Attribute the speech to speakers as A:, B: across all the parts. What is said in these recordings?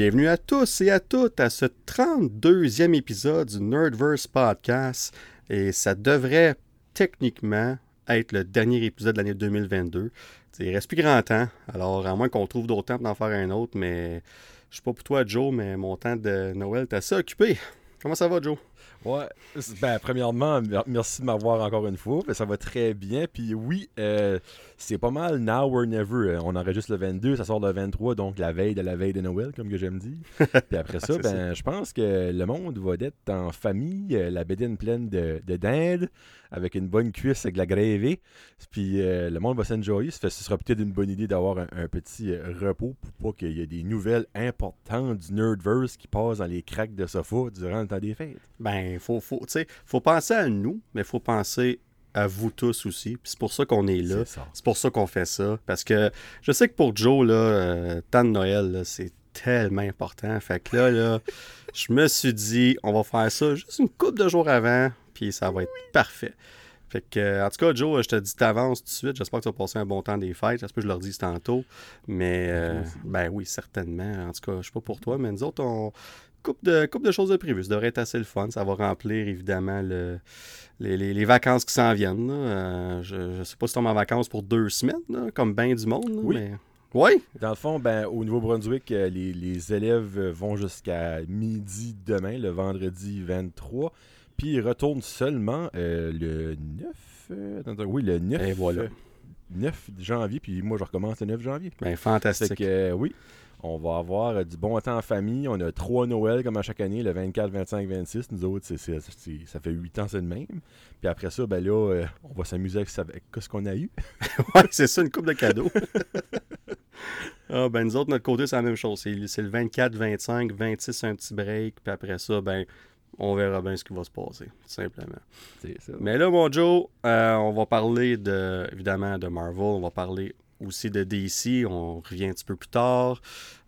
A: Bienvenue à tous et à toutes à ce 32e épisode du Nerdverse Podcast. Et ça devrait techniquement être le dernier épisode de l'année 2022. T'sais, il reste plus grand temps, alors à moins qu'on trouve d'autres temps pour en faire un autre, mais je sais pas pour toi Joe, mais mon temps de Noël t'as assez occupé. Comment ça va Joe?
B: Ouais, ben premièrement, merci de m'avoir encore une fois. Ça va très bien. Puis oui, euh, c'est pas mal now or never. On enregistre le 22, ça sort le 23, donc la veille de la veille de Noël, comme que j'aime dire. Puis après ça, ben je pense que le monde va être en famille, euh, la bédine pleine de, de dinde, avec une bonne cuisse avec de la gravée. Puis euh, le monde va s'enjoyer. Ce sera peut-être une bonne idée d'avoir un, petit repos pour pas qu'il y ait des nouvelles importantes du Nerdverse qui passent dans les cracks de sofa durant le temps des fêtes.
A: Ben, il faut, faut, faut penser à nous, mais il faut penser à vous tous aussi. c'est pour ça qu'on est là. C'est pour ça qu'on fait ça. Parce que je sais que pour Joe, là, euh, temps de Noël, c'est tellement important. Fait que là, là je me suis dit, on va faire ça juste une couple de jours avant, puis ça va être parfait. Fait que, en tout cas, Joe, je te dis t'avances tout de suite. J'espère que tu vas passer un bon temps des fêtes. J'espère que je leur dis tantôt. Mais, euh, ben oui, certainement. En tout cas, je sais pas pour toi, mais nous autres, on, couple de, couple de choses de prévues. Ça devrait être assez le fun. Ça va remplir évidemment le, les, vacances qui s'en viennent. Euh, je ne sais pas si tu en vacances pour deux semaines, comme bien du monde.
B: oui.
A: Mais... Oui.
B: Dans le fond, ben, au Nouveau-Brunswick, euh, les, élèves vont jusqu'à midi demain, le vendredi 23. Puis ils retournent seulement euh, le 9. oui, le 9.
A: Et voilà.
B: 9 janvier, puis moi je recommence le 9 janvier.
A: Ben, fantastique.
B: Que, oui, on va avoir euh, du bon temps en famille. On a trois Noëls comme à chaque année, le 24, 25, 26. Nous autres, ça fait huit ans, c'est le même. Puis après ça, ben là, euh, on va s'amuser avec, ce qu'on a eu.
A: ouais, c'est ça, une coupe de cadeaux. ah, ben nous autres, notre côté, c'est la même chose. C'est le 24, 25, 26, un petit break. Puis après ça, ben on verra bien ce qui va se passer, tout simplement.
B: Ça.
A: Mais là, mon Joe, euh, on va parler de, évidemment de Marvel, on va parler aussi de DC. On revient un petit peu plus tard.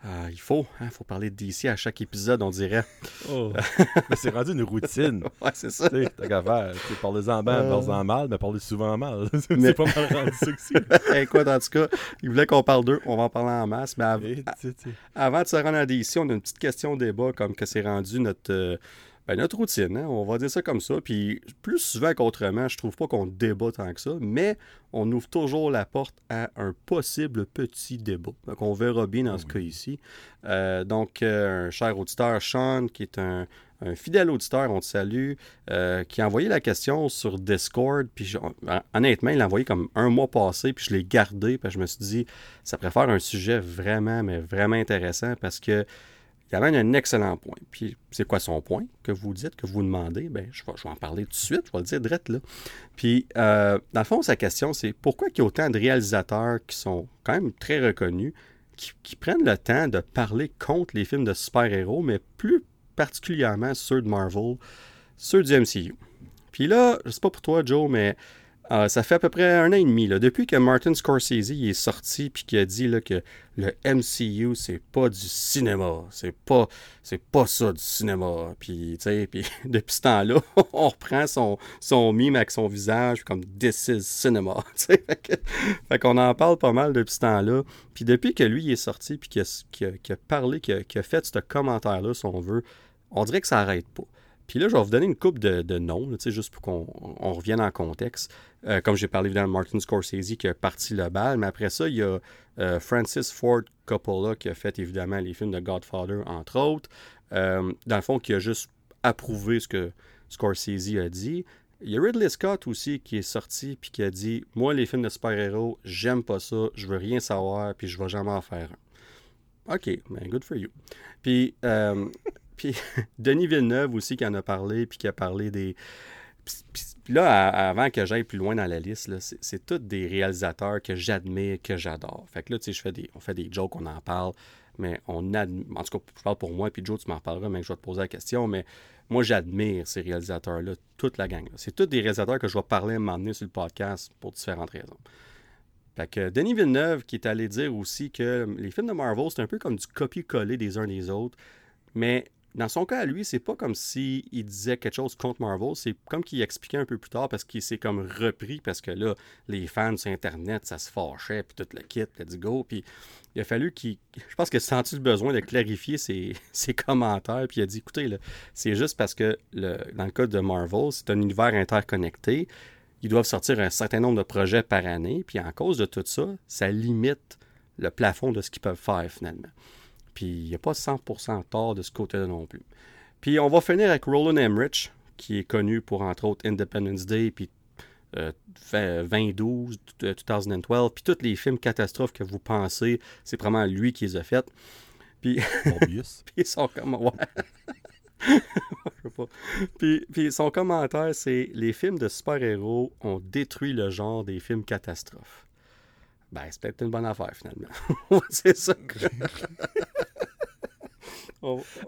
A: Euh, il faut, il hein, faut parler de DC à chaque épisode, on dirait.
B: Oh. mais c'est rendu une routine.
A: ouais, c'est ça.
B: T'as qu'à faire. Parlez-en bien, parlez-en mal, mais parlez souvent mal. c'est pas mal rendu ça aussi.
A: Écoute, en tout cas, il voulait qu'on parle d'eux. On va en parler en masse. Mais avant de se rendre à DC, on a une petite question débat comme que c'est rendu notre. Euh, ben, notre routine, hein, on va dire ça comme ça. Puis plus souvent qu'autrement, je trouve pas qu'on débat tant que ça, mais on ouvre toujours la porte à un possible petit débat. Donc on verra bien dans ce cas ici. Euh, donc, euh, un cher auditeur, Sean, qui est un, fidèle auditeur, on te salue, euh, qui a envoyé la question sur Discord. Puis honnêtement, il l'a envoyé comme un mois passé, puis je l'ai gardé, puis je me suis dit, ça préfère un sujet vraiment, mais vraiment intéressant parce que il amène un excellent point. Puis, c'est quoi son point que vous dites, que vous demandez? Bien, je vais, en parler tout de suite, je vais le dire direct là. Puis, euh, dans le fond, sa question, c'est pourquoi il y a autant de réalisateurs qui sont quand même très reconnus, qui, prennent le temps de parler contre les films de super-héros, mais plus particulièrement ceux de Marvel, ceux du MCU. Puis là, je sais pas pour toi, Joe, mais euh, ça fait à peu près un an et demi, là, depuis que Martin Scorsese est sorti puis qu'il a dit que le MCU, c'est pas du cinéma. C'est pas, c'est pas ça du cinéma. Puis, puis depuis ce temps-là, on reprend son, son mime avec son visage comme This is cinema. fait qu'on en parle pas mal depuis ce temps-là. Puis depuis que lui est sorti puis qu'il a, parlé, qu'il a, fait ce commentaire-là, si on veut, on dirait que ça arrête pas. Puis là, je vais vous donner une coupe de, de noms, juste pour qu'on revienne en contexte. Euh, comme j'ai parlé évidemment de Martin Scorsese qui a parti le bal, mais après ça, il y a euh, Francis Ford Coppola qui a fait évidemment les films de Godfather, entre autres. Euh, dans le fond, qui a juste approuvé ce que Scorsese a dit. Il y a Ridley Scott aussi qui est sorti puis qui a dit Moi, les films de super-héros, j'aime pas ça, je veux rien savoir, puis je vais jamais en faire un. OK, ben good for you. Puis, puis Denis Villeneuve aussi qui en a parlé, puis qui a parlé des, là, avant que j'aille plus loin dans la liste, c'est tous des réalisateurs que j'admire, que j'adore. Fait que là, tu sais, des, on fait des jokes, on en parle, mais on admire, en tout cas, je parle pour moi, puis Joe, tu m'en reparleras, mais je vais te poser la question, mais moi, j'admire ces réalisateurs-là, toute la gang. C'est tous des réalisateurs que je vais parler à m'emmener sur le podcast pour différentes raisons. Fait que Denis Villeneuve, qui est allé dire aussi que les films de Marvel, c'est un peu comme du copier-coller des uns des autres, mais dans son cas à lui, c'est pas comme s'il il disait quelque chose contre Marvel, c'est comme qu'il expliquait un peu plus tard parce qu'il s'est comme repris parce que là, les fans sur Internet, ça se fâchait, puis tout le kit, let's go. Puis il a fallu qu'il. Je pense qu'il a senti le besoin de clarifier ses, commentaires, puis il a dit écoutez, c'est juste parce que dans le cas de Marvel, c'est un univers interconnecté. Ils doivent sortir un certain nombre de projets par année, puis en cause de tout ça, ça limite le plafond de ce qu'ils peuvent faire finalement. Puis il n'y a pas 100% tort de ce côté-là non plus. Puis on va finir avec Roland Emmerich, qui est connu pour entre autres Independence Day, puis 2012, euh, 2012, puis tous les films catastrophes que vous pensez, c'est vraiment lui qui les a fait. Puis, puis sont comme ouais. puis, puis, son commentaire, c'est les films de super-héros ont détruit le genre des films catastrophes. Ben, c'est peut-être une bonne affaire, finalement. c'est ça.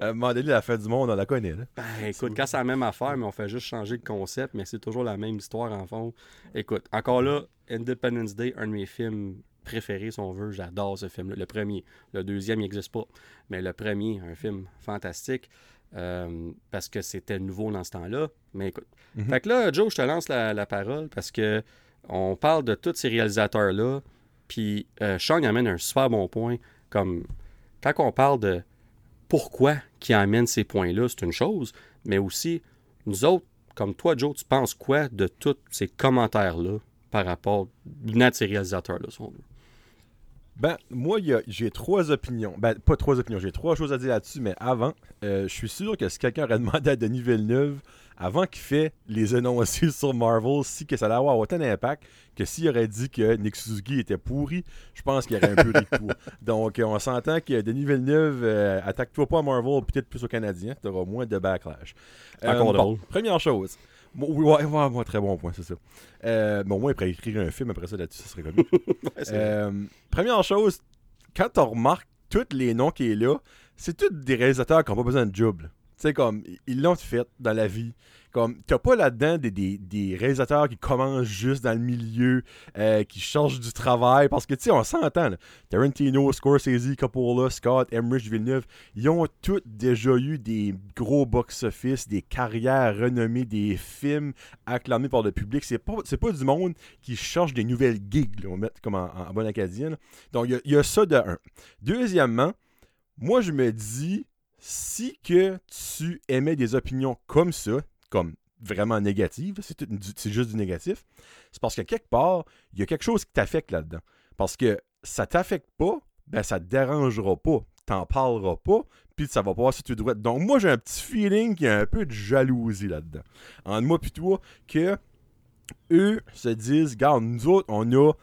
B: À un moment donné, la fin du monde, on la connaît. Là.
A: Ben, écoute, quand c'est la même affaire, mais on fait juste changer le concept, mais c'est toujours la même histoire en fond. Écoute, encore là, Independence Day, un de mes films préférés, si on veut. J'adore ce film-là. Le premier. Le deuxième, il n'existe pas. Mais le premier, un film fantastique. Euh, parce que c'était nouveau dans ce temps-là. Mais écoute. Mhm. Fait que là, Joe, je te lance la, parole parce que on parle de tous ces réalisateurs-là. Puis euh, Sean amène un super bon point. Comme quand on parle de pourquoi qui amène ces points-là, c'est une chose. Mais aussi, nous autres, comme toi, Joe, tu penses quoi de tous ces commentaires-là par rapport à ces réalisateurs-là,
B: Ben, moi, j'ai trois opinions. Ben, pas trois opinions, j'ai trois choses à dire là-dessus, mais avant, euh, je suis sûr que si quelqu'un aurait demandé à Denis Villeneuve avant qu'il fait les énoncés sur Marvel, si que ça allait avoir autant d'impact que s'il aurait dit que Nick Suzuki était pourri, je pense qu'il y aurait un peu de tout. Donc, on s'entend que Denis Villeneuve, euh, attaque-toi pas à Marvel, peut-être plus aux Canadiens, tu auras moins de backlash.
A: Euh,
B: première chose. ouais, ouais, très bon point, c'est ça. Euh, bon, moi, il pourrait écrire un film après ça là-dessus, ça serait comique. euh, première chose, quand tu remarques tous les noms qui est là, c'est tous des réalisateurs qui n'ont pas besoin de job. Tu sais, comme, ils l'ont fait dans la vie. Comme, t'as pas là-dedans des, réalisateurs qui commencent juste dans le milieu, euh, qui cherchent du travail. Parce que, tu sais, on s'entend. Tarantino, Scorsese, Coppola, Scott, Emmerich, Villeneuve, ils ont tous déjà eu des gros box-office, des carrières renommées, des films acclamés par le public. C'est pas, pas du monde qui cherche des nouvelles gigs, on va mettre comme en, bon acadien. Donc, il y, a ça de un. Deuxièmement, moi, je me dis si que tu émets des opinions comme ça, comme vraiment négatives, c'est juste du négatif, c'est parce que quelque part, il y a quelque chose qui t'affecte là-dedans. Parce que ça t'affecte pas, ben ça te dérangera pas, t'en parleras pas, puis ça va pas si tu dois. Donc moi j'ai un petit feeling qu'il y a un peu de jalousie là-dedans. Entre moi puis toi, que eux se disent, regarde, nous autres, on a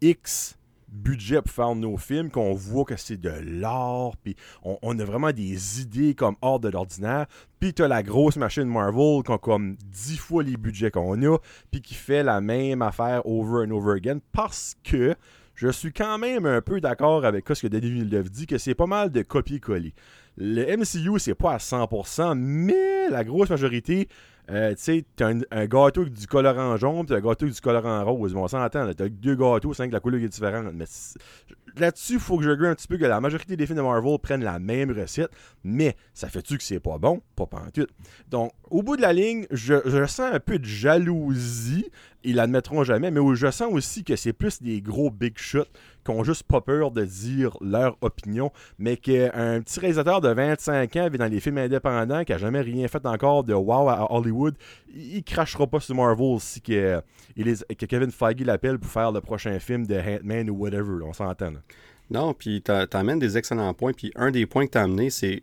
B: X budget pour faire nos films, qu'on voit que c'est de l'art, puis on, a vraiment des idées comme hors de l'ordinaire. Puis t'as la grosse machine Marvel qui a comme 10 fois les budgets qu'on a, puis qui fait la même affaire over and over again parce que je suis quand même un peu d'accord avec ce que Denis Villeneuve dit, que c'est pas mal de copier-coller. Le MCU, c'est pas à 100%, mais la grosse majorité euh, tu sais, t'as un, gâteau avec du colorant jaune, puis un gâteau avec du colorant rose. Bon, on s'entend, t'as deux gâteaux, c'est que la couleur est différente. Mais là-dessus, il faut que je regrette un petit peu que la majorité des films de Marvel prennent la même recette, mais ça fait-tu que c'est pas bon? Pas tout. Donc, au bout de la ligne, je, je sens un peu de jalousie ils l'admettront jamais, mais je sens aussi que c'est plus des gros big shots qui ont juste pas peur de dire leur opinion, mais qu'un petit réalisateur de 25 ans vit dans les films indépendants, qui a jamais rien fait encore de wow à Hollywood, il, crachera pas sur Marvel si que, Kevin Feige l'appelle pour faire le prochain film de Ant-Man ou whatever, on s'entend.
A: Non, puis t'amènes des excellents points, puis un des points que t'as amené, c'est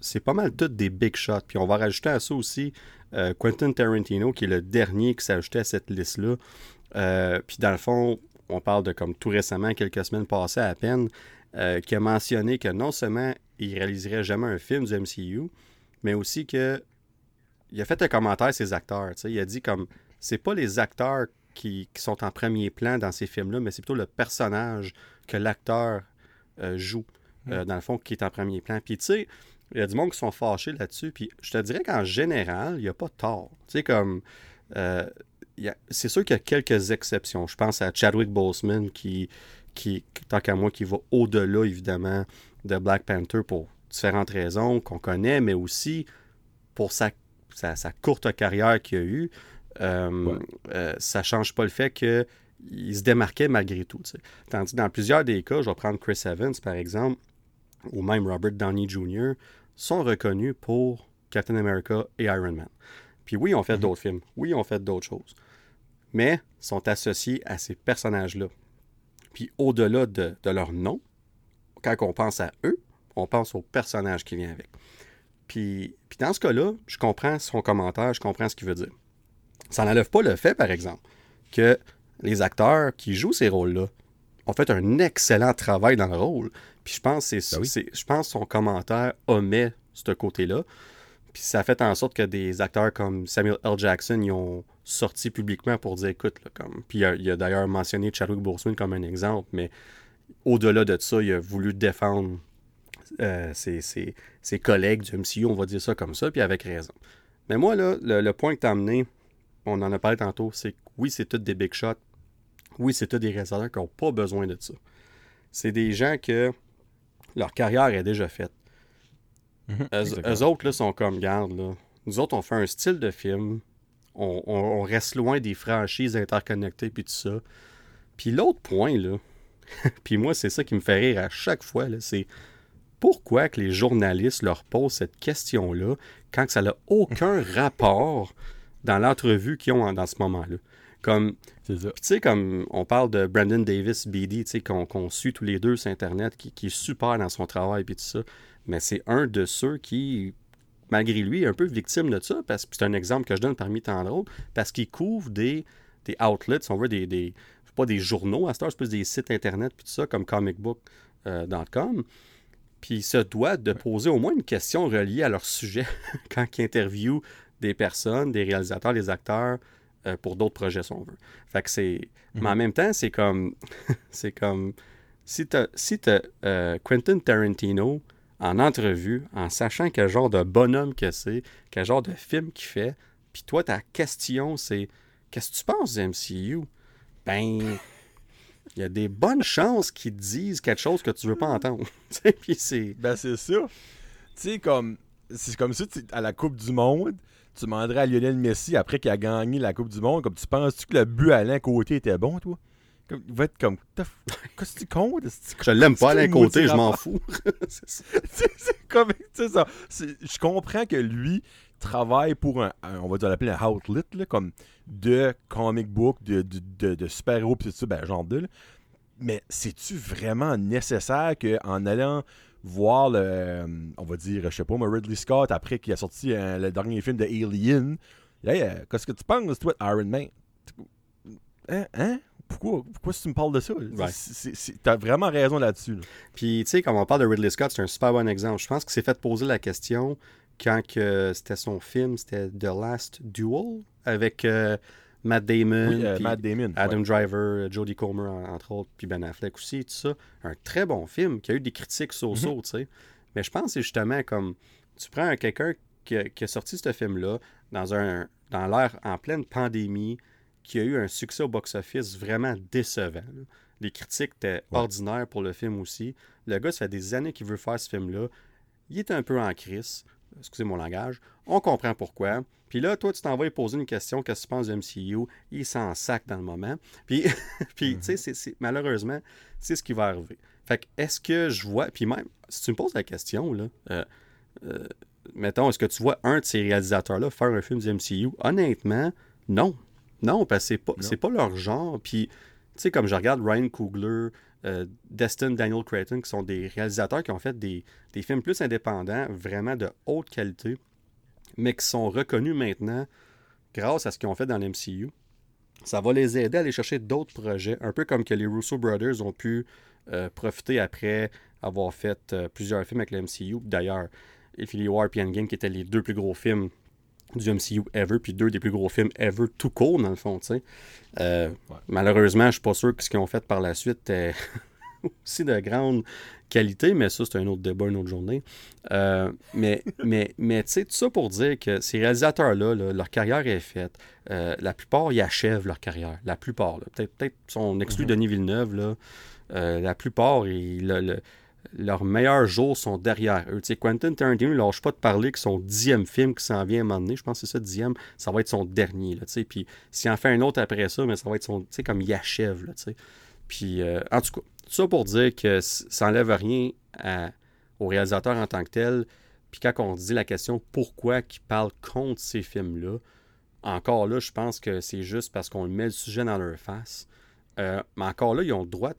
A: c'est pas mal tout des big shots. Puis on va rajouter à ça aussi euh, Quentin Tarantino, qui est le dernier qui s'est ajouté à cette liste-là. Euh, puis dans le fond, on parle de comme tout récemment, quelques semaines passées à peine, euh, qui a mentionné que non seulement il réaliserait jamais un film du MCU, mais aussi que il a fait un commentaire à ses acteurs. Il a dit comme c'est pas les acteurs qui, sont en premier plan dans ces films-là, mais c'est plutôt le personnage que l'acteur joue, mm. dans le fond, qui est en premier plan. Puis tu sais, il y a du monde qui sont fâchés là-dessus. Puis je te dirais qu'en général, il n'y a pas de tort. Tu sais, comme. Euh, c'est sûr qu'il y a quelques exceptions. Je pense à Chadwick Boseman qui, qui tant qu'à moi, qui va au-delà, évidemment, de Black Panther pour différentes raisons qu'on connaît, mais aussi pour sa, sa, courte carrière qu'il a eue, euh, euh, ça change pas le fait qu'il se démarquait malgré tout. Tandis que dans plusieurs des cas, je vais prendre Chris Evans par exemple, ou même Robert Downey Jr., sont reconnus pour Captain America et Iron Man. Puis oui, on fait mhm. d'autres films. Oui, on fait d'autres choses. Mais sont associés à ces personnages-là. Puis au-delà de, leur nom, quand on pense à eux, on pense au personnage qui vient avec. Puis, puis dans ce cas-là, je comprends son commentaire, je comprends ce qu'il veut dire. Ça n'enlève pas le fait, par exemple, que les acteurs qui jouent ces rôles-là ont fait un excellent travail dans le rôle. Puis je pense que c'est, ben je pense son commentaire omet ce côté-là. Puis ça a fait en sorte que des acteurs comme Samuel L. Jackson ils ont sorti publiquement pour dire écoute, comme. Puis il a, d'ailleurs mentionné Chadwick Boseman comme un exemple, mais au-delà de ça, il a voulu défendre euh, ses, collègues du MCU, on va dire ça comme ça, puis avec raison. Mais moi, là, le, point que tu as amené, on en a parlé tantôt, c'est que oui, c'est tous des big shots. Oui, c'est tous des réalisateurs qui n'ont pas besoin de ça. C'est des gens que leur carrière est déjà faite. Mhm, eux, autres là, sont comme, garde, là. nous autres, on fait un style de film, on, reste loin des franchises interconnectées, puis tout ça. Puis l'autre point, là, puis moi, c'est ça qui me fait rire à chaque fois, c'est pourquoi que les journalistes leur posent cette question-là quand ça n'a aucun rapport dans l'entrevue qu'ils ont dans ce moment-là? Comme, tu sais, comme on parle de Brandon Davis, BD, tu sais, qu'on suit tous les deux sur Internet, qui, qui est super dans son travail, puis tout ça mais c'est un de ceux qui, malgré lui, est un peu victime de ça, parce que c'est un exemple que je donne parmi tant d'autres, parce qu'il couvre des, des outlets, si on veut, des, des pas des journaux à ce c'est plus des sites internet, puis tout ça, comme comicbook.com. Euh, puis il se doit de poser au moins une question reliée à leur sujet quand ils interviewent des personnes, des réalisateurs, des acteurs euh, pour d'autres projets, si on veut. Fait que c'est. Mais en mhm. même temps, c'est comme. c'est comme. Si tu si euh, Quentin Tarantino en entrevue, en sachant quel genre de bonhomme que c'est, quel genre de film qu'il fait. Puis toi, ta question, c'est Qu'est-ce que tu penses du MCU? Ben, il y a des bonnes chances qu'ils disent quelque chose que tu veux pas entendre. puis c'est.
B: Ben, c'est ça. Tu sais, comme. C'est comme ça, à la Coupe du Monde, tu demanderais à Lionel Messi, après qu'il a gagné la Coupe du Monde, comme tu penses-tu que le but à l'un côté était bon, toi? Il va être comme. Qu'est-ce que tu comptes?
A: Je l'aime pas à l'un côté, je m'en fous.
B: c'est comme. ça. Je comprends que lui travaille pour un, on va dire l'appeler un outlet, là, comme de comic book, de, de, de, super-héros, pis tout ça, ben, genre de. Mais c'est-tu vraiment nécessaire qu'en allant voir le. On va dire, je sais pas, Ridley Scott, après qu'il a sorti le dernier film de Alien, qu'est-ce que tu penses, toi, Iron Man? Hein? hein? Pourquoi, pourquoi tu me parles de ça? Tu T'as vraiment raison là-dessus.
A: Puis, tu sais, quand on parle de Ridley Scott, c'est un super bon exemple. Je pense que c'est fait poser la question quand c'était son film, c'était The Last Duel avec euh, Matt Damon,
B: euh,
A: Adam Driver, Jodie Comer, entre autres, puis Ben Affleck aussi, tout ça. Un très bon film qui a eu des critiques so-so, mhm. tu sais. Mais je pense que c'est justement comme tu prends quelqu'un qui, qui, a sorti ce film-là dans un dans l'ère en pleine pandémie, qui a eu un succès au box-office vraiment décevant. Les critiques étaient ordinaires pour le film aussi. Le gars, ça fait des années qu'il veut faire ce film-là. Il est un peu en crise. Excusez mon langage. On comprend pourquoi. Puis là, toi, tu t'en vas poser une question, qu'est-ce que tu penses du MCU? Il s'en sac dans le moment. Puis, puis tu sais, mhm. malheureusement, c'est ce qui va arriver. Fait que, est-ce que je vois... Puis même, si tu me poses la question, là, euh, euh, mettons, est-ce que tu vois un de ces réalisateurs-là faire un film du MCU? Honnêtement, non. Non, parce que c'est pas, pas leur genre. Puis, tu sais, comme je regarde Ryan Coogler, euh, Destin Daniel Creighton, qui sont des réalisateurs qui ont fait des, films plus indépendants, vraiment de haute qualité, mais qui sont reconnus maintenant grâce à ce qu'ils ont fait dans l'MCU. Ça va les aider à aller chercher d'autres projets, un peu comme que les Russo Brothers ont pu euh, profiter après avoir fait euh, plusieurs films avec l'MCU. D'ailleurs, Infinity War et Endgame, qui étaient les deux plus gros films du MCU ever, puis deux des plus gros films ever tout court, dans le fond, tu sais. Euh, malheureusement, je suis pas sûr que ce qu'ils ont fait par la suite est aussi de grande qualité, mais ça, c'est un autre débat, une autre journée. Euh, mais, mais, mais tu sais, tout ça pour dire que ces réalisateurs-là, leur carrière est faite. Euh, la plupart, ils achèvent leur carrière. La plupart. Peut-être peut si on exclut mhm. Denis Villeneuve, là, la plupart, ils, leurs meilleurs jours sont derrière eux. sais, Quentin Tarantino ne lâche pas de parler que son dixième film qui s'en vient à un moment donné, je pense que c'est ça, dixième, ça va être son dernier. Là, puis s'il en fait un autre après ça, mais ça va être son, tu sais, comme il achève. Là, puis euh, en tout cas, ça pour dire que ça n'enlève rien au réalisateur en tant que tel. Puis quand on dit la question pourquoi il parle contre ces films-là, encore là, je pense que c'est juste parce qu'on met le sujet dans leur face. Euh, mais encore là, ils ont le droit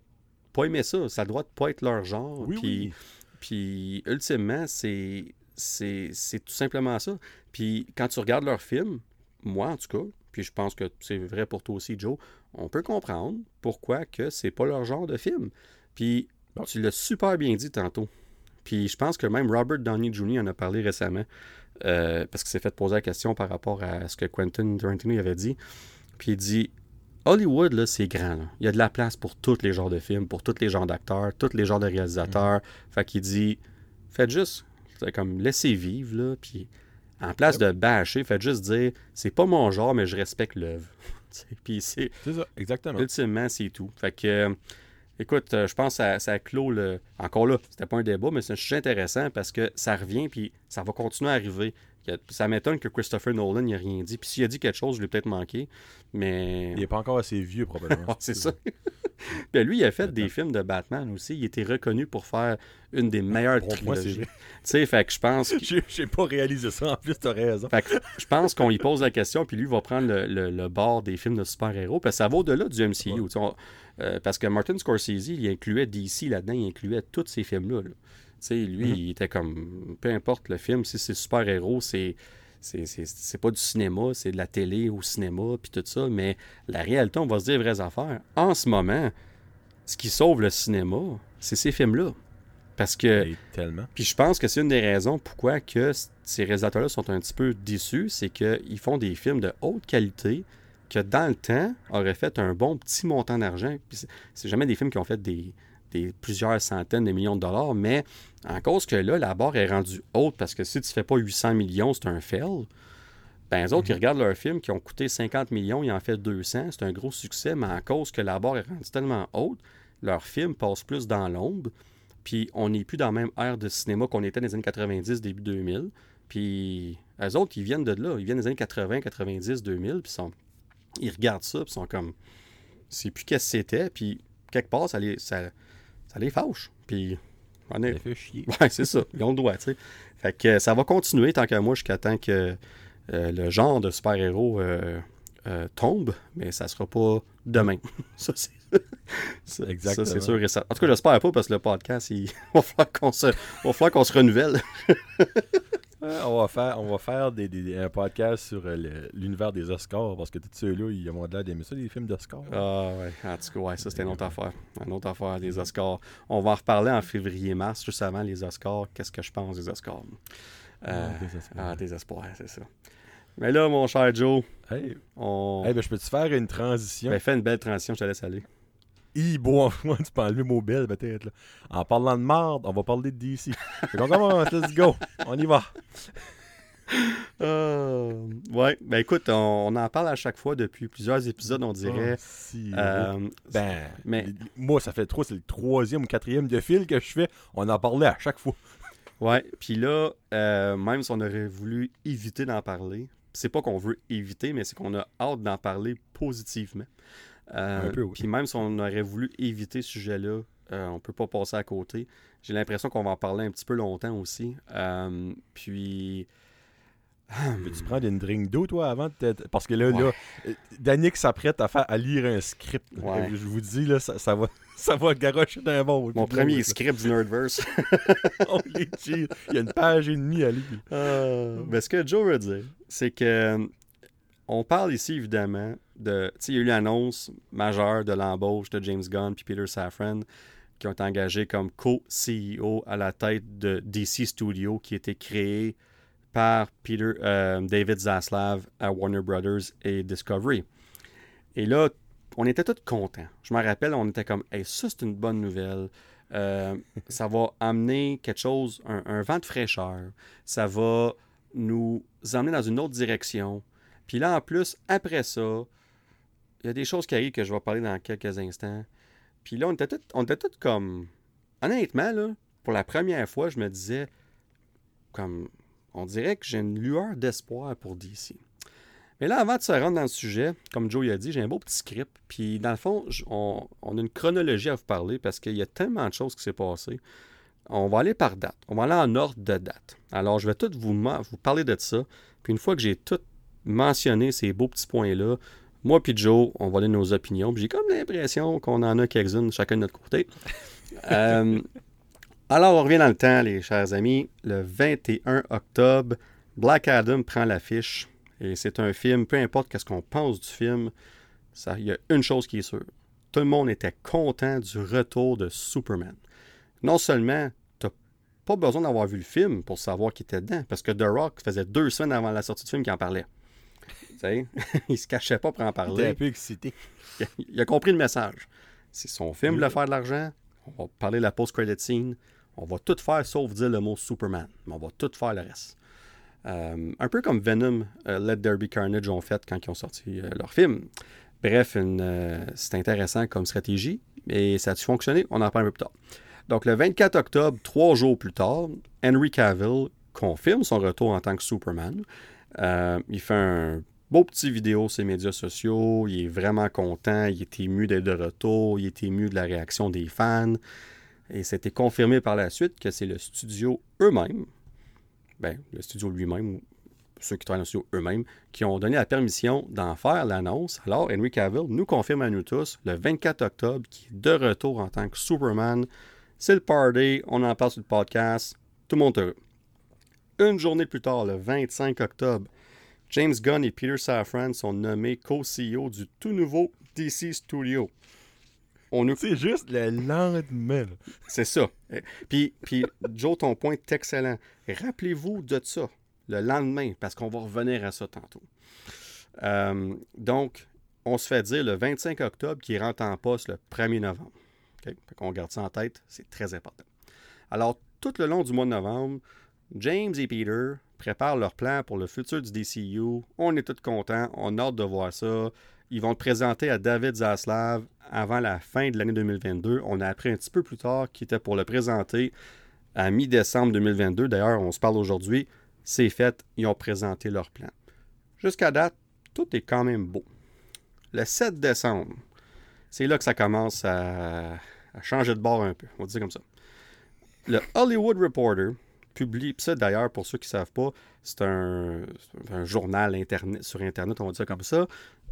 A: pas aimer ça. Ça de pas être leur genre. puis, puis ultimement, c'est, c'est, tout simplement ça. Puis quand tu regardes leurs films, moi en tout cas, puis je pense que c'est vrai pour toi aussi, Joe, on peut comprendre pourquoi que c'est pas leur genre de film. Puis tu l'as super bien dit tantôt. Puis je pense que même Robert Downey Jr. en a parlé récemment, euh, parce qu'il s'est fait poser la question par rapport à ce que Quentin Tarantino avait dit. Puis il dit Hollywood, là, c'est grand. Il y a de la place pour tous les genres de films, pour tous les genres d'acteurs, tous les genres de réalisateurs. Mm. Fait qu'il dit Faites juste, comme laissez vivre, là, puis en place de bâcher, faites juste dire c'est pas mon genre, mais je respecte l'œuvre. puis c'est.
B: Ça, exactement.
A: Ultimement, c'est tout. Fait que. Écoute, euh, je pense que ça, ça clôt le. Encore là, c'était pas un débat, mais c'est un sujet intéressant parce que ça revient puis ça va continuer à arriver. Ça m'étonne que Christopher Nolan n'ait rien dit. Puis s'il a dit quelque chose, je l'ai peut-être manqué. Mais.
B: Il n'est pas encore assez vieux, probablement.
A: c'est ça. Puis lui, il a fait des films de Batman aussi. Il était reconnu pour faire une des meilleures pour trilogies. Tu sais, fait que je pense.
B: J'ai pas réalisé ça, en plus, t'as raison.
A: Fait que je pense qu'on lui pose la question, puis lui va prendre le, bord des films de super-héros. Parce que ça va au-delà du MCU. Euh, parce que Martin Scorsese, il incluait DC là-dedans, il incluait tous ces films-là. là sais, lui, mhm. il était comme, peu importe le film, si c'est super-héros, c'est c'est pas du cinéma, c'est de la télé au cinéma, puis tout ça. Mais la réalité, on va se dire vraies affaires. En ce moment, ce qui sauve le cinéma, c'est ces films-là. Parce que.
B: tellement.
A: Puis je pense que c'est une des raisons pourquoi que ces réalisateurs-là sont un petit peu déçus, c'est qu'ils font des films de haute qualité que dans le temps auraient fait un bon petit montant d'argent. Puis c'est jamais des films qui ont fait des, plusieurs centaines de millions de dollars, mais en cause que là, la barre est rendue haute parce que si tu fais pas 800 millions, c'est un fail. Ben, les autres, ils mhm. regardent leurs films qui ont coûté 50 millions, ils en fait 200, c'est un gros succès, mais en cause que la barre est rendue tellement haute, leurs films passent plus dans l'ombre, puis on n'est plus dans la même ère de cinéma qu'on était dans les années 90, début 2000. Puis les autres, ils viennent de là, ils viennent des années 80, 90, 2000, puis ils regardent ça, puis sont comme, c'est plus qu'est-ce que c'était, puis quelque part, ça les, ça, ça les fâche. Puis,
B: on est... Ça fait chier.
A: Ouais, c'est ça. Ils ont le droit, tu sais. Fait que ça va continuer tant qu'à moi jusqu'à temps que euh, le genre de super-héros euh, euh, tombe, mais ça sera pas demain. ça, c'est. Exactement. Ça, c'est sûr et ça. En tout cas, j'espère pas parce que le podcast, il va falloir qu'on se, va falloir qu'on se renouvelle.
B: on va faire, on va faire des, un podcast sur euh, l'univers des Oscars parce que tous ceux-là, ils ont l'air d'aimer ça, les films d'Oscars.
A: Ah ouais, en tout cas, ouais, ça c'était une autre affaire. Une autre affaire des Oscars. On va en reparler en février-mars, juste avant les Oscars. Qu'est-ce que je pense des Oscars? Euh, ah, des espoirs. c'est ça. Mais là, mon cher Joe,
B: hey, on... ben, je peux te faire une transition?
A: Ben, fais une belle transition, je te laisse aller.
B: I, bon, tu peux enlever mobile peut-être. En parlant de marde, on va parler de DC. Donc, commence, let's go. On y va.
A: Euh, ouais, ben écoute, on, en parle à chaque fois depuis plusieurs épisodes, on dirait.
B: Oh, euh, ben, mais moi, ça fait trop, c'est le troisième ou quatrième de fil que je fais. On en parlait à chaque fois.
A: Ouais, puis là, euh, même si on aurait voulu éviter d'en parler, c'est pas qu'on veut éviter, mais c'est qu'on a hâte d'en parler positivement. Euh, puis même si on aurait voulu éviter ce sujet-là, euh, on peut pas passer à côté. J'ai l'impression qu'on va en parler un petit peu longtemps aussi. Euh, puis.
B: Peux-tu prendre une drink d'eau, toi, avant de Parce que là, là, Danick s'apprête à, faire, à lire un script. Je vous dis, là, ça, ça va, ça va garocher d'un bon.
A: Mon premier script du Nerdverse.
B: Il y a une page et demie à lire.
A: mais ce que Joe veut dire, c'est que on parle ici, évidemment, de. Il y l'annonce majeure de l'embauche de James Gunn puis Peter Safran qui ont été engagés comme co-CEO à la tête de DC Studio qui était créé par Peter, euh, David Zaslav à Warner Brothers et Discovery. Et là, on était tous contents. Je me rappelle, on était comme, hey, ça, c'est une bonne nouvelle. Euh, ça va amener quelque chose, un, un, vent de fraîcheur. Ça va nous emmener dans une autre direction. Puis là, en plus, après ça, il y a des choses qui arrivent que je vais parler dans quelques instants. Puis là, on était tous on était comme. Honnêtement, là, pour la première fois, je me disais, comme, on dirait que j'ai une lueur d'espoir pour DC. Mais là, avant de se rendre dans le sujet, comme Joe a dit, j'ai un beau petit script. Puis, dans le fond, on, a une chronologie à vous parler parce qu'il y a tellement de choses qui s'est passé. On va aller par date. On va aller en ordre de date. Alors, je vais tout vous, vous parler de ça. Puis, une fois que j'ai tout mentionné ces beaux petits points-là, moi puis Joe, on va donner nos opinions. J'ai comme l'impression qu'on en a quelques-unes chacun de notre côté. Euh, alors, on revient dans le temps, les chers amis. Le 21 octobre, Black Adam prend l'affiche. Et c'est un film, peu importe qu'est-ce qu'on pense du film, il y a une chose qui est sûre. Tout le monde était content du retour de Superman. Non seulement, tu n'as pas besoin d'avoir vu le film pour savoir qui était dedans, parce que The Rock faisait deux semaines avant la sortie du film qu'il en parlait. il se cachait pas pour en parler.
B: Il un peu excité.
A: Il a, compris le message. C'est son film voulait faire de l'argent. On va parler de la post-credit scene. On va tout faire sauf dire le mot Superman. Mais on va tout faire le reste. Euh, un peu comme Venom, euh, Let There Be Carnage ont fait quand ils ont sorti euh, leur film. Bref, c'est intéressant comme stratégie et ça a fonctionné? On en parle un peu plus tard. Donc, le 24 octobre, trois jours plus tard, Henry Cavill confirme son retour en tant que Superman. Il fait un beau petit vidéo sur les médias sociaux. Il est vraiment content. Il est ému d'être de retour. Il est ému de la réaction des fans. Et c'était confirmé par la suite que c'est le studio eux-mêmes ben, le studio lui-même, ceux qui travaillent dans le studio eux-mêmes, qui ont donné la permission d'en faire l'annonce. Alors, Henry Cavill nous confirme à nous tous le 24 octobre qu'il est de retour en tant que Superman. C'est le party, on en parle sur le podcast, tout le monde heureux. Une journée plus tard, le 25 octobre, James Gunn et Peter Safran sont nommés co-CEO du tout nouveau DC Studio.
B: C'est juste le lendemain.
A: C'est ça. Puis, puis, Joe, ton point est excellent. Rappelez-vous de ça le lendemain, parce qu'on va revenir à ça tantôt. Euh, donc, on se fait dire le 25 octobre qui rentre en poste le 1er novembre. On garde ça en tête, c'est très important. Alors, tout le long du mois de novembre, James et Peter préparent leur plan pour le futur du DCU. On est tous contents, on a hâte de voir ça. Ils vont le présenter à David Zaslav avant la fin de l'année 2022. On a appris un petit peu plus tard qu'il était pour le présenter à mi-décembre 2022. D'ailleurs, on se parle aujourd'hui. C'est fait, ils ont présenté leur plan. Jusqu'à date, tout est quand même beau. Le 7 décembre, c'est là que ça commence à, changer de bord un peu. On va dire comme ça. Le Hollywood Reporter publie, ça d'ailleurs, pour ceux qui ne savent pas, c'est un, journal sur Internet, on va dire comme ça,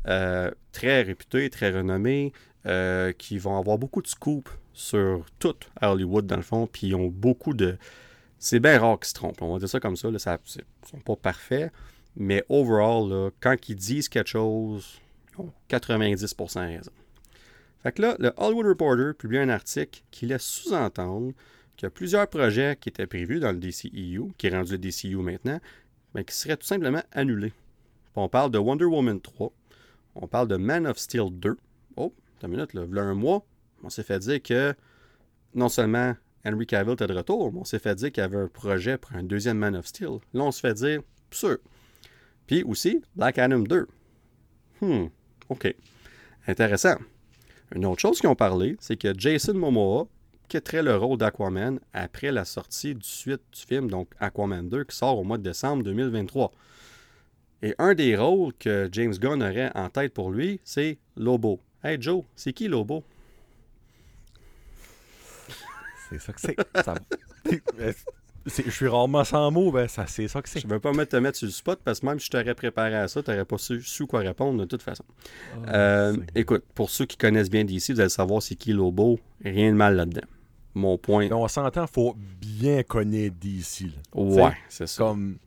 A: euh, très réputés, très renommés, euh, qui vont avoir beaucoup de scoops sur tout Hollywood, dans le fond, puis ils ont beaucoup de... C'est bien rare qu'ils se trompent, on va dire ça comme ça, là, ça ils sont pas parfaits, mais overall, quand ils disent quelque chose, ils ont 90% raison. Fait que là, le Hollywood Reporter publie un article qui laisse sous-entendre qu'il y a plusieurs projets qui étaient prévus dans le DCEU, qui est rendu le DCEU maintenant, mais qui seraient tout simplement annulés. On parle de Wonder Woman 3, on parle de Man of Steel 2. Oh, une minute, là. un mois, on s'est fait dire que non seulement Henry Cavill était de retour, mais on s'est fait dire qu'il y avait un projet pour un deuxième Man of Steel. Là, on se fait dire, sûr. Puis aussi, Black Adam 2. Hmm, OK. Intéressant. Une autre chose qu'ils ont parlé, c'est que Jason Momoa quitterait le rôle d'Aquaman après la sortie du suite du film, donc Aquaman 2, qui sort au mois de décembre 2023. Et un des rôles que James Gunn aurait en tête pour lui, c'est Lobo. Hey Joe, c'est qui Lobo?
B: C'est ça que c'est. je suis rarement sans mots, ben ça, c'est ça que c'est.
A: Je ne veux pas te mettre sur le spot parce que même si je t'aurais préparé à ça, tu n'aurais pas su, quoi répondre de toute façon. Ah, euh, écoute, pour ceux qui connaissent bien DC, vous allez savoir c'est qui Lobo. Rien de mal là-dedans. Mon point.
B: on s'entend, il faut bien connaître DC.
A: Ouais, c'est ça.
B: Comme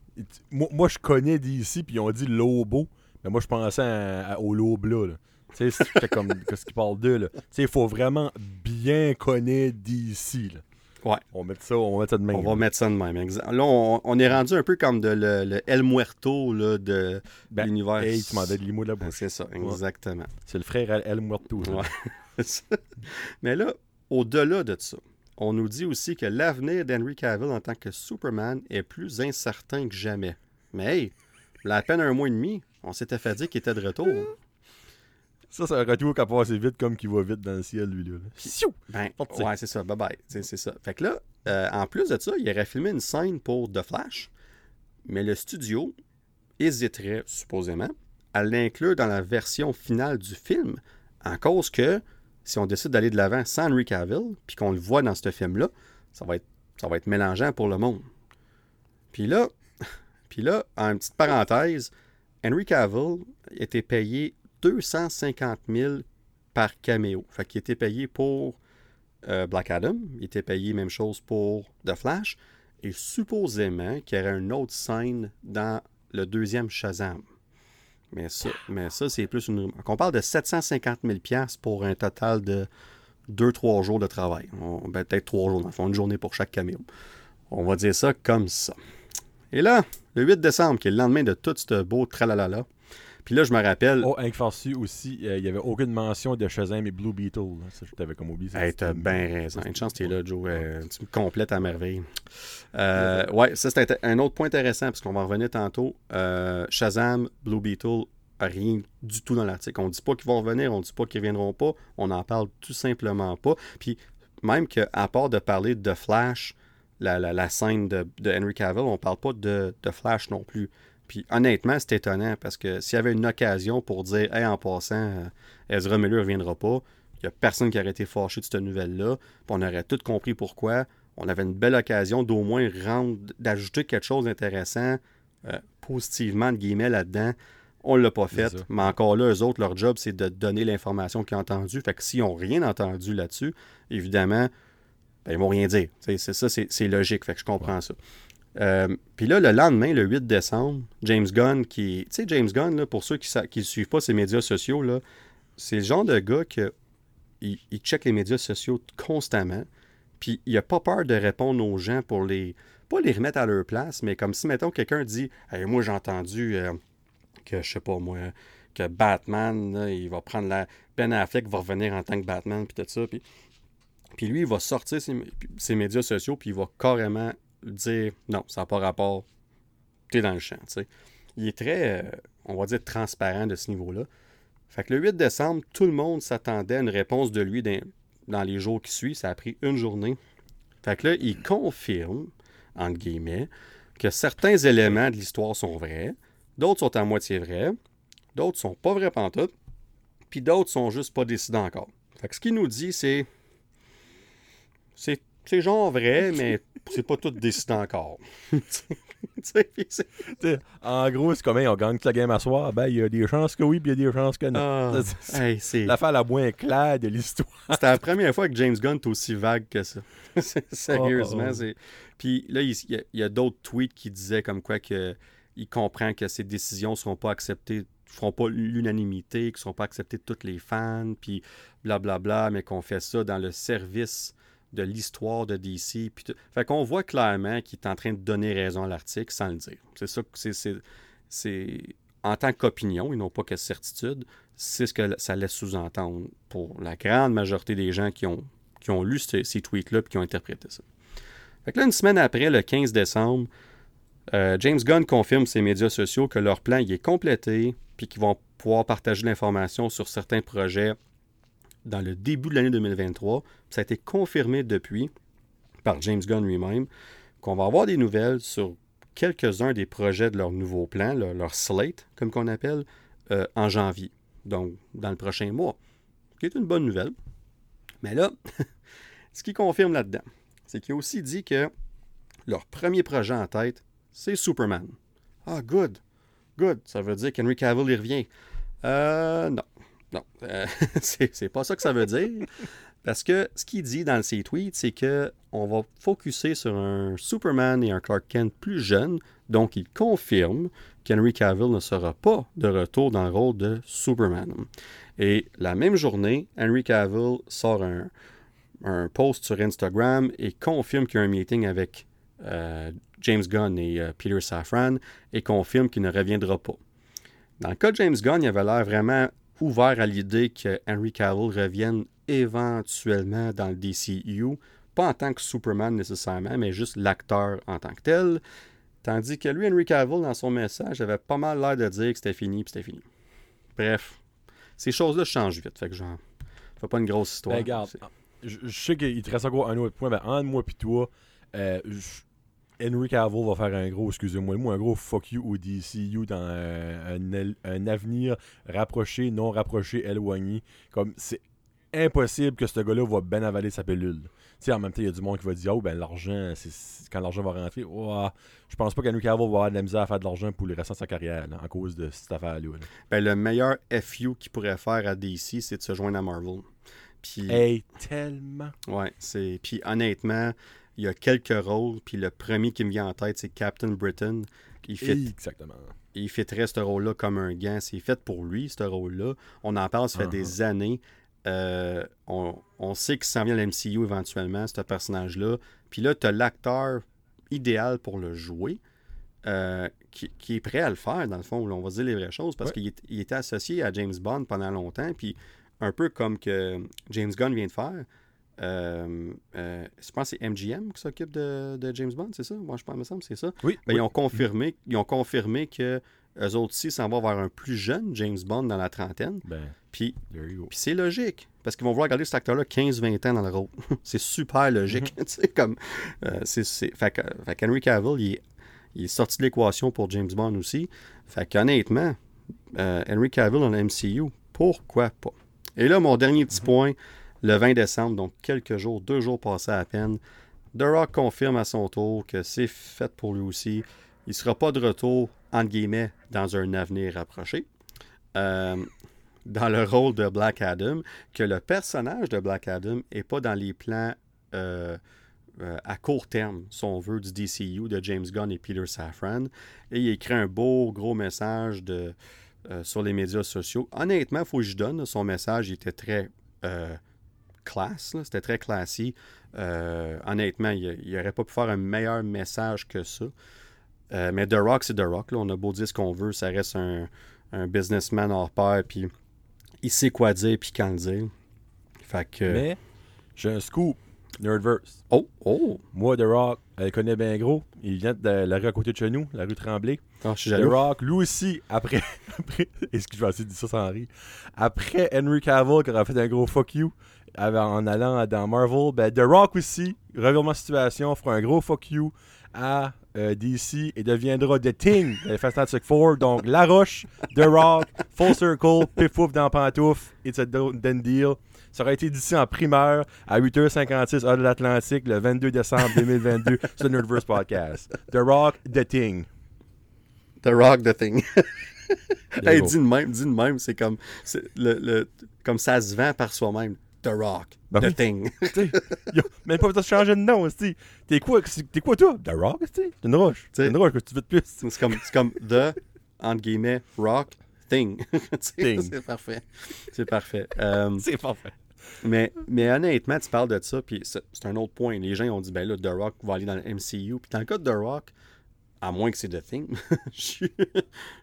B: moi, je connais d'ici, puis ils ont dit Lobo. Mais moi, je pensais au Lobo là. Tu sais, c'est comme ce qu'ils parlent d'eux. Tu sais, il faut vraiment bien connaître d'ici.
A: Ouais.
B: On va mettre ça, on mettre ça de même.
A: On va mettre ça de même. Là, on, est rendu un peu comme de le, El Muerto là, de ben, l'univers.
B: Hey, tu m'as de l'imo de la bouche.
A: C'est ça, exactement.
B: C'est le frère El Muerto.
A: Ouais. Mais là, au-delà de ça, on nous dit aussi que l'avenir d'Henry Cavill en tant que Superman est plus incertain que jamais. Mais hey, la peine un mois et demi, on s'était fait dire qu'il était de retour.
B: Ça, c'est un retour qui passe vite comme qui va vite dans le ciel, lui. Là.
A: Ben, ouais, c'est ça. Bye bye. C'est ça. Fait que là, euh, en plus de ça, il aurait filmé une scène pour The Flash, mais le studio hésiterait, supposément, à l'inclure dans la version finale du film, en cause que si on décide d'aller de l'avant sans Henry Cavill, puis qu'on le voit dans ce film-là, ça va être ça va être mélangeant pour le monde. Puis là, puis là, en petite parenthèse, Henry Cavill était payé 250 000 par caméo. Fait qu'il était payé pour euh, Black Adam, il était payé même chose pour The Flash, et supposément qu'il y aurait une autre scène dans le deuxième Shazam. Mais ça, mais ça c'est plus une. On parle de 750 000 pour un total de 2-3 jours de travail. Ben, peut-être 3 jours, dans le fond, une journée pour chaque caméo. On va dire ça comme ça. Et là, le 8 décembre, qui est le lendemain de tout ce beau tralalala, puis là, je me rappelle.
B: Oh, Hank Farsu aussi, euh, il n'y avait aucune mention de Shazam et Blue Beetle. Ça, je t'avais comme oublié.
A: Hey, t'as bien raison. Une chance que tu es là, Joe. Euh, tu me complètes à merveille. Euh, ouais, ça, c'était un autre point intéressant, parce qu'on va en revenir tantôt. Shazam, Blue Beetle, rien du tout dans l'article. On ne dit pas qu'ils vont revenir, on ne dit pas qu'ils ne reviendront pas. On n'en parle tout simplement pas. Puis, même qu'à part de parler de Flash, la, scène de, Henry Cavill, on ne parle pas de, de Flash non plus. Puis honnêtement, c'est étonnant parce que s'il y avait une occasion pour dire Hey, en passant, euh, Ezra Miller ne reviendra pas, il n'y a personne qui aurait été fâché de cette nouvelle-là, puis on aurait tout compris pourquoi. On avait une belle occasion d'au moins rendre, d'ajouter quelque chose d'intéressant, euh, positivement, de guillemets, là-dedans. On ne l'a pas fait. Mais encore là, eux autres, leur job, c'est de donner l'information qu'ils ont entendue. Fait que s'ils n'ont rien entendu là-dessus, évidemment, ben, ils vont rien dire. C'est ça, c'est logique. Fait que je comprends ça. Euh, puis là, le lendemain, le 8 décembre, James Gunn, qui. Tu sais, James Gunn, pour ceux qui ne suivent pas ses médias sociaux, là, c'est le genre de gars qui il, check les médias sociaux constamment. Puis il n'a pas peur de répondre aux gens pour les. Pas les remettre à leur place, mais comme si, mettons, quelqu'un dit Moi, j'ai entendu euh, que, je sais pas moi, que Batman, il va prendre la. Ben Affleck va revenir en tant que Batman, puis tout ça. Puis, lui, il va sortir ses médias sociaux, puis il va carrément dire non, ça n'a pas rapport, tu es dans le champ. Il est très, euh, on va dire, transparent de ce niveau-là. Fait que le 8 décembre, tout le monde s'attendait à une réponse de lui dans, les jours qui suivent. Ça a pris une journée. Fait que là, il confirme, entre guillemets, que certains éléments de l'histoire sont vrais, d'autres sont à moitié vrais, d'autres sont pas vrais pantoute, puis d'autres sont juste pas décidés encore. Fait que ce qu'il nous dit, c'est. C'est c'est genre vrai, mais c'est pas tout décidé encore.
B: en gros, c'est comme on gagne toute la game à soir? Ben, il y a des chances que oui, puis il y a des chances que non. Ah, c'est l'affaire la moins claire de l'histoire.
A: C'était la première fois que James Gunn est aussi vague que ça. Sérieusement. Oh, oh, oh. Puis là, il, y a, d'autres tweets qui disaient comme quoi que il comprend que ces décisions ne seront pas acceptées ne feront pas l'unanimité, qui ne seront pas acceptées de tous les fans, puis blablabla, bla, bla, mais qu'on fait ça dans le service de l'histoire de DC. Puis fait qu'on voit clairement qu'il est en train de donner raison à l'article sans le dire. C'est ça que c'est. En tant qu'opinion, ils n'ont pas que certitude, c'est ce que ça laisse sous-entendre pour la grande majorité des gens qui ont, lu ces, tweets-là et qui ont interprété ça. Fait que là, une semaine après, le 15 décembre, euh, James Gunn confirme ses médias sociaux que leur plan y est complété, puis qu'ils vont pouvoir partager l'information sur certains projets dans le début de l'année 2023. Ça a été confirmé depuis par James Gunn lui-même qu'on va avoir des nouvelles sur quelques-uns des projets de leur nouveau plan, leur, slate, comme qu'on appelle, euh, en janvier. Donc, dans le prochain mois. Ce qui est une bonne nouvelle. Mais là, ce qui confirme là-dedans, c'est qu'il a aussi dit que leur premier projet en tête, c'est Superman. Ah, good. Good. Ça veut dire qu'Henry Cavill y revient. Euh, non. Non, euh, c'est pas ça que ça veut dire. Parce que ce qu'il dit dans ses tweets, c'est que on va focuser sur un Superman et un Clark Kent plus jeunes. Donc, il confirme qu'Henry Cavill ne sera pas de retour dans le rôle de Superman. Et la même journée, Henry Cavill sort un, post sur Instagram et confirme qu'il y a un meeting avec euh, James Gunn et euh, Peter Safran et confirme qu'il ne reviendra pas. Dans le cas de James Gunn, il avait l'air vraiment ouvert à l'idée que Henry Cavill revienne éventuellement dans le DCU, pas en tant que Superman nécessairement, mais juste l'acteur en tant que tel. Tandis que lui, Henry Cavill, dans son message, avait pas mal l'air de dire que c'était fini, puis c'était fini. Bref, ces choses-là changent vite. Fait que genre, fais pas une grosse histoire.
B: Ben, regarde, je, sais qu'il te reste encore un autre point. Ben, entre moi et toi, euh, Henry Cavill va faire un gros, excusez-moi, moi, un gros fuck you au DCU dans un, un, avenir rapproché, non rapproché, éloigné. Comme c'est impossible que ce gars-là va bien avaler sa pilule. Tu sais, en même temps, il y a du monde qui va dire Oh, ben l'argent, c'est quand l'argent va rentrer, oh, je pense pas qu'Henry Cavill va avoir de la misère à faire de l'argent pour le reste de sa carrière, à cause de cette affaire-là.
A: Ben, le meilleur FU qu'il pourrait faire à DC, c'est de se joindre à Marvel.
B: Puis, hey, tellement.
A: Ouais, c'est. Puis honnêtement, il y a quelques rôles. Puis le premier qui me vient en tête, c'est Captain Britain.
B: Il fait, Exactement.
A: Il fitterait ce rôle-là comme un gant. C'est fait pour lui, ce rôle-là. On en parle, ça fait des uh-huh. années. Euh, on, sait qu'il s'en vient à l'MCU éventuellement, ce personnage-là. Puis là, tu as l'acteur idéal pour le jouer, euh, qui, est prêt à le faire, dans le fond. on va dire les vraies choses, parce qu'il était associé à James Bond pendant longtemps. Puis un peu comme que James Gunn vient de faire. Euh, je pense que c'est MGM qui s'occupe de, James Bond, c'est ça? Moi, je pense, me semble, c'est ça.
B: Oui,
A: ben, Ils, ont confirmé, ils ont confirmé que eux autres aussi s'en vont vers un plus jeune James Bond dans la trentaine.
B: Ben,
A: puis, c'est logique. Parce qu'ils vont vouloir garder cet acteur-là 15-20 ans dans le rôle. c'est super logique. Mhm. comme, euh, c'est, fait, que, Henry Cavill, il est, sorti de l'équation pour James Bond aussi. Fait qu'honnêtement, euh, Henry Cavill dans le MCU, pourquoi pas? Et là, mon dernier petit mhm. point, le 20 décembre, donc quelques jours, deux jours passés à peine, The confirme à son tour que c'est fait pour lui aussi. Il ne sera pas de retour, entre guillemets, dans un avenir rapproché. Euh, dans le rôle de Black Adam, que le personnage de Black Adam n'est pas dans les plans euh, euh, à court terme, si on veut, du DCU de James Gunn et Peter Safran. Et il écrit un beau, gros message sur les médias sociaux. Honnêtement, il faut que je donne, son message il était très classe, c'était très classique. honnêtement, il n'aurait pas pu faire un meilleur message que ça. Euh, mais The Rock, c'est The Rock. On a beau dire ce qu'on veut, ça reste un, businessman hors pair, puis il sait quoi dire, puis quand le dire. Fait que...
B: Mais j'ai un scoop, Nerdverse.
A: Oh, oh!
B: Moi, The Rock, elle connaît bien gros. Il vient de la rue à côté de chez nous, la rue Tremblay.
A: Oh, je suis The
B: Rock, lui aussi, après... après Est-ce que je vais essayer de dire ça sans rire? Après Henry Cavill, qui aura fait un gros fuck you, en allant dans Marvel, ben The Rock aussi, revirement de situation, fera un gros fuck you à euh, DC et deviendra The Thing de Fantastic Four. Donc, La Roche, The Rock, Full Circle, Pif Pouf dans Pantouf, It's a Done Deal. Ça aurait été d'ici en primeur à 8h56 heure de l'Atlantique le 22 décembre 2022 sur le Nerdverse Podcast. The Rock, The Thing.
A: The Rock, The Thing. hey, dis de même, dis de même, c'est comme, le, le, comme ça se vend par soi-même. The Rock. Ben the Thing.
B: yo, même pas besoin de changer de nom, T'es quoi, t'es quoi toi? The Rock, une roche. C'est une roche que tu veux de plus.
A: C'est comme, comme The, entre guillemets, Rock Thing. thing. C'est parfait. C'est parfait.
B: Euh, c'est parfait.
A: Mais, mais honnêtement, tu parles de ça, puis c'est un autre point. Les gens ont dit, ben là, The Rock va aller dans le MCU. Puis dans le cas de The Rock, à moins que c'est The Thing, je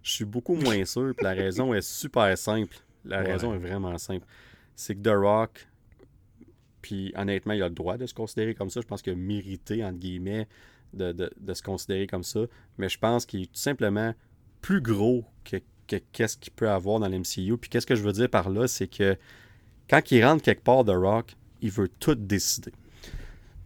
A: suis beaucoup moins sûr. Puis la raison est super simple. La raison est vraiment simple. C'est que The Rock, puis honnêtement, il a le droit de se considérer comme ça. Je pense qu'il a mérité, entre guillemets, de, se considérer comme ça. Mais je pense qu'il est tout simplement plus gros que, qu'est-ce qu'il peut avoir dans l'MCU. Puis qu'est-ce que je veux dire par là, c'est que quand il rentre quelque part de Rock, il veut tout décider.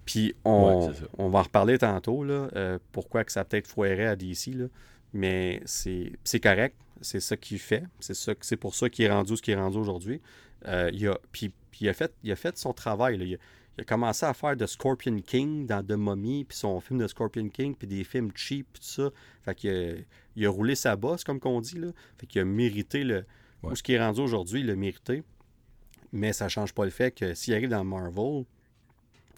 A: Puis on, on va en reparler tantôt, là, euh, pourquoi que ça peut-être foirait à DC, là, mais c'est, correct, c'est ça qu'il fait, c'est, pour ça qu'il est rendu ce qu'il est rendu aujourd'hui. Euh, il a, puis puis il a fait, il a fait son travail. Il, a, commencé à faire de Scorpion King dans The Mummy, puis son film de Scorpion King, puis des films cheap, tout ça. Fait qu'il il a roulé sa bosse, comme qu'on dit. Là. Fait qu'il a mérité le. ce qui est rendu aujourd'hui, il l'a mérité. Mais ça change pas le fait que s'il arrive dans Marvel,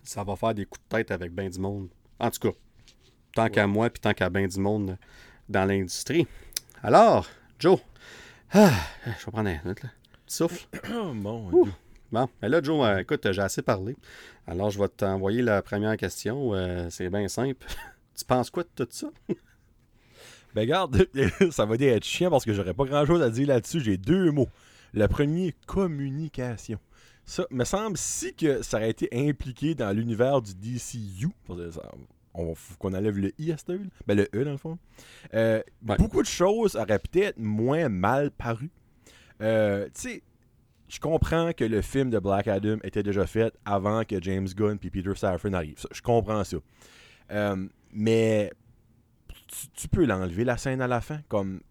A: ça va faire des coups de tête avec ben du monde. En tout cas, tant qu'à moi, puis tant qu'à ben du monde dans l'industrie. Alors, Joe, ah, je vais prendre un autre. Là. Souffle.
B: bon,
A: Bon, mais là, Joe, euh, écoute, j'ai assez parlé. Alors, je vais t'envoyer la première question. Euh, c'est bien simple. tu penses quoi de tout ça?
B: ben, regarde, ça va dire être chiant parce que j'aurais pas grand chose à dire là-dessus. J'ai deux mots. Le premier, communication. Ça me semble si que ça aurait été impliqué dans l'univers du DCU. On qu'on enlève le I à cette Ben, le E, dans le fond. Euh, beaucoup de choses auraient peut-être moins mal paru. tu sais, je comprends que le film de Black Adam était déjà fait avant que James Gunn et Peter Safran arrivent. je comprends ça. Euh, mais tu, peux l'enlever la scène à la fin comme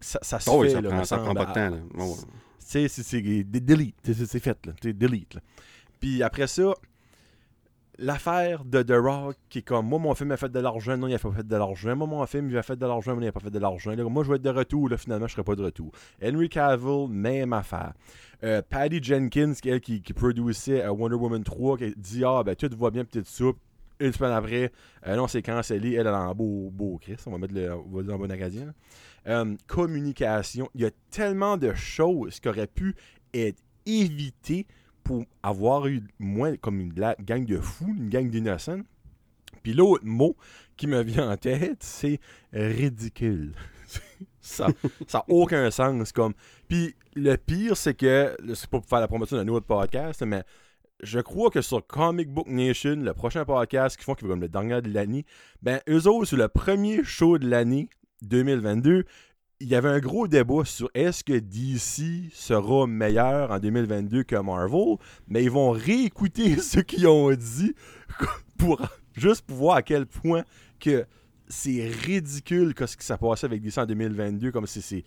B: ça, ça se
A: oh
B: fait
A: ça, prend, ça prend pas de temps là. Oh,
B: c'est delete c'est fait là delete là. puis après ça l'affaire de The qui est comme moi mon film a fait de l'argent non il a pas fait de l'argent. Moi mon film il a fait de l'argent non il a pas fait de l'argent. Moi je vais être de retour là finalement je serai pas de retour. Henry Cavill même affaire. Euh, Patty Jenkins qui, elle, qui, qui produisait euh, Wonder Woman 3 qui dit ah ben tout va bien petite soupe une semaine après. Euh, non c'est cancellé elle, elle est en beau beau Chris on va mettre le on va dire en bon acadien. Communication il y a tellement de choses qui auraient pu être évitées pour avoir eu moins comme une gang de fous, une gang d'innocents. Puis l'autre mot qui me vient en tête, c'est ridicule. ça n'a aucun sens. Comme. Puis le pire, c'est que, c'est pas pour faire la promotion d'un autre podcast, mais je crois que sur Comic Book Nation, le prochain podcast qu'ils font, qui va comme le dernier de l'année, ben eux autres, sur le premier show de l'année 2022, il y avait un gros débat sur est-ce que DC sera meilleur en 2022 que Marvel, mais ils vont réécouter ce qu'ils ont dit pour juste pour voir à quel point que c'est ridicule que ce qui s'est passé avec DC en 2022 comme si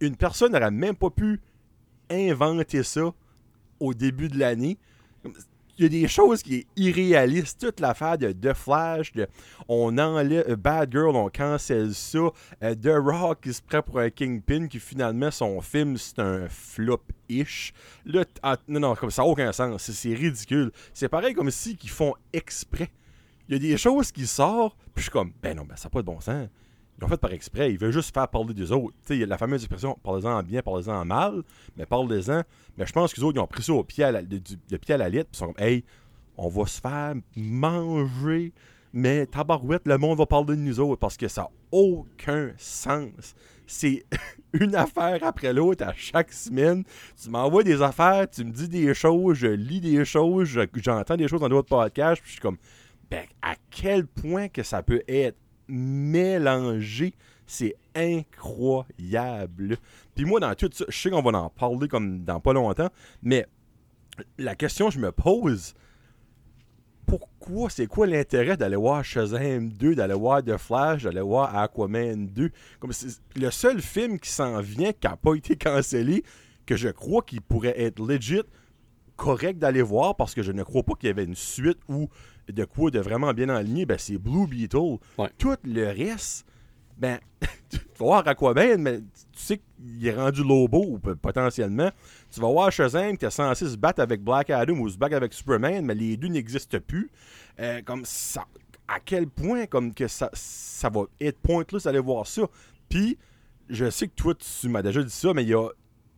B: une personne n'aurait même pas pu inventer ça au début de l'année y a des choses qui sont irréalistes. Toute l'affaire de The Flash, de, on enlève euh, Bad Girl, on cancelle ça. Euh, The Rock qui se prend pour un Kingpin, qui finalement, son film, c'est un flop-ish. Là, ah, non, non, ça n'a aucun sens. C'est ridicule. C'est pareil comme si qu'ils font exprès. Il y a des choses qui sortent, puis je suis comme, ben non, ben ça n'a pas de bon sens. Ils ont fait par exprès. Ils veulent juste faire parler des autres. Tu sais, la fameuse expression parlez-en en bien, parlez-en en mal, mais parlez-en. Mais je pense qu'ils autres, ils ont pris ça au pied à la, de, pied à la lettre. Ils sont comme, hey, on va se faire manger. Mais tabarouette, le monde va parler de nous autres parce que ça n'a aucun sens. C'est une affaire après l'autre à chaque semaine. Tu m'envoies des affaires, tu me dis des choses, je lis des choses, j'entends des choses dans d'autres podcasts, puis je suis comme, ben, à quel point que ça peut être mélangé. C'est incroyable. Puis moi, dans tout ça, je sais qu'on va en parler comme dans pas longtemps, mais la question que je me pose, pourquoi, c'est quoi l'intérêt d'aller voir Shazam 2, d'aller voir The Flash, d'aller voir Aquaman 2? Comme le seul film qui s'en vient, qui n'a pas été cancellé, que je crois qu'il pourrait être legit, correct d'aller voir, parce que je ne crois pas qu'il y avait une suite où de quoi de vraiment bien aligné, ben, c'est Blue Beetle. Tout le reste, ben, tu vas voir Aquaman, mais tu sais qu'il est rendu Lobo, potentiellement. Tu vas voir Shazam qui est censé se battre avec Black Adam ou se battre avec Superman, mais les deux n'existent plus. Euh, comme ça, à quel point comme que ça, ça va être pointless d'aller voir ça. Puis, je sais que toi, tu m'as déjà dit ça, mais il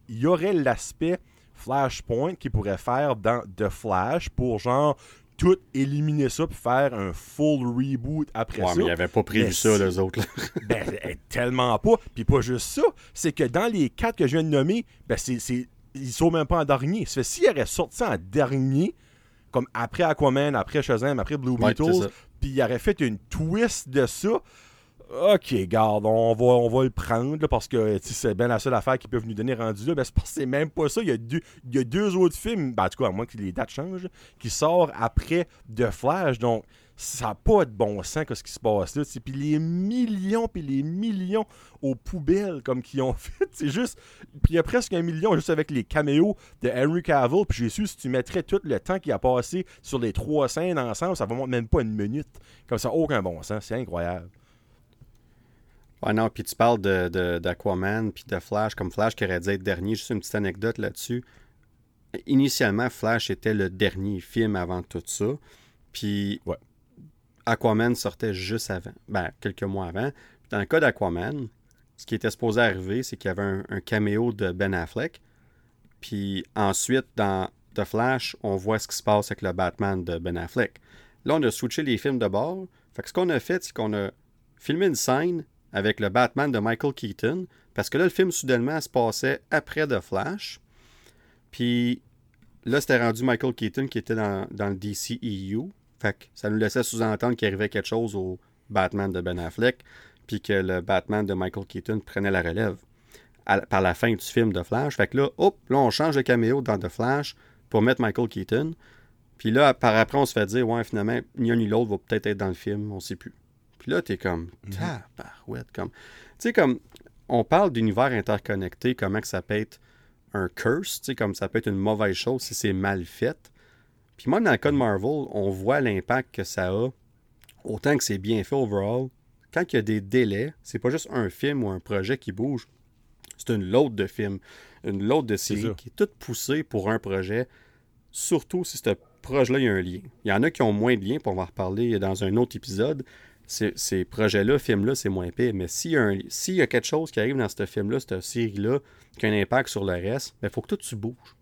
B: y, y aurait l'aspect Flashpoint qui pourrait faire dans The Flash pour genre tout éliminer ça puis faire un full reboot après ça.
A: mais ils n'avaient pas prévu ça, les autres.
B: ben, tellement pas. Puis pas juste ça, c'est que dans les quatre que je viens de nommer, ben, c'est, ils sont même pas en dernier. Ça fait s'ils auraient sorti en dernier, comme après Aquaman, après Shazam, après Blue Beetle, puis ils auraient fait une twist de ça, OK, garde, on va, on va le prendre parce que c'est bien la seule affaire qu'ils peuvent nous donner rendu là. Ben, c'est même pas ça. Il y, a deux, il deux autres films, ben, en tout à moins que les dates changent, qui sortent après The Flash. Donc, ça n'a pas de bon sens que ce qui se passe là. Puis les millions, puis les millions aux poubelles comme qu'ils ont fait. C'est juste. Puis il y a presque un million juste avec les caméos de Henry Cavill. Puis j'ai su, si tu mettrais tout le temps qu'il a passé sur les trois scènes ensemble, ça va même pas une minute. Comme ça, aucun bon sens. C'est incroyable.
A: Ouais, non, puis tu parles d'Aquaman, de, puis de Flash, comme Flash qui aurait dû être dernier. Juste une petite anecdote là-dessus. Initialement, Flash était le dernier film avant tout ça. Puis ouais. Aquaman sortait juste avant. Ben, quelques mois avant. dans le cas d'Aquaman, ce qui était supposé arriver, c'est qu'il y avait un, caméo de Ben Affleck. Puis ensuite, dans The Flash, on voit ce qui se passe avec le Batman de Ben Affleck. Là, on a switché les films de bord. Fait que ce qu'on a fait, c'est qu'on a filmé une scène avec le Batman de Michael Keaton, parce que là, le film, soudainement, se passait après The Flash. Puis là, c'était rendu Michael Keaton qui était dans, le DCEU. Fait que ça nous laissait sous-entendre qu'il arrivait quelque chose au Batman de Ben Affleck, puis que le Batman de Michael Keaton prenait la relève. par la fin du film de Flash. Fait que là, hop, là, on change de caméo dans The Flash pour mettre Michael Keaton. Puis là, par après, on se fait dire, ouais, finalement, ni un ni l'autre va peut-être être dans le film, on sait plus. Puis là, t'es comme, mhm. tabarouette, comme. Tu sais, comme, on parle d'univers interconnecté, comment que ça peut être un curse, tu sais, comme ça peut être une mauvaise chose si c'est mal fait. Puis moi, dans le cas de Marvel, on voit l'impact que ça a, autant que c'est bien fait overall. Quand il y a des délais, c'est pas juste un film ou un projet qui bouge, c'est une load de films, une load de séries qui est toute poussée pour un projet, surtout si ce projet-là, il y a un lien. Il y en a qui ont moins de liens, puis on va en reparler dans un autre épisode. Ces, projets-là, films-là, c'est moins pire. Mais s'il y, a y a quelque chose qui arrive dans ce film-là, cette série-là, qui a un impact sur le reste, il ben, faut que tout tu bouges.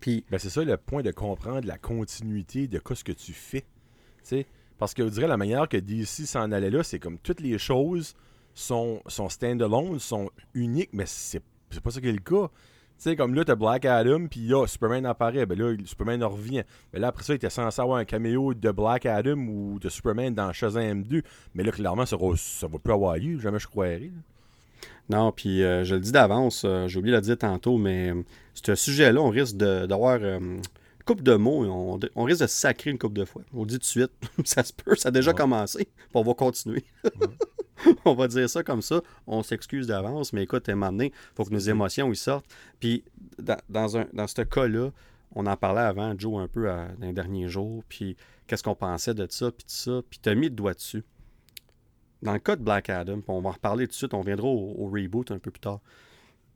B: Puis, ben c'est ça le point de comprendre la continuité de ce que tu fais. Parce que je dirais la manière que DC s'en allait là, c'est comme toutes les choses sont, sont stand-alone, sont uniques, mais c'est pas ça qui est le cas. Tu sais, comme là, t'as Black Adam, puis là, Superman apparaît. Ben là, Superman revient. Mais là, après ça, il était censé avoir un caméo de Black Adam ou de Superman dans Shazam 2. Mais là, clairement, ça, ça va plus avoir lieu. Jamais je croirais.
A: Non, puis euh, je le dis d'avance, euh, j'ai oublié de le dire tantôt, mais euh, ce sujet-là, on risque d'avoir une coupe de mots, on, on, risque de sacrer une coupe de fois. On le dit tout de suite, ça se peut, ça a déjà commencé, puis on va continuer. on va dire ça comme ça. On s'excuse d'avance, mais écoute, à un moment donné, il faut que nos émotions y sortent. Puis dans, un, dans ce cas-là, on en parlait avant, Joe, un peu dans les derniers jours, puis qu'est-ce qu'on pensait de ça, puis tout ça, puis tu as mis le doigt dessus. Dans le cas de Black Adam, on va en reparler tout de suite, on viendra au, reboot un peu plus tard.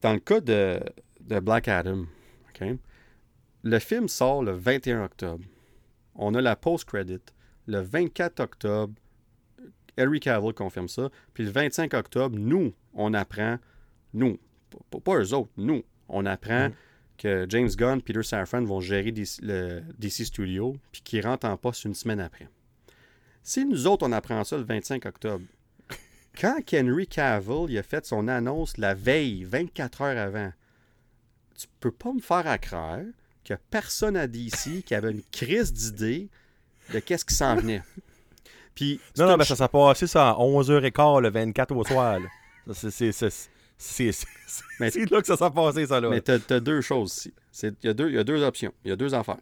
A: Dans le cas de, Black Adam, le film sort le 21 octobre. On a la post-credit. Le 24 octobre, Henry Cavill confirme ça. Puis le 25 octobre, nous, on apprend, nous, pas, eux autres, nous, on apprend mm. que James Gunn, Peter Safran vont gérer le DC Studio, puis qu'ils rentrent en poste une semaine après. Si nous autres, on apprend ça le 25 octobre, quand Henry Cavill il a fait son annonce la veille, 24 heures avant, tu peux pas me faire à croire que personne à DC qui avait une crise d'idée de qu'est-ce qui s'en venait.
B: Puis, non, non, mais ça s'est passé ça à 11h15 le 24 au soir. C'est là que ça s'est passé, ça. Là.
A: Mais tu as, deux choses ici. Il y, a deux, y a deux options. Il y a deux affaires.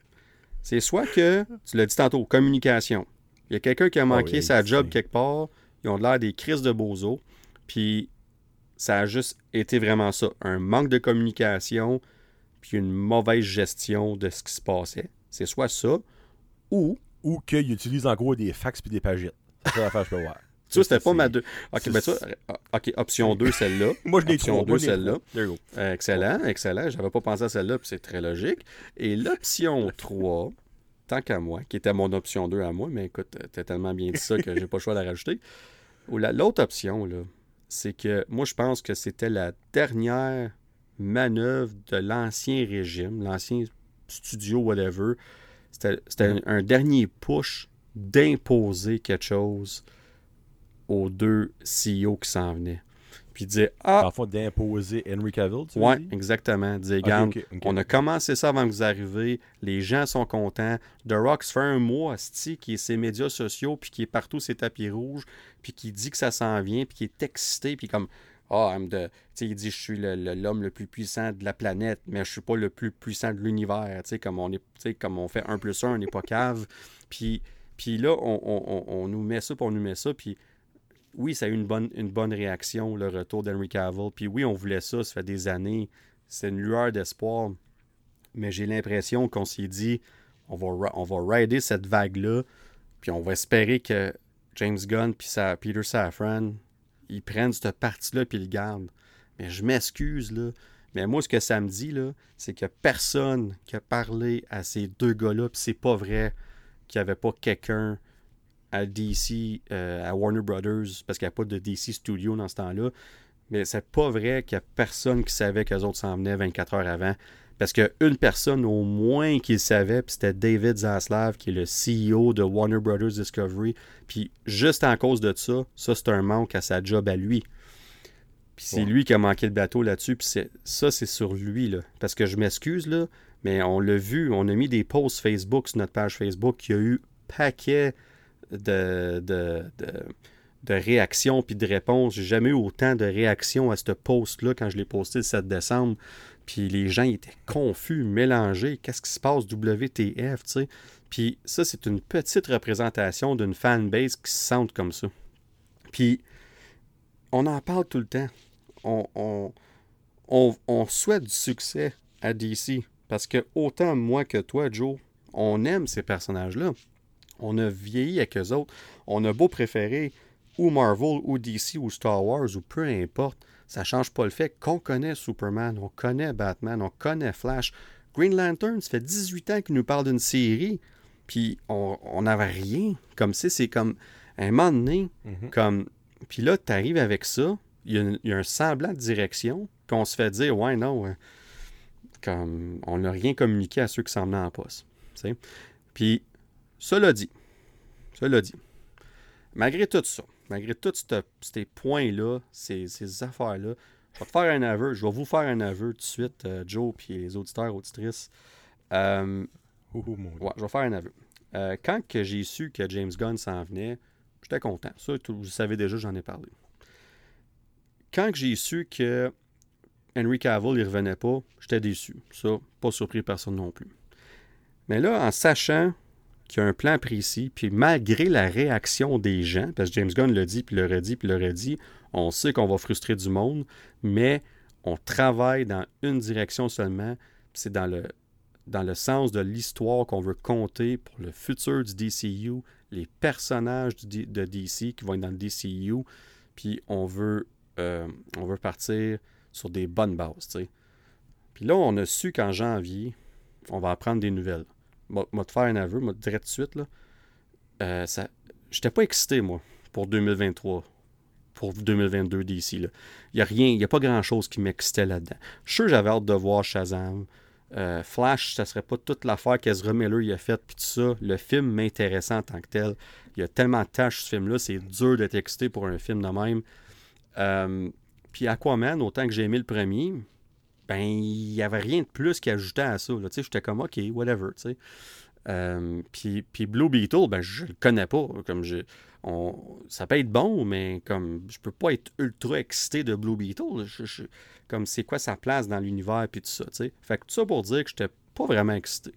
A: C'est soit que, tu l'as dit tantôt, communication. Il y a quelqu'un qui a ah manqué sa job quelque part. Ils ont l'air des crises de bozo. Puis ça a juste été vraiment ça. Un manque de communication, puis une mauvaise gestion de ce qui se passait. C'est soit ça, ou
B: ou qu'ils utilisent en gros des fax puis des pagettes. C'est ça l'affaire, je peux voir.
A: Ça, c'était pas ma deux. Ok, ben ça, ok, option 2, celle-là.
B: Moi, je l'ai
A: Option 2, celle-là. Euh, excellent, excellent. J'avais pas pensé à celle-là, puis c'est très logique. Et l'option 3, tant qu'à moi, qui était mon option 2 à moi, mais écoute, t'as tellement bien dit ça que j'ai pas le choix de la rajouter. L'autre option, là, c'est que moi, je pense que c'était la dernière manœuvre de l'ancien régime, l'ancien studio, whatever, c'était un, dernier push d'imposer quelque chose aux deux CEO qui s'en venaient. Puis dire Ah.
B: En d'imposer Henry Cavill, tu
A: Oui, exactement. Dire on a commencé ça avant que vous arriviez, les gens sont contents. The Rock fait un mois, qui est ses médias sociaux, puis qui est partout ses tapis rouges, puis qui dit que ça s'en vient, puis qui est excité, puis comme ah, il dit je suis l'homme le, plus puissant de la planète, mais je suis pas le plus puissant de l'univers. Comme on comme on fait un plus un, on n'est pas cave. Puis, puis là, on, nous met ça, puis on nous met ça, puis oui, ça a eu une bonne, une bonne réaction, le retour d'Henry Cavill. Puis oui, on voulait ça, ça fait des années. C'est une lueur d'espoir. Mais j'ai l'impression qu'on s'est dit, on va, on va rider cette vague-là, puis on va espérer que James Gunn puis Peter Safran ils prennent cette partie-là puis ils le gardent. Mais je m'excuse, là. Mais moi, ce que ça me dit, là, c'est que personne qui a parlé à ces deux gars-là, puis c'est pas vrai qu'il n'y avait pas quelqu'un à DC, euh, à Warner Brothers, parce qu'il n'y a pas de DC Studio dans ce temps-là. Mais c'est pas vrai qu'il n'y a personne qui savait qu'eux autres s'en venaient 24 heures avant. Parce qu'il y a une personne au moins qui le savait, puis c'était David Zaslav, qui est le CEO de Warner Brothers Discovery. Puis juste en cause de ça, ça c'est un manque à sa job à lui. Puis c'est lui qui a manqué le bateau là-dessus. Puis ça, c'est sur lui. Là. Parce que je m'excuse, là, mais on l'a vu, on a mis des posts Facebook sur notre page Facebook. Il y a eu paquet de, de, de réactions puis de réponses. J'ai jamais eu autant de réactions à ce post-là quand je l'ai posté le 7 décembre. Puis les gens étaient confus, mélangés. Qu'est-ce qui se passe, WTF, tu sais? Puis ça, c'est une petite représentation d'une fanbase qui se sente comme ça. Puis on en parle tout le temps. On, on, souhaite du succès à DC. Parce que autant moi que toi, Joe, on aime ces personnages-là. On a vieilli avec eux autres. On a beau préférer ou Marvel ou DC ou Star Wars ou peu importe. Ça change pas le fait qu'on connaît Superman, on connaît Batman, on connaît Flash. Green Lantern, ça fait 18 ans qu'il nous parle d'une série, puis on n'avait rien. Comme si c'est comme un moment donné, mhm. comme. Puis là, tu arrives avec ça, il y, a un semblant de direction qu'on se fait dire, ouais, non, euh, comme on n'a rien communiqué à ceux qui s'en venaient en poste. Puis, cela dit, cela dit, malgré tout ça, malgré tous ces points-là, ces, affaires-là, je vais te faire un aveu, je vais vous faire un aveu tout de suite, euh, Joe et les auditeurs, auditrices. Euh, ouais, je vais faire un aveu. Euh, quand j'ai su que James Gunn s'en venait, j'étais content. Ça, vous savez déjà, j'en ai parlé. Quand j'ai su que Henry Cavill ne revenait pas, j'étais déçu. Ça, pas surpris personne non plus. Mais là, en sachant qu'il y a un plan précis, puis malgré la réaction des gens, parce que James Gunn l'a dit, puis le redit, puis le redit, on sait qu'on va frustrer du monde, mais on travaille dans une direction seulement, c'est dans le, dans le sens de l'histoire qu'on veut compter pour le futur du DCU, les personnages de DC qui vont être dans le DCU, puis on veut, euh, on veut partir sur des bonnes bases. Puis là, on a su qu'en janvier, on va apprendre des nouvelles m'a te faire un aveu, m'a dire tout de suite, là, euh, ça, j'étais pas excité, moi, pour 2023, pour 2022 d'ici. Il n'y a rien, il n'y a pas grand-chose qui m'excitait là-dedans. Je suis sûr j'avais hâte de voir Shazam. Euh, Flash, ça serait pas toute l'affaire qu'Ezra Miller il a faite, puis tout ça. Le film m'intéressait en tant que tel. Il y a tellement de tâches, ce film-là, c'est dur d'être excité pour un film de même. Euh, puis Aquaman, autant que j'ai aimé le premier, ben, il n'y avait rien de plus qui ajoutait à ça. J'étais comme, OK, whatever. Euh, puis, puis, Blue Beetle, ben, je le connais pas. Comme je, on, ça peut être bon, mais comme je peux pas être ultra excité de Blue Beetle. comme c'est quoi sa place dans l'univers puis tout ça. Fait que tout ça pour dire que j'étais pas vraiment excité.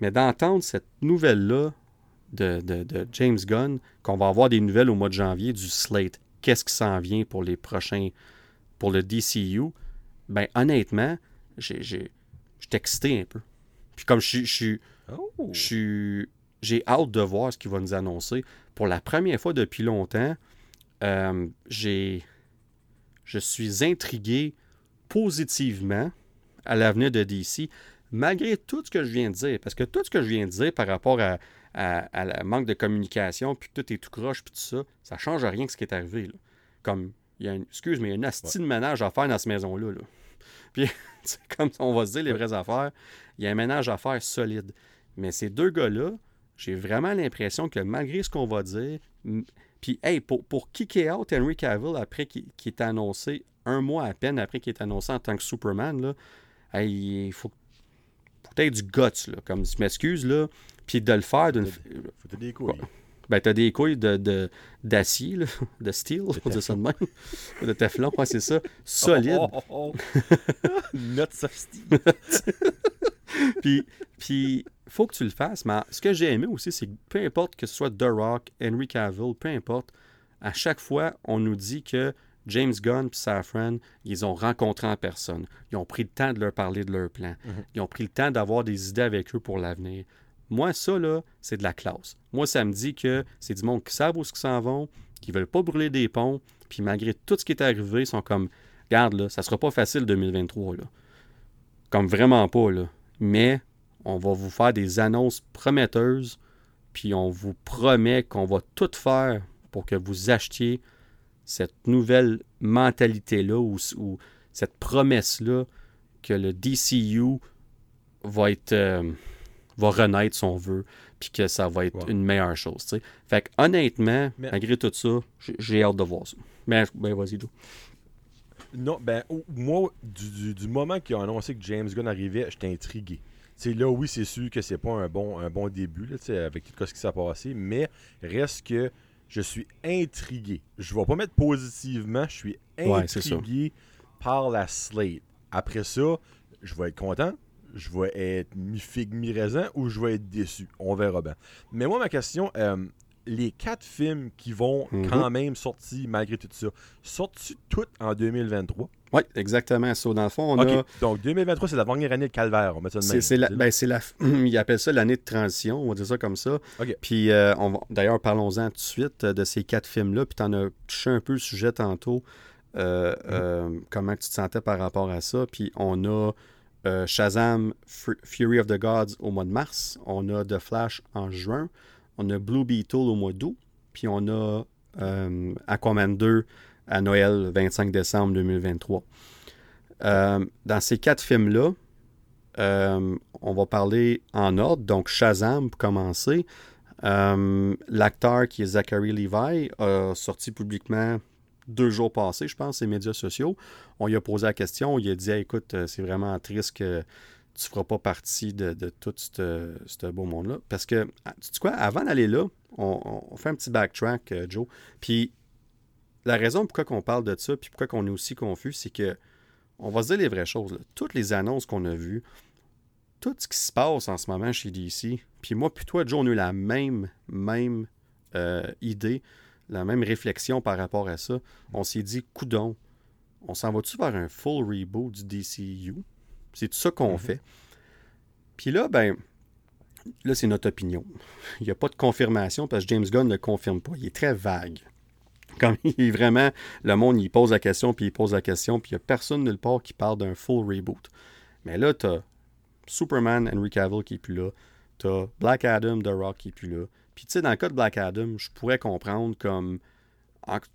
A: Mais d'entendre cette nouvelle-là de, de, de, James Gunn, qu'on va avoir des nouvelles au mois de janvier du Slate, qu'est-ce qui s'en vient pour les prochains, pour le DCU, ben honnêtement, j'ai excité un peu. Puis comme je suis. Oh. J'ai hâte de voir ce qu'il va nous annoncer. Pour la première fois depuis longtemps, euh, j'ai. Je suis intrigué positivement à l'avenir de DC, malgré tout ce que je viens de dire. Parce que tout ce que je viens de dire par rapport à, à, la manque de communication, puis tout est tout croche, puis tout ça, ça change rien que ce qui est arrivé. Comme il y a une, excuse, mais il y a une astuce de ménage à faire dans cette maison-là. Puis, comme on va se dire les vraies affaires, il y a un ménage à faire solide. Mais ces deux gars-là, j'ai vraiment l'impression que malgré ce qu'on va dire, puis, hey, pour, pour kicker out Henry Cavill après qu'il est annoncé, un mois à peine après qu'il est annoncé en tant que Superman, là, hey, il faut peut-être du guts, là, comme je m'excuse, là, puis de le faire d'une.
B: Faut des couilles.
A: Ben, t'as des couilles de, d'acier, de, steel, on dit ça de même. de teflon, ouais, c'est ça. Solide. Oh, oh,
B: oh. Nuts of steel.
A: puis, puis, faut que tu le fasses. Mais ce que j'ai aimé aussi, c'est que peu importe que ce soit The Rock, Henry Cavill, peu importe, à chaque fois, on nous dit que James Gunn et Safran, ils ont rencontré en personne. Ils ont pris le temps de leur parler de leur plan. Mhm. Ils ont pris le temps d'avoir des idées avec eux pour l'avenir. Moi, ça, là, c'est de la classe. Moi, ça me dit que c'est du monde qui savent où s'en vont, qui veulent pas brûler des ponts, puis malgré tout ce qui est arrivé, ils sont comme, regarde, là, ça sera pas facile 2023, là. Comme vraiment pas, là. Mais on va vous faire des annonces prometteuses, puis on vous promet qu'on va tout faire pour que vous achetiez cette nouvelle mentalité-là ou, cette promesse-là que le DCU va être... Euh, va renaître son vœu, puis que ça va être une meilleure chose. T'sais. Fait que, honnêtement, malgré tout ça, j'ai hâte de voir ça. Mais ben, vas-y, tout.
B: Non, ben, moi, du, moment qu'ils ont annoncé que James Gunn arrivait, j'étais intrigué. T'sais, là, oui, c'est sûr que c'est pas un bon, un bon début là, avec tout ce qui s'est passé, mais reste que je suis intrigué. Je vais pas mettre positivement, je suis intrigué par la slate. Après ça, je vais être content, je vais être mi-figue, mi-raisin ou je vais être déçu? On verra bien. Mais moi, ma question, euh, les quatre films qui vont mhm. quand même sortir malgré tout ça, sortent-ils toutes en 2023?
A: Oui, exactement. Ça, dans le fond, on a...
B: Donc, 2023, c'est la dernière année de calvaire.
A: C'est la, ben, la... Ils appellent ça l'année de transition, on va dire ça comme ça. Puis, euh, d'ailleurs, parlons-en tout de suite euh, de ces quatre films-là. Puis, tu en as touché un peu le sujet tantôt. Euh, mhm. comment tu te sentais par rapport à ça. Puis, on a Shazam, Fury of the Gods au mois de mars. On a The Flash en juin. On a Blue Beetle au mois d'août. Puis, on a Aquaman 2 à Noël 25 décembre 2023. Euh, dans ces quatre films-là, euh, on va parler en ordre. Donc, Shazam, pour commencer. Euh, l'acteur qui est Zachary Levi a sorti publiquement deux jours passés, je pense, ses médias sociaux. On lui a posé la question. Il a dit écoute, c'est vraiment triste que tu ne feras pas partie de, tout ce beau monde-là. Parce que, ah, tu sais quoi, avant d'aller là, on, fait un petit backtrack, Joe. Puis, la raison pourquoi on parle de ça, puis pourquoi on est aussi confus, c'est que on va se dire les vraies choses. Toutes les annonces qu'on a vues, tout ce qui se passe en ce moment chez DC, puis moi, puis toi, Joe, on a eu la même, même euh, idée, la même réflexion par rapport à ça. On s'est dit, coudon, on s'en va-tu vers un full reboot du DCU? C'est tout ça qu'on mm-hmm. fait. Puis là, ben, là, c'est notre opinion. Il n'y a pas de confirmation parce que James Gunn ne confirme pas. Il est très vague. Comme il est vraiment, le monde, il pose la question, puis il pose la question, puis il n'y a personne nulle part qui parle d'un full reboot. Mais là, tu as Superman, Henry Cavill qui est plus là. Tu as Black Adam, The Rock qui est plus là. Puis tu sais, dans le cas de Black Adam, je pourrais comprendre comme.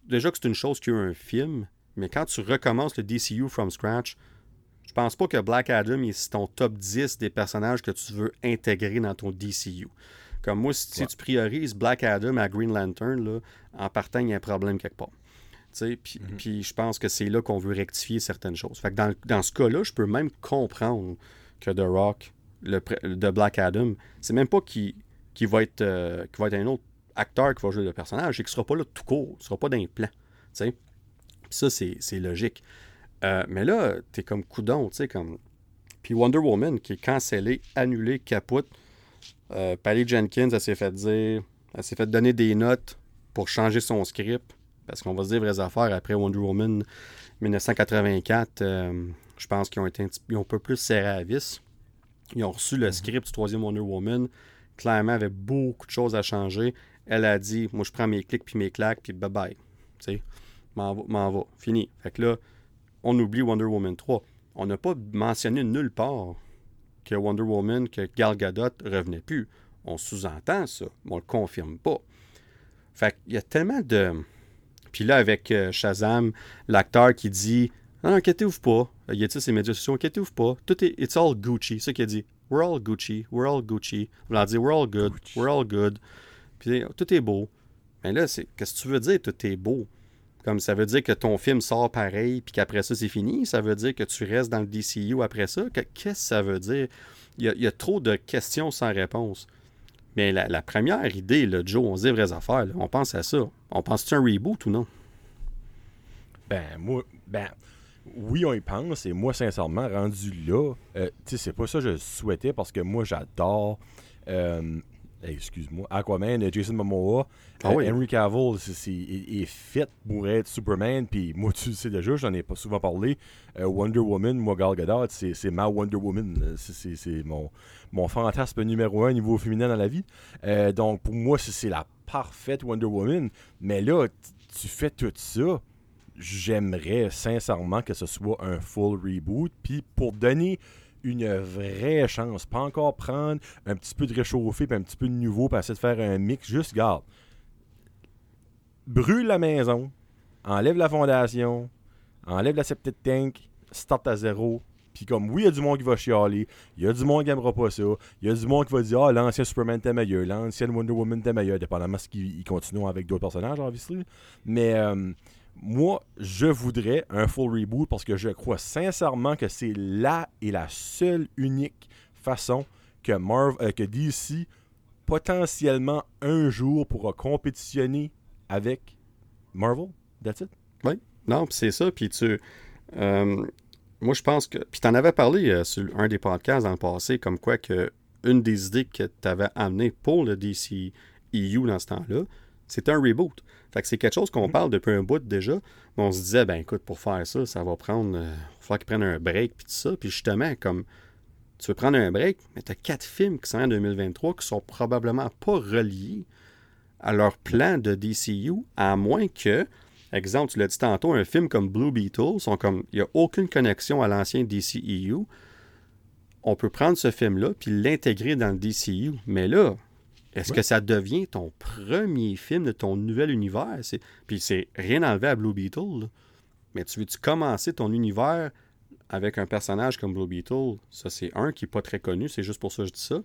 A: déjà que c'est une chose qu'il y a un film, mais quand tu recommences le DCU from scratch, je pense pas que Black Adam est ton top 10 des personnages que tu veux intégrer dans ton DCU. Comme moi, si, tu priorises Black Adam à Green Lantern, là, en partant, il y a un problème quelque part. Puis, je pense que c'est là qu'on veut rectifier certaines choses. Fait que dans, ce cas-là, je peux même comprendre que The Rock, le, de Black Adam, c'est même pas qu'il va, être, euh, va être un autre acteur qui va jouer le personnage, c'est qu'il sera pas là tout court, il sera pas dans les plans. Puis ça, c'est logique. Euh, mais là, t'es comme coudon, tu sais, comme. Puis Wonder Woman, qui est cancellé, annulé, capote. Euh, Patty Jenkins, elle s'est fait dire, elle s'est fait donner des notes pour changer son script. Parce qu'on va se dire vraies affaires après Wonder Woman 1984. Euh, je pense qu'ils ont été un, peu plus serrés à vis. Ils ont reçu le mhm. script du troisième Wonder Woman. Clairement, avait beaucoup de choses à changer. Elle a dit Moi, je prends mes clics puis mes claques, puis bye bye. Tu sais, m'en va. Fini. Fait que là, on oublie Wonder Woman 3. On n'a pas mentionné nulle part que Wonder Woman, que Gal Gadot revenait plus. On sous-entend ça, mais on le confirme pas. Fait qu'il y a tellement de. Puis là, avec euh, Shazam, l'acteur qui dit Non, inquiétez-vous pas. Il a dit ses médias sociaux, inquiétez-vous pas. Tout est. It's all Gucci. C'est ça qu'il a dit. We're all Gucci. We're all Gucci. On a dit We're all good. We're all good. Puis tout est beau. Mais là, c'est. Qu'est-ce que tu veux dire, tout est beau? Comme ça veut dire que ton film sort pareil, puis qu'après ça, c'est fini? Ça veut dire que tu restes dans le DCU après ça? Qu'est-ce que ça veut dire? Il y, a, trop de questions sans réponse. Mais la, première idée, là, Joe, on se dit vraies affaires. on pense à ça. On pense-tu un reboot ou non?
B: Ben, moi, ben, oui, on y pense. Et moi, sincèrement, rendu là, euh, tu sais, c'est pas ça que je souhaitais parce que moi, j'adore euh, excuse-moi, Aquaman, Jason Momoa, ah euh, Henry Cavill est, fait pour être Superman, puis moi tu le sais déjà, j'en ai pas souvent parlé, euh, Wonder Woman, moi Gal Gadot, c'est ma Wonder Woman, c'est mon, mon fantasme numéro un niveau féminin dans la vie, euh, donc pour moi c'est la parfaite Wonder Woman, mais là tu fais tout ça, j'aimerais sincèrement que ce soit un full reboot, puis pour donner une vraie chance. Pas encore prendre un petit peu de réchauffé puis un petit peu de nouveau pour essayer de faire un mix. Juste, garde. Brûle la maison, enlève la fondation, enlève la septic tank, start à zéro. Puis comme, oui, il y a du monde qui va chialer, il y a du monde qui n'aimera pas ça, il y a du monde qui va dire « Ah, l'ancien Superman était meilleur, l'ancienne Wonder Woman était meilleur », dépendamment de ce qu'ils continuent avec d'autres personnages, obviously. Mais... Euh, moi, je voudrais un full reboot parce que je crois sincèrement que c'est la et la seule unique façon que, Marv, euh, que DC potentiellement un jour pourra compétitionner avec Marvel. That's it.
A: Oui. Non, c'est ça. Puis tu. Euh, moi, je pense que. Puis tu en avais parlé euh, sur un des podcasts dans le passé, comme quoi que une des idées que tu avais amené pour le DC EU dans ce temps-là, c'était un reboot. Fait que c'est quelque chose qu'on mm-hmm. parle depuis un bout déjà. Mais on se disait, ben écoute, pour faire ça, ça va prendre. Il va qu'ils prennent un break, puis tout ça. Puis justement, comme tu veux prendre un break, mais tu as quatre films qui sont en 2023 qui sont probablement pas reliés à leur plan de DCU, à moins que, exemple, tu l'as dit tantôt, un film comme Blue Beetle, sont comme, il n'y a aucune connexion à l'ancien DCEU. On peut prendre ce film-là puis l'intégrer dans le DCU. Mais là, est-ce que ça devient ton premier film de ton nouvel univers? Puis c'est rien enlevé à Blue Beetle. Mais tu veux-tu commencer ton univers avec un personnage comme Blue Beetle, ça c'est un qui n'est pas très connu, c'est juste pour ça que je dis ça.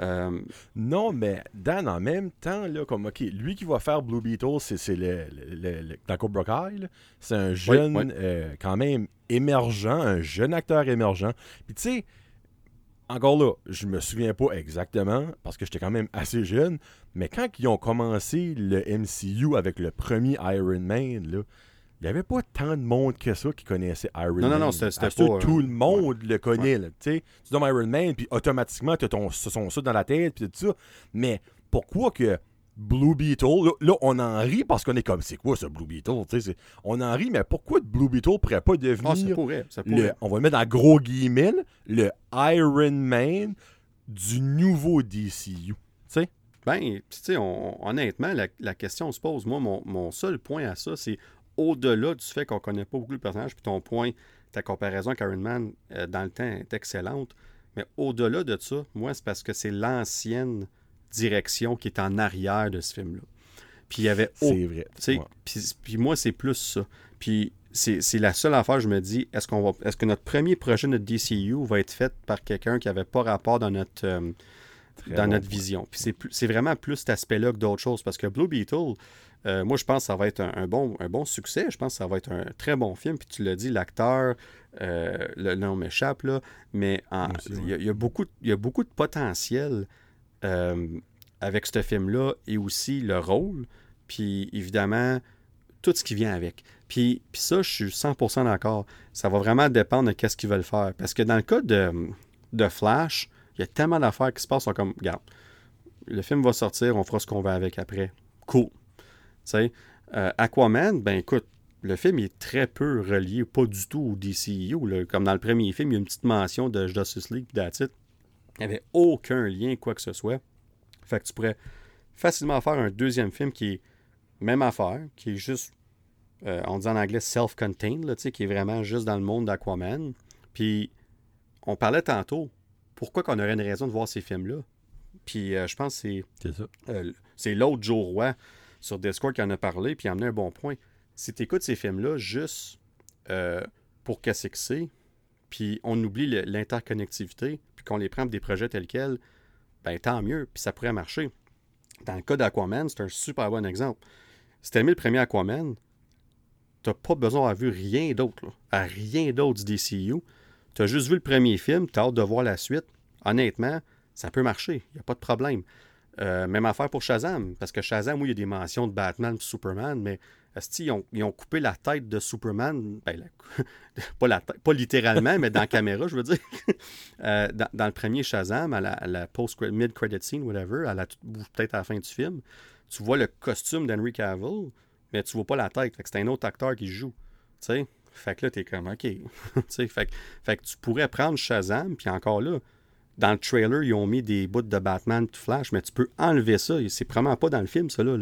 A: Euh,
B: non, mais Dan, en même temps, là, comme, OK, lui qui va faire Blue Beetle, c'est le, le, dans Cobra Kai, c'est un jeune, euh, quand même, émergent, un jeune acteur émergent. Puis tu sais, encore là, je me souviens pas exactement, parce que j'étais quand même assez jeune, mais quand ils ont commencé le MCU avec le premier Iron Man, là, il n'y avait pas tant de monde que ça qui connaissait Iron Man.
A: Non, non, non, c'était pas.
B: Tout le monde le connaît. tu donnes Iron Man, puis automatiquement, tu as ton son ça dans la tête, puis tout ça. Mais pourquoi que Blue Beetle, là, on en rit parce qu'on est comme, c'est quoi ce Blue Beetle? On en rit, mais pourquoi Blue Beetle pourrait pas devenir. Ah,
A: ça pourrait, ça pourrait.
B: on va le mettre en gros guillemets, le Iron Man du nouveau DCU. sais?
A: Ben, tu sais, honnêtement, la, question se pose. Moi, mon, mon seul point à ça, c'est au-delà du fait qu'on ne connaît pas beaucoup le personnage, puis ton point, ta comparaison avec Iron Man euh, dans le temps est excellente, mais au-delà de ça, moi, c'est parce que c'est l'ancienne direction qui est en arrière de ce film-là. Puis il y avait.
B: C'est vrai.
A: Puis, moi, c'est plus ça. Puis c'est la seule affaire, je me dis, est-ce qu'on va est-ce que notre premier projet de DCU va être fait par quelqu'un qui n'avait pas rapport dans notre, euh, dans notre vision? Puis c'est vraiment plus cet aspect-là que d'autres choses, parce que Blue Beetle, euh, moi, je pense que ça va être un, bon, un bon succès. Je pense que ça va être un très bon film. Puis tu l'as dit, l'acteur, euh, le nom m'échappe, là, mais il y, a beaucoup, y a beaucoup de potentiel euh, avec ce film-là et aussi le rôle. Puis évidemment, tout ce qui vient avec. Puis, ça, je suis 100% d'accord. Ça va vraiment dépendre de ce qu'ils veulent faire. Parce que dans le cas de, de Flash, il y a tellement d'affaires qui se passent. comme, regarde, le film va sortir, on fera ce qu'on va avec après. Cool. Euh, Aquaman, ben écoute, le film est très peu relié, pas du tout au DCU. Comme dans le premier film, il y a une petite mention de Justice League, that's Il n'y avait aucun lien, quoi que ce soit. Fait que tu pourrais facilement faire un deuxième film qui est même affaire, qui est juste, euh, on dit en anglais self-contained, qui est vraiment juste dans le monde d'Aquaman. Puis, on parlait tantôt, pourquoi qu'on aurait une raison de voir ces films-là? Puis, euh, je pense que c'est.
B: C'est ça.
A: c'est l'autre Joe Roy sur Discord qui en a parlé, puis il a amené un bon point. Si tu écoutes ces films-là juste euh, pour casser que c'est, puis on oublie l'interconnectivité, puis qu'on les prend pour des projets tels quels, ben tant mieux, puis ça pourrait marcher. Dans le cas d'Aquaman, c'est un super bon exemple. Si tu mis le premier Aquaman, tu pas besoin d'avoir vu rien d'autre, à rien d'autre du DCU. Tu as juste vu le premier film, tu as hâte de voir la suite. Honnêtement, ça peut marcher, il n'y a pas de problème. Euh, même affaire pour Shazam, parce que Shazam, oui, il y a des mentions de Batman et Superman, mais ils ont, ils ont coupé la tête de Superman, ben, pas, la pas littéralement, mais dans la caméra, je veux dire. Euh, dans, le premier Shazam, à la, post mid-credit scene, whatever, peut-être à la fin du film, tu vois le costume d'Henry Cavill, mais tu vois pas la tête. c'est un autre acteur qui joue. sais Fait que là, t'es comme, OK. fait, fait que tu pourrais prendre Shazam, puis encore là, dans le trailer, ils ont mis des bouts de Batman de Flash, mais tu peux enlever ça. C'est vraiment pas dans le film, ça. Là,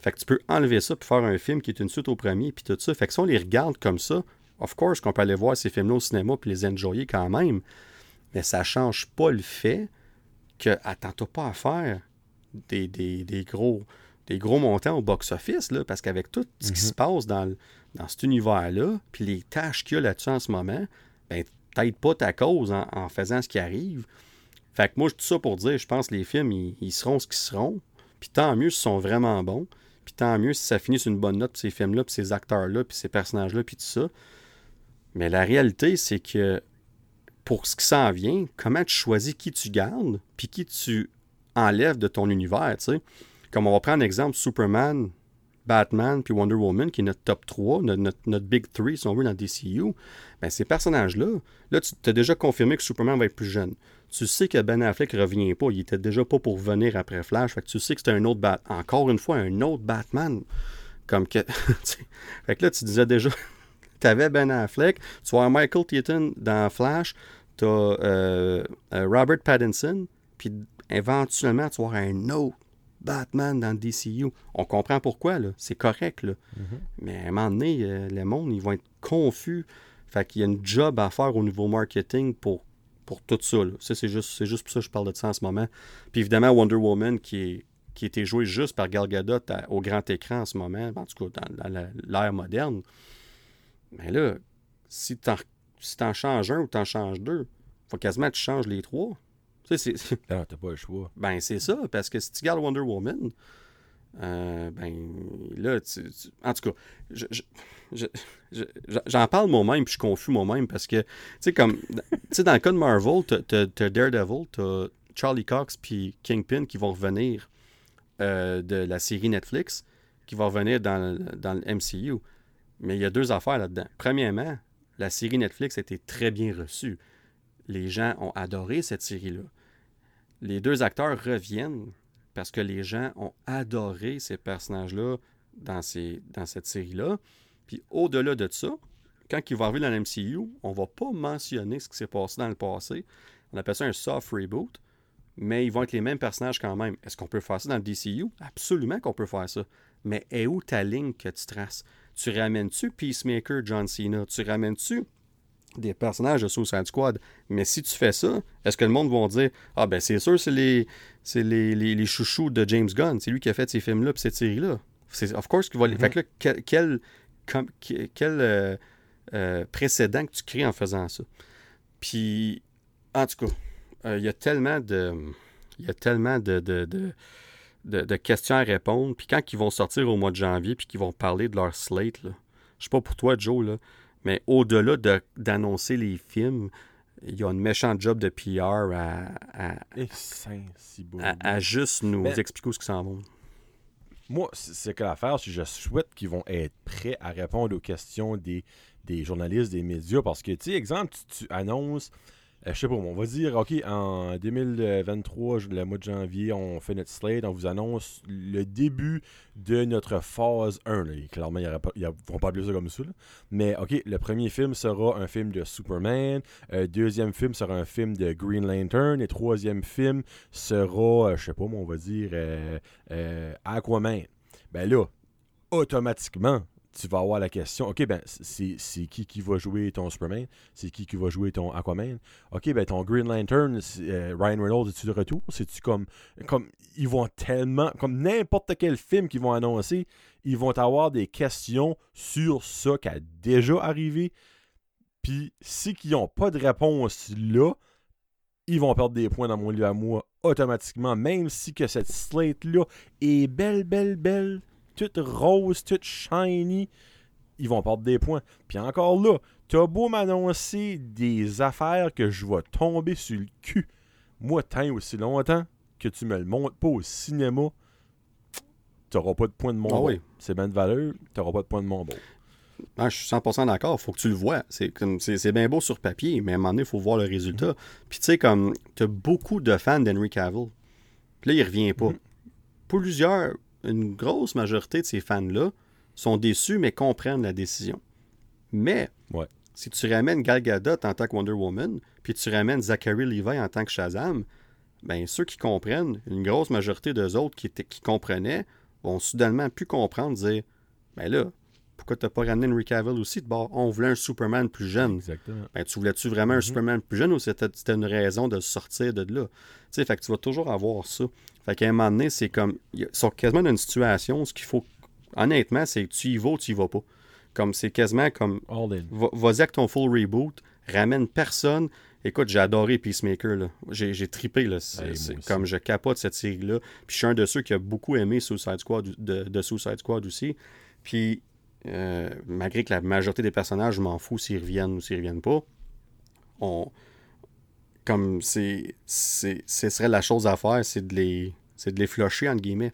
A: Fait que tu peux enlever ça puis faire un film qui est une suite au premier, puis tout ça. Fait que si on les regarde comme ça, of course qu'on peut aller voir ces films-là au cinéma puis les enjoyer quand même. Mais ça change pas le fait que, attends-toi pas à faire des, gros, des gros montants au box-office, parce qu'avavec tout ce qui se mhm. passe dans, dans cet univers-là, puis les tâches qu'il y a là-dessus en ce moment, ben, t'aides pas ta cause en, en faisant ce qui arrive. Fait que moi, tout ça pour dire, je pense que les films, ils, seront ce qu'ils seront. Puis tant mieux s'ils sont vraiment bons. Puis tant mieux si ça finit sur une bonne note, pour ces films-là, puis ces acteurs-là, puis ces personnages-là, puis tout ça. Mais la réalité, c'est que pour ce qui s'en vient, comment tu choisis qui tu gardes, puis qui tu enlèves de ton univers, tu sais. Comme on va prendre l'exemple Superman, Batman puis Wonder Woman, qui est notre top 3, notre, notre, Big 3, si on veut, dans DCU, ben, ces personnages-là, là, tu as déjà confirmé que Superman va être plus jeune. Tu sais que Ben Affleck revient pas. Il était déjà pas pour venir après Flash. Fait que tu sais que c'était un autre Batman. Encore une fois, un autre Batman. Comme que. fait que là, tu disais déjà. tu avais Ben Affleck. Tu vois Michael Keaton dans Flash. Tu as euh, euh, Robert Pattinson. Puis éventuellement, tu vas avoir un autre Batman dans DCU. On comprend pourquoi, là. C'est correct, là. Mm-hmm. Mais à un moment donné, euh, le monde, ils vont être confus. Fait qu'il y a une job à faire au niveau marketing pour, pour tout ça. Ça, c'est juste, juste pour ça que je parle de ça en ce moment. Puis évidemment, Wonder Woman qui est qui a été joué juste par Gal Gadot au grand écran en ce moment, en tout cas dans, l'ère moderne. Mais là, si tu si en changes un ou tu en changes deux, faut quasiment que tu changes les trois.
B: Tu sais, c'est... t'as pas le choix.
A: Ben, c'est ça, parce que si tu gardes Wonder Woman, euh, ben, là, en tout cas, j'en parle moi-même, puis je confus moi-même, parce que, tu sais, comme, tu sais, dans le cas de Marvel, t'as as, Daredevil, t'as Charlie Cox, puis Kingpin qui vont revenir euh, de la série Netflix, qui va revenir dans, dans le MCU. Mais il y a deux affaires là-dedans. Premièrement, la série Netflix a été très bien reçue. Les gens ont adoré cette série-là les deux acteurs reviennent parce que les gens ont adoré ces personnages-là dans, cette série-là. Puis au-delà de ça, quand ils vont arriver dans l'MCU, on va pas mentionner ce qui s'est passé dans le passé. On appelle ça un soft reboot, mais ils vont être les mêmes personnages quand même. Est-ce qu'on peut faire ça dans le DCU? Absolument qu'on peut faire ça. Mais est où ta ligne que tu traces? Tu ramènes-tu Peacemaker, John Cena? Tu ramènes-tu des personnages de Suicide Squad. Mais si tu fais ça, est-ce que le monde va dire Ah, ben c'est sûr, c'est les, c'est les, les, chouchous de James Gunn. C'est lui qui a fait ces films-là et cette série-là. C'est, of course, qu'il va. Mm-hmm. Fait que là, quel, quel, euh, euh, précédent que tu crées en faisant ça? Puis, en tout cas, euh, il y a tellement de. Il y a tellement de, de, de, questions à répondre. Puis quand ils vont sortir au mois de janvier, puis qu'ils vont parler de leur slate, là, je sais pas pour toi, Joe, là, mais au-delà d'annoncer les films, il y a une méchante job de PR à, à, juste nous expliquer ce que ça en va.
B: Moi, c'est que l'affaire, je souhaite qu'ils vont être prêts à répondre aux questions des, des journalistes, des médias. Parce que, tu sais, exemple, tu annonces je sais pas, on va dire, OK, en 2023, le mois de janvier, on fait notre slate, on vous annonce le début de notre phase 1. Clairement, ils ne vont pas appeler ça comme ça. Mais OK, le premier film sera un film de Superman. Euh, deuxième film sera un film de Green Lantern. Et troisième film sera, euh, je sais pas, on va dire Aquaman. Ben là, automatiquement, tu vas avoir la question, OK, ben, c'est qui qui va jouer ton Superman? C'est qui qui va jouer ton Aquaman? OK, ben, ton Green Lantern, euh, Ryan Reynolds, es-tu de retour? C'est-tu comme, comme, ils vont tellement, comme n'importe quel film qu'ils vont annoncer, ils vont avoir des questions sur ça qui a déjà arrivé. Puis, si ils n'ont pas de réponse là, ils vont perdre des points dans mon lieu à moi automatiquement, même si que cette slate-là est belle, belle, belle toute rose, toute shiny, ils vont perdre des points. Puis encore là, t'as beau m'annoncer des affaires que je vais tomber sur le cul. Moi, tant aussi longtemps que tu me le montres pas au cinéma, t'auras pas de points de mon ah oui. C'est bien de valeur, t'auras pas de points de mon.
A: Ah, je suis 100% d'accord, faut que tu le vois. C'est, c'est, bien beau sur papier, mais à un moment donné, il faut voir le résultat. Mm-hmm. Puis tu sais, comme, t'as beaucoup de fans d'Henry Cavill. Puis là, il revient pas. Mm-hmm. Plusieurs, une grosse majorité de ces fans-là sont déçus, mais comprennent la décision. Mais, si tu ramènes Gal Gadot en tant que Wonder Woman, puis tu ramènes Zachary Levi en tant que Shazam, ben ceux qui comprennent, une grosse majorité d'eux autres qui, qui comprenaient, vont soudainement plus comprendre, dire Ben là, pourquoi t'as pas ramené Henry Cavill aussi de bord? On voulait un Superman plus jeune.
B: Exactement.
A: Ben, tu voulais-tu vraiment un mm-hmm. Superman plus jeune ou c'était une raison de sortir de là? Tu sais, fait que tu vas toujours avoir ça. Fait qu'à un moment donné, c'est comme. Ils sont quasiment dans une situation ce qu'il faut. Honnêtement, c'est tu y vas ou tu y vas pas. Comme c'est quasiment comme. Vas-y avec ton full reboot, ramène personne. Écoute, j'ai adoré Peacemaker. Là. J'ai, j'ai trippé. Là. C'est, comme je capote cette série-là. Puis je suis un de ceux qui a beaucoup aimé Suicide Squad, de, de Suicide Squad aussi. Puis euh, malgré que la majorité des personnages, je m'en fous s'ils reviennent ou s'ils reviennent pas, on, comme c'est, c'est, ce serait la chose à faire, c'est de les, c'est de les flusher, entre guillemets.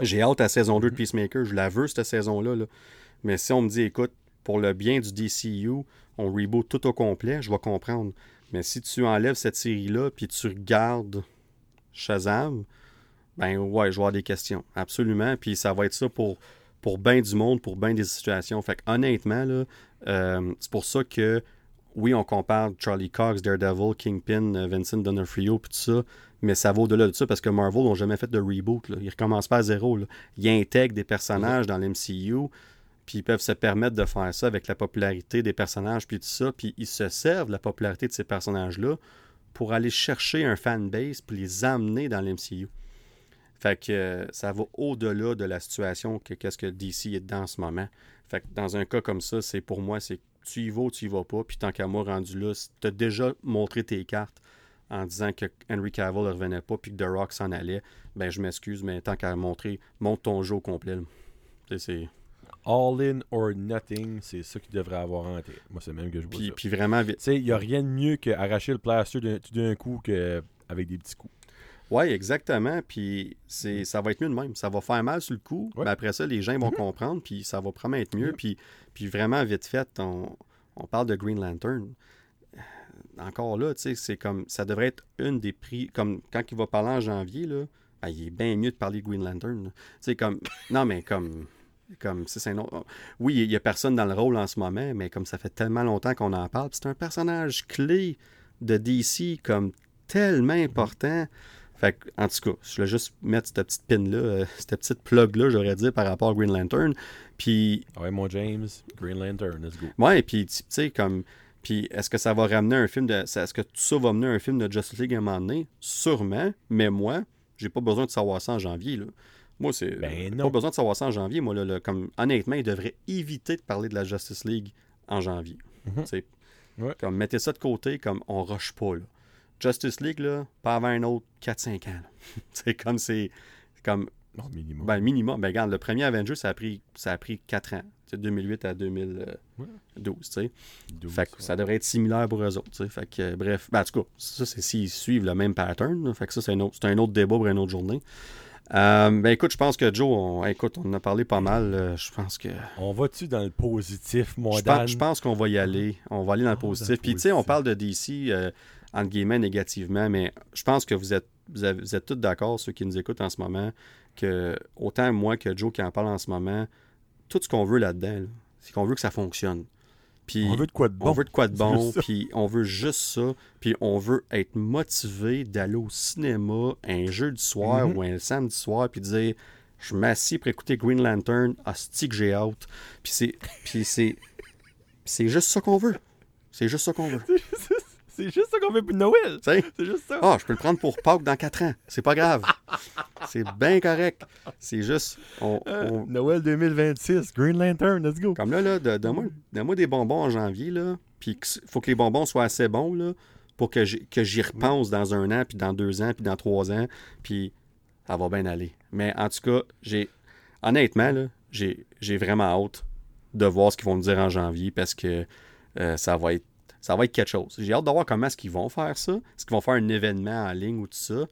A: J'ai hâte à la saison 2 de. Peacemaker. Je la veux, cette saison-là. Là. Mais si on me dit, écoute, pour le bien du DCU, on reboot tout au complet, je vais comprendre. Mais si tu enlèves cette série-là, puis tu regardes Shazam, ben ouais, je vais avoir des questions. Absolument. Puis ça va être ça pour, pour bien du monde, pour bien des situations. Fait que honnêtement, là, euh, c'est pour ça que oui, on compare Charlie Cox, Daredevil, Kingpin, euh, Vincent D'Onofrio, puis tout ça, mais ça va au-delà de ça parce que Marvel n'ont jamais fait de reboot. Là. Ils recommencent pas à zéro. Ils intègrent des personnages dans l'MCU, puis ils peuvent se permettre de faire ça avec la popularité des personnages, puis tout ça, puis ils se servent de la popularité de ces personnages-là pour aller chercher un fanbase, puis les amener dans l'MCU. Fait que euh, ça va au-delà de la situation que qu'est-ce que DC est dans ce moment. Fait que dans un cas comme ça, c'est pour moi, c'est tu y vas ou tu y vas pas. Puis tant qu'à moi, rendu là, tu as déjà montré tes cartes en disant que Henry Cavill ne revenait pas puis que The Rock s'en allait, ben je m'excuse, mais tant qu'à montrer, monte ton jeu au complet. C'est.
B: All in or nothing, c'est ça qu'il devrait avoir en tête. Moi, c'est même que je vois
A: puis, Puis vraiment vite.
B: Tu sais, il n'y a rien de mieux qu'arracher le plaster d'un coup qu'avec des petits coups.
A: Oui, exactement. Puis c'est, ça va être mieux de même. Ça va faire mal sur le coup, mais après ça, les gens vont mm-hmm. comprendre, puis ça va promettre mieux. Puis, puis vraiment, vite fait, on, parle de Green Lantern. Encore là, tu sais, c'est comme. Ça devrait être une des prix. Comme quand il va parler en janvier, là, ben, il est bien mieux de parler de Green Lantern. Tu sais, comme. Non, mais comme. Comme c'est un autre... Oui, il n'y a personne dans le rôle en ce moment, mais comme ça fait tellement longtemps qu'on en parle, c'est un personnage clé de DC comme tellement important. Fait en tout cas, je voulais juste mettre cette petite pin-là, euh, cette petite plug-là, j'aurais dit, par rapport à Green Lantern. Puis.
B: Ouais, mon James, Green Lantern, let's go.
A: Ouais, puis, tu sais, comme. Puis, est-ce que ça va ramener un film de. Est-ce que tout ça va mener un film de Justice League à un moment donné? Sûrement, mais moi, j'ai pas besoin de savoir ça en janvier, là. Moi, c'est. Ben pas besoin de savoir ça en janvier, moi, là. comme, honnêtement, il devrait éviter de parler de la Justice League en janvier. Mm Comme, mettez ça de côté, comme, on rush pas, là. Justice League, là, pas avant un autre 4-5 ans. c'est comme c'est. comme.
B: Non, minimum.
A: Ben, minimum. Ben, regarde, le premier Avenger, ça a pris, ça a pris 4 ans. C'est 2008 à 2012, tu sais. Fait que ça devrait être similaire pour eux autres, tu sais. Fait que, bref. Ben, en tout cas, ça, c'est s'ils suivent le même pattern. Fait que ça, c'est un, autre, un autre débat pour une autre journée. Euh, ben écoute, je pense que Joe, on, écoute, on en a parlé pas mal. Euh, je pense que.
B: On va-tu dans le positif, moi,
A: Je pense, je pense qu'on va y aller. On va aller dans le positif. Puis, tu sais, on parle de DC. Euh, entre guillemets, négativement, mais je pense que vous êtes, vous, êtes tous d'accord, ceux qui nous écoutent en ce moment, que autant moi que Joe qui en parle en ce moment, tout ce qu'on veut là-dedans, c'est qu'on veut que ça fonctionne. Puis,
B: on veut de quoi de bon.
A: On veut de quoi de bon, puis on veut juste ça, puis on veut être motivé d'aller au cinéma un jeudi soir mm-hmm. ou un samedi soir, puis dire je m'assis pour écouter Green Lantern, hostie que j'ai out. Puis c'est, puis c'est, c'est juste ça qu'on veut. C'est juste ça qu'on veut.
B: C'est juste ça qu'on fait pour Noël. C'est juste ça.
A: Ah, je peux le prendre pour Pâques dans 4 ans. C'est pas grave. c'est bien correct. C'est juste. Euh,
B: Noël 2026, Green Lantern, let's go.
A: Comme là, là donne-moi des bonbons en janvier, là. Puis il faut que les bonbons soient assez bons, là, pour que j'y repense dans un an, puis dans deux ans, puis dans trois ans. Puis ça va bien aller. Mais en tout cas, j'ai. Honnêtement, là, j'ai vraiment hâte de voir ce qu'ils vont me dire en janvier parce que euh, ça va être ça va être quelque chose. J'ai hâte de voir comment est-ce qu'ils vont faire ça. Est-ce qu'ils vont faire un événement en ligne ou tout ça?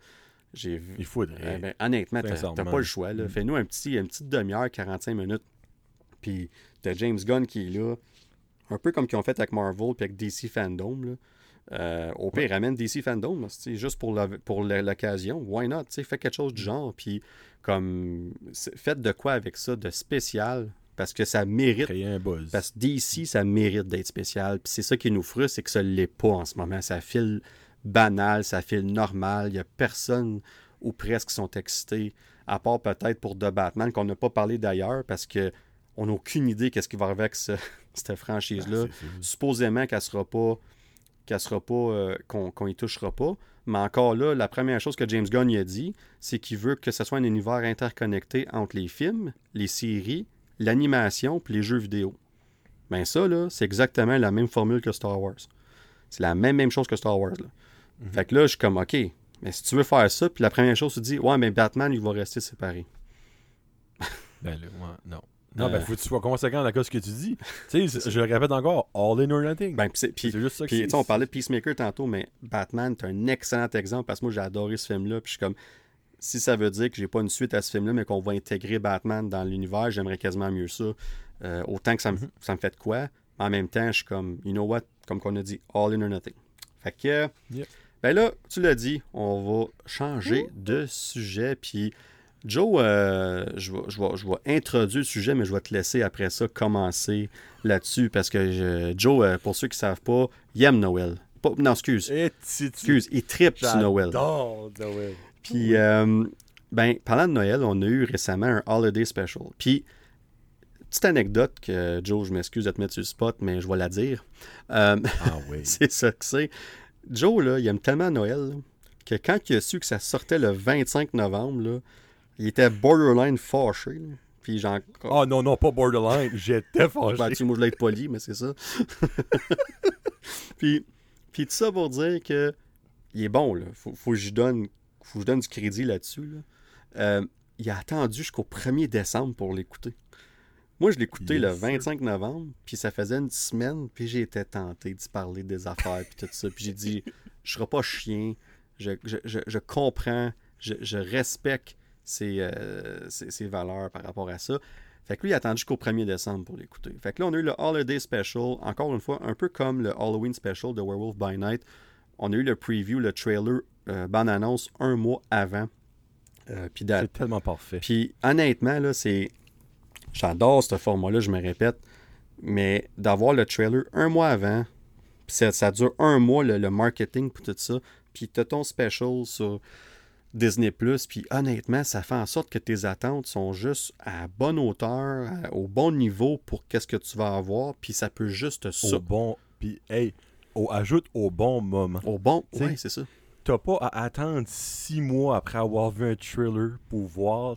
A: J'ai
B: Il faudrait.
A: Eh ben, honnêtement, t'as pas le choix. Mm. Fais-nous un petit, une petite demi-heure, 45 minutes. Puis t'as James Gunn qui est là. Un peu comme qu'ils ont fait avec Marvel puis avec DC Fandom. Euh, au pire, ramène DC Fandom, juste pour l'occasion. Why not? Fais quelque chose du genre. Puis comme faites de quoi avec ça de spécial parce que ça mérite.
B: un buzz.
A: Parce que DC, ça mérite d'être spécial. Puis c'est ça qui nous frustre, c'est que ça ne l'est pas en ce moment. Ça file banal, ça file normal. Il n'y a personne ou presque qui sont excités, à part peut-être pour The Batman, qu'on n'a pas parlé d'ailleurs, parce que on n'a aucune idée qu'est-ce qui va arriver avec cette franchise-là. Ah, Supposément qu'elle sera pas qu'elle sera pas euh, qu'on y touchera pas. Mais encore là, la première chose que James Gunn a dit, c'est qu'il veut que ce soit un univers interconnecté entre les films, les séries l'animation puis les jeux vidéo. Ben ça, là, c'est exactement la même formule que Star Wars. C'est la même, même chose que Star Wars. Là. Mhm. Fait que là, je suis comme, OK, mais si tu veux faire ça, puis la première chose, tu dis, ouais, mais Batman, il va rester séparé.
B: ben là, ouais, non. Non, ben, euh. faut que tu sois conséquent dans ce que tu dis. tu sais, je le répète encore, all in or nothing.
A: Ben, c'est juste ça que on parlait de Peacemaker tantôt, mais Batman, c'est un excellent exemple parce que moi, j'ai adoré ce film-là. Puis je suis comme, si ça veut dire que j'ai pas une suite à ce film-là, mais qu'on va intégrer Batman dans l'univers, j'aimerais quasiment mieux ça. Euh, autant que ça me, mm-hmm. ça me fait de quoi. En même temps, je suis comme, you know what, comme qu'on a dit, all in or nothing. Fait que, ben là, tu l'as dit, on va changer de sujet. Puis, Joe, euh, je, vais, je, je, vais, introduire le sujet, mais je vais te laisser après ça commencer là-dessus parce que Joe, euh, pour ceux qui ne savent pas, il aime Noël. non, excuse. excuse, il tripe sur Noël.
B: Noël.
A: Puis, euh, ben, parlant de Noël, on a eu récemment un Holiday Special. Puis, petite anecdote que, Joe, je m'excuse de te mettre sur le spot, mais je vais la dire.
B: ah oui.
A: c'est ça que c'est. Joe, là, il aime tellement Noël que quand il a su que ça sortait le 25 novembre, là, il était borderline fâché. Puis genre.
B: Ah non, non, pas borderline. J'étais fâché.
A: ben, tu moi, je l'ai poli, mais c'est ça. puis, puis tout ça pour dire que il est bon, là. Faut, faut que je donne, faut que je donne du crédit là-dessus. Euh, il a attendu jusqu'au 1er décembre pour l'écouter. Moi, je l'ai écouté le 25 novembre, puis ça faisait une semaine, puis j'ai été tenté d'y parler des affaires, puis tout ça. Puis j'ai dit, je serai pas chien, je, je, comprends, je, respecte euh, ses, valeurs par rapport à ça. Fait que lui, il a attendu jusqu'au 1er décembre pour l'écouter. Fait que là, on a eu le Holiday Special, encore une fois, un peu comme le Halloween Special de Werewolf by Night. On a eu le preview, le trailer, euh, annonce un mois avant.
B: Euh, c'est tellement parfait.
A: Puis honnêtement, là, c'est. J'adore ce format-là, je me répète. Mais d'avoir le trailer un mois avant, puis ça, dure un mois le, le marketing pour tout ça, puis tu as ton special sur Disney Plus, puis honnêtement, ça fait en sorte que tes attentes sont juste à bonne hauteur, au bon niveau pour qu'est-ce que tu vas avoir, puis ça peut juste
B: ça. Au bon, puis hey, ajoute au bon moment.
A: Au bon, oui, c'est ça.
B: T'as pas à attendre six mois après avoir vu un trailer pour voir.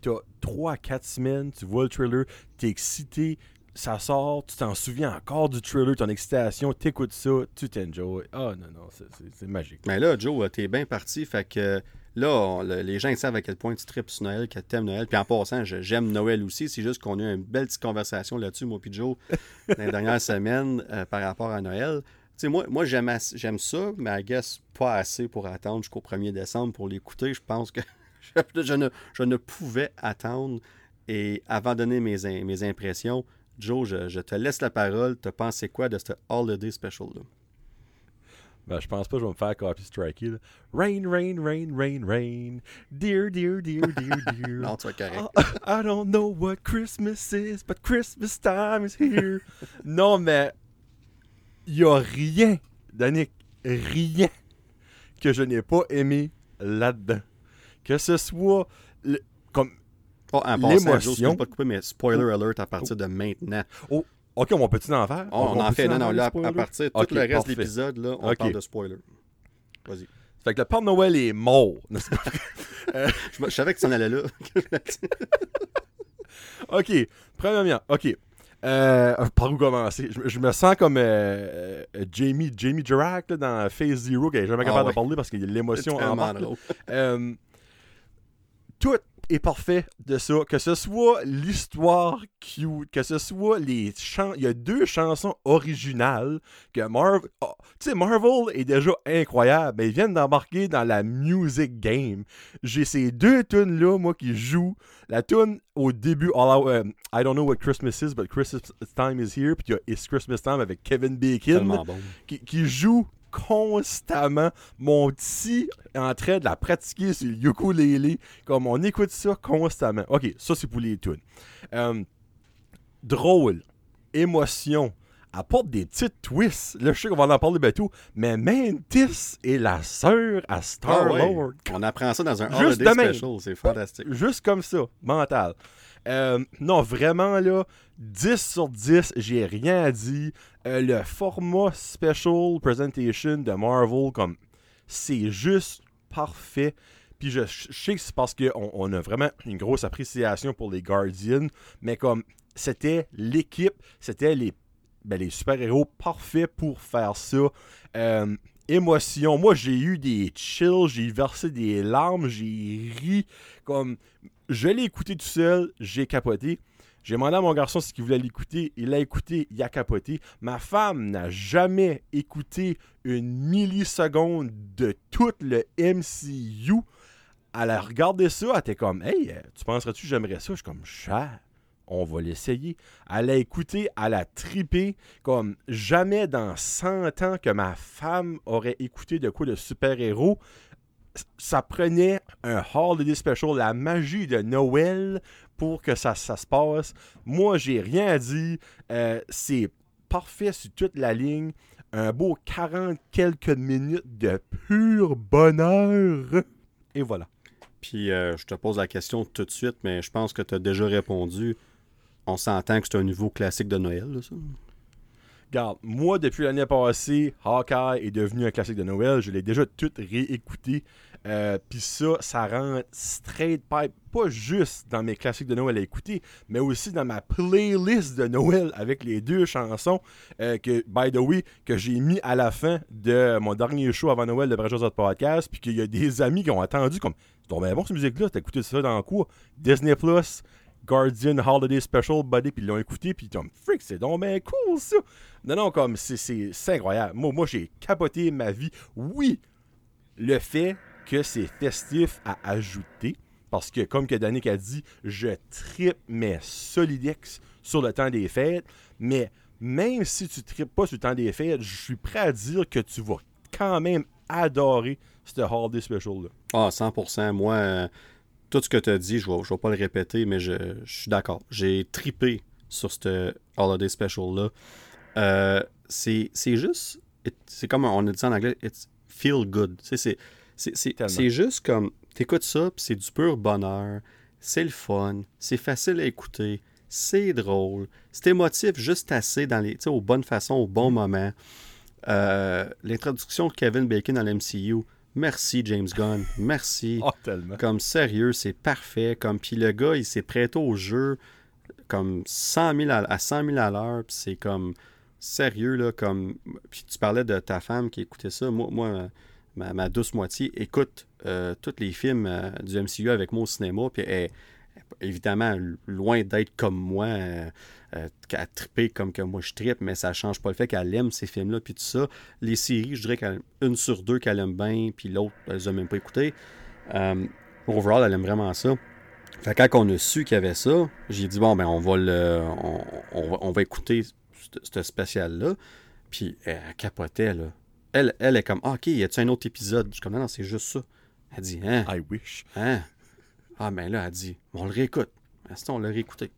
B: T'as trois à quatre semaines, tu vois le trailer, t'es excité, ça sort, tu t'en souviens encore du trailer, ton excitation, t'écoutes ça, tu t'enjoy. Ah non, non, c'est magique.
A: Mais là, Joe, t'es bien parti, fait que Là, les gens savent à quel point tu tripes sur Noël, que tu aimes Noël. Puis en passant, j'aime Noël aussi. C'est juste qu'on a eu une belle petite conversation là-dessus, moi et Joe, dans les dernières semaines euh, par rapport à Noël. Tu sais, moi, moi j'aime ça, mais I guess pas assez pour attendre jusqu'au 1er décembre pour l'écouter. Je pense que je, ne, je ne pouvais attendre. Et avant de donner mes, mes impressions, Joe, je, je te laisse la parole. Te pensé quoi de ce Holiday Special-là?
B: Ben, je pense pas que je vais me faire copy striker. Rain, rain, rain, rain, rain. Dear, dear, dear, dear, dear.
A: non, tu vas correct.
B: I, I don't know what Christmas is, but Christmas time is here. non, mais il y a rien, Danick, rien que je n'ai pas aimé là-dedans. Que ce soit le, comme
A: oh, l'émotion. pas couper, mais spoiler alert à partir de maintenant.
B: Oh, Ok, on peut-tu en faire?
A: Oh, on, en fait, non, non, là, à partir de tout le reste de l'épisode, là, on parle de spoiler. Vas-y.
B: Fait que le Père Noël est mort, n'est-ce pas?
A: je, savais que tu en allais là.
B: ok, premièrement, ok. Euh, par où commencer? Je, me sens comme euh, Jamie, Jamie Girac dans Phase Zero, qui n'est jamais capable ah de parler parce qu'il y a l'émotion en. Euh, tout est parfait de ça. Que ce soit l'histoire cute, que ce soit les chants. Il y a deux chansons originales que Marvel. Oh, tu sais, Marvel est déjà incroyable, mais ils viennent d'embarquer dans la music game. J'ai ces deux tunes-là, moi, qui jouent. La tune au début, euh, I don't know what Christmas is, but Christmas time is here. Puis il y a It's Christmas time avec Kevin Bacon. Qui, qui joue constamment. Mon petit est en train de la pratiquer sur le ukulele. Comme on écoute ça constamment. Ok, ça c'est pour les tunes. Euh, drôle, émotion, apporte des petites twists. Là, je sais qu'on va en parler bientôt, mais Mantis est la sœur à Star-Lord.
A: Ah on apprend ça dans un Juste Holiday Special, c'est fantastique.
B: Juste comme ça, mental. Euh, non, vraiment, là, 10 sur 10, j'ai rien à dire. Euh, le format Special Presentation de Marvel, comme, c'est juste parfait. Puis je, sais que c'est parce qu'on on a vraiment une grosse appréciation pour les Guardians, mais comme c'était l'équipe, c'était les, ben, super-héros parfaits pour faire ça. Euh, émotion. Moi, j'ai eu des chills, j'ai versé des larmes, j'ai ri. Comme je l'ai écouté tout seul, j'ai capoté. J'ai demandé à mon garçon ce qu'il voulait l'écouter. Il l'a écouté, il a capoté. Ma femme n'a jamais écouté une milliseconde de tout le MCU. elle a regardé ça, elle était comme Hey, tu penserais-tu que j'aimerais ça? Je suis comme chat. On va l'essayer. Elle a écouté, elle a tripé comme jamais dans 100 ans que ma femme aurait écouté de quoi de super-héros ça prenait un holiday special, la magie de Noël pour que ça, ça se passe. Moi, j'ai rien à dire. Euh, c'est parfait sur toute la ligne. Un beau 40 quelques minutes de pur bonheur. Et voilà.
A: Puis euh, je te pose la question tout de suite, mais je pense que tu as déjà répondu. On s'entend que c'est un nouveau classique de Noël, là, ça?
B: Regarde, moi, depuis l'année passée, Hawkeye est devenu un classique de Noël. Je l'ai déjà tout réécouté. Euh, Puis ça, ça rend straight pipe, pas juste dans mes classiques de Noël à écouter, mais aussi dans ma playlist de Noël avec les deux chansons euh, que, by the way, que j'ai mis à la fin de mon dernier show avant Noël de Brajos Podcast. Puis qu'il y a des amis qui ont attendu comme C'est bon, cette musique-là, t'as écouté ça dans quoi Disney Plus. Guardian Holiday Special Buddy, puis ils l'ont écouté, puis ils comme freak, c'est donc bien cool ça. Non, non, comme c'est incroyable. Moi, moi j'ai capoté ma vie. Oui, le fait que c'est festif à ajouter, parce que comme que Danick a dit, je tripe mes solidex sur le temps des fêtes, mais même si tu tripes pas sur le temps des fêtes, je suis prêt à dire que tu vas quand même adorer ce Holiday Special-là.
A: Ah, 100%. Moi, tout ce que tu as dit, je ne vais, pas le répéter, mais je, suis d'accord. J'ai tripé sur ce Holiday Special-là. Euh, c'est juste, c'est comme on a dit en anglais, it's feel good. C'est juste comme, t'écoutes ça, puis c'est du pur bonheur, c'est le fun, c'est facile à écouter, c'est drôle, c'est émotif juste assez dans les, aux bonnes façons, au bon moment. Euh, l'introduction de Kevin Bacon dans l'MCU, Merci James Gunn, merci.
B: Oh, tellement.
A: Comme sérieux, c'est parfait. Comme puis le gars, il s'est prêté au jeu comme 100 000 à, 100 000 à l'heure. Puis c'est comme sérieux là, comme. Puis tu parlais de ta femme qui écoutait ça. Moi, moi ma, douce moitié écoute euh, tous les films euh, du MCU avec moi au cinéma. Puis elle, évidemment loin d'être comme moi. Euh, euh, qu'elle a comme que moi je trippe, mais ça change pas le fait qu'elle aime ces films-là, puis tout ça. Les séries, je dirais qu'une sur deux qu'elle aime bien, puis l'autre, elle les a même pas écoutées. Euh, overall, elle aime vraiment ça. Fait que quand on a su qu'il y avait ça, j'ai dit, bon, ben, on va le, on, va, écouter ce spécial-là. Puis elle capotait, là. Elle, elle est comme, ah, OK, y a-tu un autre épisode? Je suis comme, non, c'est juste ça. Elle dit, hein?
B: I wish.
A: Hein? Ah, ben là, elle dit, on le réécoute. on l'a réécouté?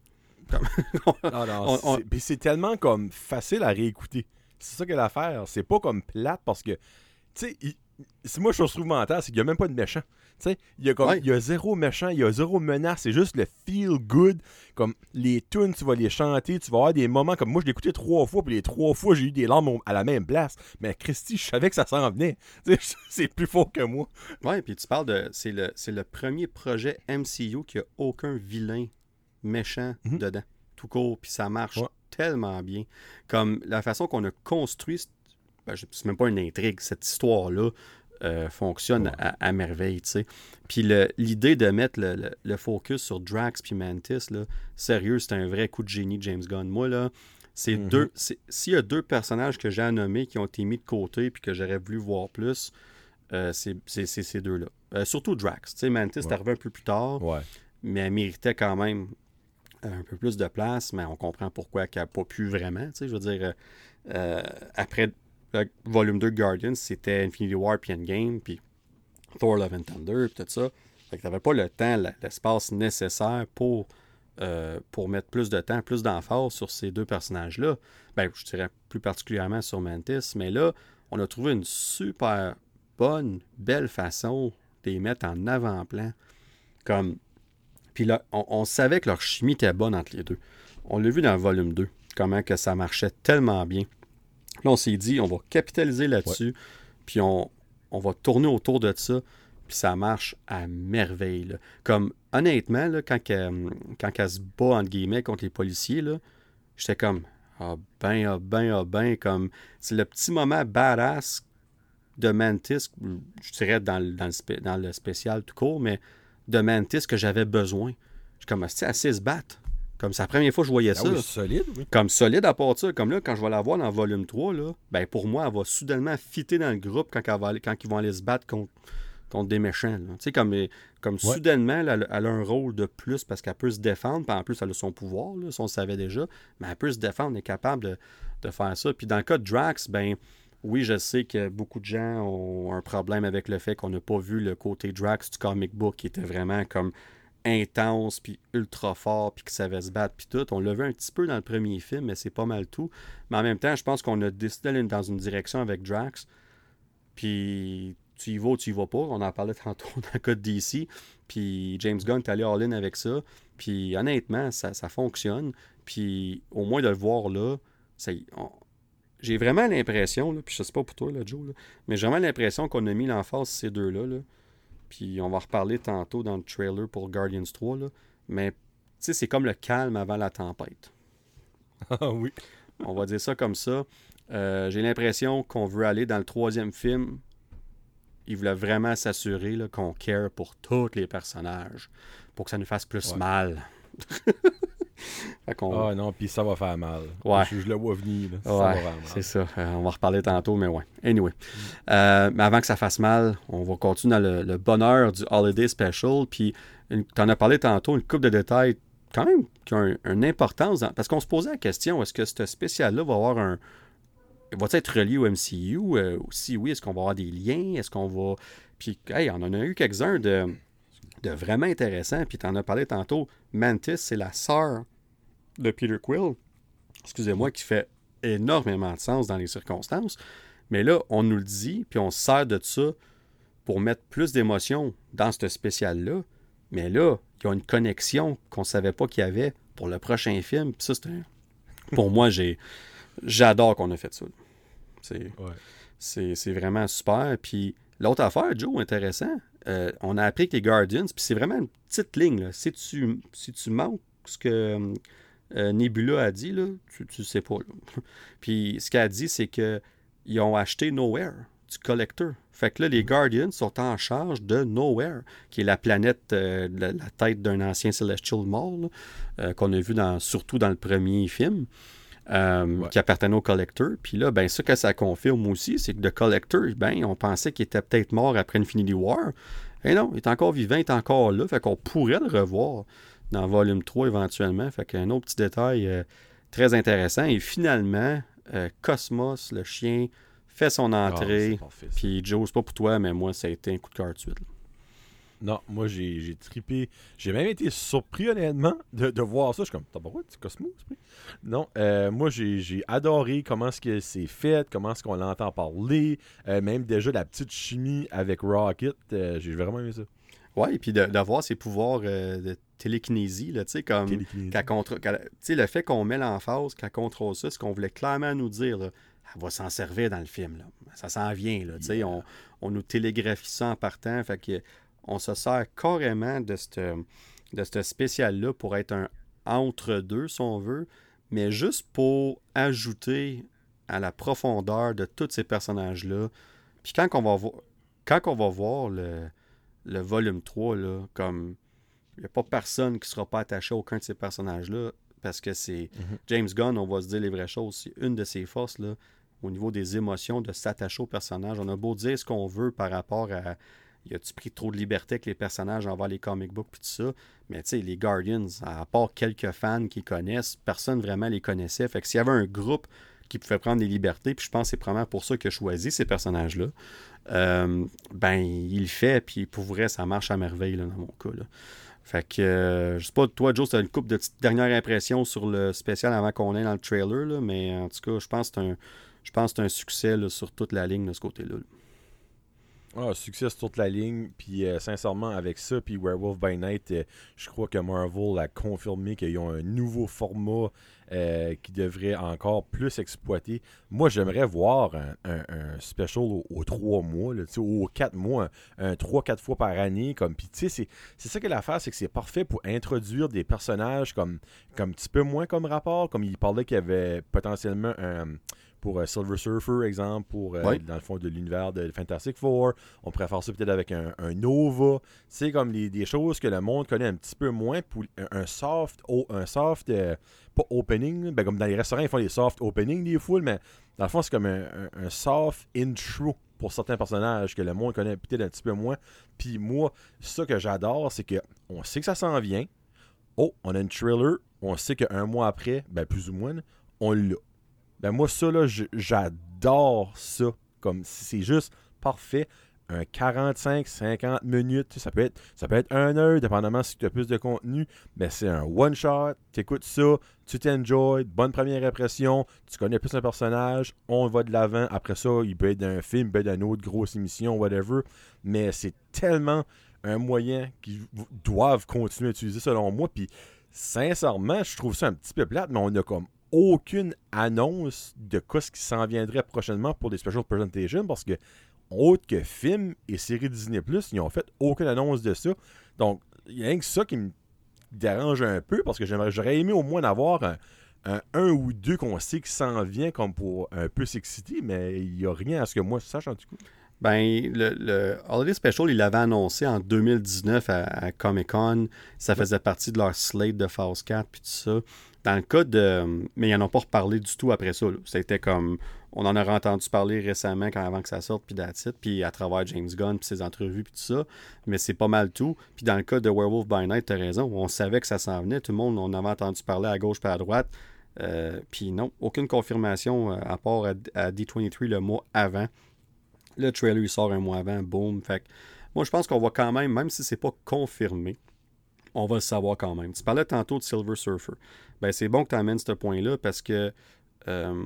B: c'est tellement comme facile à réécouter. C'est ça que l'affaire. C'est pas comme plate parce que, tu sais, moi je trouve mental, c'est qu'il n'y a même pas de méchant. Tu sais, il y a comme, il y a zéro méchant, il y a zéro menace, c'est juste le feel good. Comme les tunes, tu vas les chanter, tu vas avoir des moments comme moi, je l'ai écouté trois fois, puis les trois fois, j'ai eu des larmes à la même place. Mais Christy, je savais que ça s'en venait. c'est plus fort que moi.
A: Ouais, puis tu parles de. C'est le, le premier projet MCU qui a aucun vilain méchant mhm. dedans, tout court, puis ça marche tellement bien. Comme la façon qu'on a construit, ben, c'est même pas une intrigue, cette histoire-là euh, fonctionne à, merveille, tu sais. Puis l'idée de mettre le, focus sur Drax puis Mantis, là, sérieux, c'est un vrai coup de génie James Gunn. Moi, là, c'est mhm. deux. S'il y a deux personnages que j'ai nommés qui ont été mis de côté puis que j'aurais voulu voir plus, euh, c'est ces deux-là. Euh, surtout Drax. Tu sais, Mantis est arrivé un peu plus tard, mais elle méritait quand même un peu plus de place, mais on comprend pourquoi qu'elle n'a pas pu vraiment. Tu sais, je veux dire, après le volume 2 Guardians, c'était Infinity War puis Endgame, puis Thor Love and Thunder, puis tout ça. Fait que t'avais pas le temps, l'espace nécessaire pour, euh, pour mettre plus de temps, plus d'emphase sur ces deux personnages-là. Ben, je dirais plus particulièrement sur Mantis, mais là, on a trouvé une super bonne, belle façon de les mettre en avant-plan. Comme puis là, on, savait que leur chimie était bonne entre les deux. On l'a vu dans le volume 2, comment que ça marchait tellement bien. Là, on s'est dit, on va capitaliser là-dessus, puis on, va tourner autour de ça, puis ça marche à merveille. Comme, honnêtement, là, quand, elle, quand elle se bat, entre guillemets, contre les policiers, j'étais comme, ah ben, ah ben, ah ben, comme, c'est le petit moment badass de Mantis, je dirais dans, dans, le, dans le spécial tout court, mais de Mantis que j'avais besoin. Je suis comme, c'est assez se battre. Comme c'est la première fois que je voyais ah ça.
B: solide,
A: Comme solide à part ça. Comme là, quand je vais la voir dans volume 3, là, ben pour moi, elle va soudainement fitter dans le groupe quand, va quand ils vont aller se battre contre, contre des méchants. Tu sais, comme, comme soudainement, elle, a un rôle de plus parce qu'elle peut se défendre, puis en plus, elle a son pouvoir, là, ça on le savait déjà, mais elle peut se défendre, elle est capable de, faire ça. Puis dans le cas de Drax, ben oui, je sais que beaucoup de gens ont un problème avec le fait qu'on n'a pas vu le côté Drax du comic book qui était vraiment comme intense, puis ultra fort, puis qui savait se battre, puis tout. On l'a vu un petit peu dans le premier film, mais c'est pas mal tout. Mais en même temps, je pense qu'on a décidé d'aller dans une direction avec Drax. Puis tu y vas ou tu y vas pas. On en parlait tantôt dans le cas DC. Puis James Gunn est allé all-in avec ça. Puis honnêtement, ça, fonctionne. Puis au moins de le voir là, j'ai vraiment l'impression, puis je sais pas pour toi, là, Joe, mais j'ai vraiment l'impression qu'on a mis l'emphase ces deux-là. Là. Puis on va reparler tantôt dans le trailer pour Guardians 3. Là. Mais c'est comme le calme avant la tempête.
B: Ah oui.
A: on va dire ça comme ça. Euh, j'ai l'impression qu'on veut aller dans le troisième film. Il voulait vraiment s'assurer qu'on care pour tous les personnages pour que ça nous fasse plus mal.
B: Ah non, puis ça va faire mal.
A: Ouais.
B: Je, le vois venir.
A: C'est ça. Euh, on va reparler tantôt, mais ouais. Anyway. Euh, mais avant que ça fasse mal, on va continuer dans le, bonheur du Holiday Special. Puis, tu en as parlé tantôt, une coupe de détails quand même qui ont une importance. parce qu'on se posait la question est-ce que ce spécial-là va avoir un, va t être relié au MCU? Euh, si oui, est-ce qu'on va avoir des liens? Est-ce qu'on va. Puis, hey, on en a eu quelques-uns de, de vraiment intéressants. Puis, tu en as parlé tantôt. Mantis, c'est la sœur de Peter Quill. Excusez-moi, qui fait énormément de sens dans les circonstances. Mais là, on nous le dit, puis on se sert de ça pour mettre plus d'émotion dans ce spécial-là. Mais là, il y a une connexion qu'on ne savait pas qu'il y avait pour le prochain film. Puis ça, c'est Pour moi, j'ai j'adore qu'on a fait ça. C'est vraiment super. Puis l'autre affaire, Joe, intéressant, euh, on a appris que les Guardians, puis c'est vraiment une petite ligne. Là. Si, tu, si tu manques ce que euh, Nebula a dit, là, tu ne sais pas. puis ce qu'elle a dit, c'est qu'ils ont acheté Nowhere, du collector. Fait que là, les Guardians sont en charge de Nowhere, qui est la planète, euh, la, tête d'un ancien Celestial mort, qu'on a vu dans, surtout dans le premier film. Euh, qui appartenait au Collector. Puis là, ben, ça que ça confirme aussi, c'est que le Collector, ben, on pensait qu'il était peut-être mort après Infinity War. Et non, il est encore vivant, il est encore là. Fait qu'on pourrait le revoir dans Volume 3 éventuellement. Fait qu'un autre petit détail euh, très intéressant. Et finalement, euh, Cosmos, le chien, fait son ah, entrée. puis Joe, c'est pas pour toi, mais moi, ça a été un coup de cœur de suite.
B: Non, moi j'ai tripé. J'ai même été surpris honnêtement de, voir ça. Je suis comme, t'as pas quoi, Cosmos? Non, euh, moi j'ai adoré comment est-ce que c'est fait, comment est-ce qu'on l'entend parler. Euh, même déjà la petite chimie avec Rocket. Euh, j'ai vraiment aimé ça.
A: Ouais, et puis d'avoir ses pouvoirs de télékinésie, là, tu sais, comme le fait qu'on met l'emphase, qu'elle contrôle ça, ce qu'on voulait clairement nous dire, elle va s'en servir dans le film, là. Ça s'en vient, là, tu sais, on, on, nous télégraphie ça en partant, fait que on se sert carrément de ce de spécial-là pour être un entre-deux, si on veut, mais juste pour ajouter à la profondeur de tous ces personnages-là. Puis quand on va, voir, quand on va voir le, le volume 3, là, comme n'y a pas personne qui ne sera pas attaché à aucun de ces personnages-là, parce que c'est mhm. James Gunn, on va se dire les vraies choses, c'est une de ses forces là, au niveau des émotions, de s'attacher aux personnages. On a beau dire ce qu'on veut par rapport à y a-tu pris trop de liberté avec les personnages envers les comic books puis tout ça? Mais tu sais, les Guardians, à part quelques fans qui connaissent, personne vraiment les connaissait. Fait que s'il y avait un groupe qui pouvait prendre des libertés, puis je pense que c'est probablement pour ça qu'il a choisi ces personnages-là, euh, ben, il le fait, puis pour vrai, ça marche à merveille dans mon cas. Fait que, euh, je sais pas, toi, Joe, c'était une coupe de petites dernières impressions sur le spécial avant qu'on ait dans le trailer, mais en tout cas, je pense que c'est un, succès sur toute la ligne de ce côté-là. là
B: ah, succès sur toute la ligne. Puis euh, sincèrement, avec ça, puis Werewolf by Night, euh, je crois que Marvel a confirmé qu'ils ont un nouveau format euh, qui devrait encore plus exploiter. Moi, j'aimerais voir un, special aux, trois mois, là, aux quatre mois, un trois, quatre fois par année. Comme, puis tu sais, c'est ça que l'affaire, c'est que c'est parfait pour introduire des personnages comme, comme un petit peu moins comme rapport. Comme il parlait qu'il y avait potentiellement un pour euh, Silver Surfer, exemple, pour euh, dans le fond de l'univers de Fantastic Four. On pourrait faire ça peut-être avec un, Nova. C'est comme des choses que le monde connaît un petit peu moins pour un, soft, un soft euh, pas opening, ben, comme dans les restaurants, ils font des soft openings des foules, mais dans le fond, c'est comme un, soft intro pour certains personnages que le monde connaît peut-être un petit peu moins. Puis moi, ça que j'adore, c'est que on sait que ça s'en vient. Oh, on a une trailer. On sait qu'un mois après, ben plus ou moins, on l'a. Ben moi, ça, là, j'adore ça. Comme c'est juste parfait un 45-50 minutes. Ça peut, être, ça peut être un heure, dépendamment si tu as plus de contenu. Mais c'est un one-shot. Tu écoutes ça, tu t'enjoy, bonne première impression, tu connais plus un personnage, on va de l'avant. Après ça, il peut être d'un film, il peut être d'une autre grosse émission, whatever. Mais c'est tellement un moyen qu'ils doivent continuer à utiliser selon moi. Puis sincèrement, je trouve ça un petit peu plate, mais on a comme aucune annonce de quoi ce qui s'en viendrait prochainement pour des special presentations parce que autre que films et séries Disney+, ils ont fait aucune annonce de ça. Donc, il y a rien que ça qui me dérange un peu parce que j'aurais aimé au moins avoir un, un, ou deux qu'on sait qui s'en vient comme pour un peu s'exciter, mais il n'y a rien à ce que moi je sache en tout cas.
A: Ben, le, le, Holiday Special, il l'avait annoncé en 2019 à, Comic-Con. Ça faisait partie de leur slate de Phase 4 puis tout ça. Dans le cas de. Mais ils n'en ont pas reparlé du tout après ça. C'était comme on en aurait entendu parler récemment quand avant que ça sorte, puis d'attitude, puis à travers James Gunn, puis ses entrevues, puis tout ça. Mais c'est pas mal tout. Puis dans le cas de Werewolf by Night, t'as raison, on savait que ça s'en venait. Tout le monde, on avait entendu parler à gauche puis à droite. Euh, puis non, aucune confirmation euh, à part à, D23 le mois avant. Le trailer, il sort un mois avant, boom. Fait moi, je pense qu'on va quand même, même si c'est pas confirmé, on va le savoir quand même. Tu parlais tantôt de Silver Surfer. Ben, c'est bon que tu amènes ce point-là parce que euh,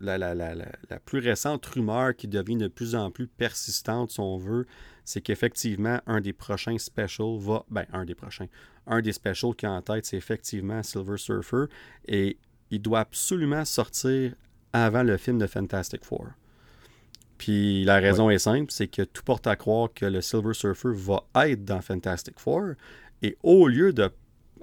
A: la, plus récente rumeur qui devient de plus en plus persistante, si on veut, c'est qu'effectivement, un des prochains specials va. Ben, un des prochains. Un des specials qui est en tête, c'est effectivement Silver Surfer. Et il doit absolument sortir avant le film de Fantastic Four. Puis la raison est simple, c'est que tout porte à croire que le Silver Surfer va être dans Fantastic Four. Et au lieu de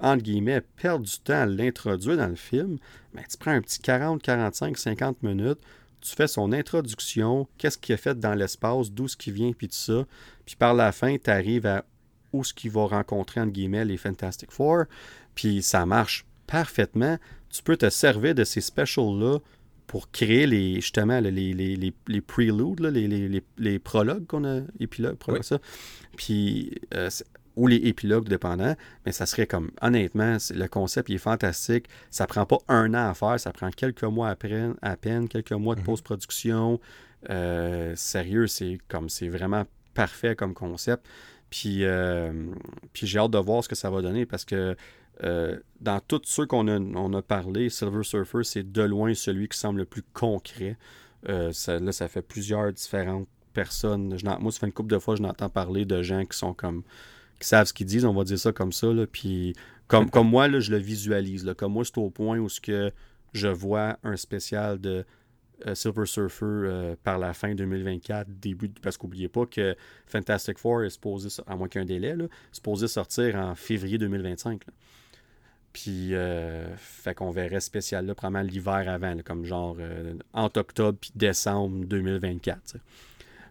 A: entre guillemets, perdre du temps à l'introduire dans le film, ben, tu prends un petit 40, 45, 50 minutes, tu fais son introduction, qu'est-ce qu'il a fait dans l'espace, d'où ce qui vient, puis tout ça. Puis par la fin, tu arrives à où ce qu'il va rencontrer, entre guillemets, les Fantastic Four. Puis ça marche parfaitement. Tu peux te servir de ces specials-là pour créer les, justement les, les, les, les preludes, les, les, les, prologues qu'on a, épilogues, ça. Puis euh, ou les épilogues dépendants, mais ça serait comme, honnêtement, le concept il est fantastique. Ça prend pas un an à faire, ça prend quelques mois après, à peine, quelques mois de mhm. post-production. Euh, sérieux, c'est comme, c'est vraiment parfait comme concept. Puis, euh, puis j'ai hâte de voir ce que ça va donner parce que euh, dans tous ceux qu'on a, on a parlé, Silver Surfer, c'est de loin celui qui semble le plus concret. ça, là, ça fait plusieurs différentes personnes. Je, moi, ça fait une couple de fois je n'entends parler de gens qui sont comme savent ce qu'ils disent, on va dire ça comme ça. Là, puis comme, comme moi, là, je le visualise. Là, comme moi, c'est au point où ce que je vois un spécial de euh, Silver Surfer euh, par la fin 2024, début, parce qu'oubliez pas que Fantastic Four est supposé, à moins qu'un délai, là, supposé sortir en février 2025. Puis, euh, fait qu'on verrait spécial là, probablement l'hiver avant, comme genre entre octobre puis décembre 2024.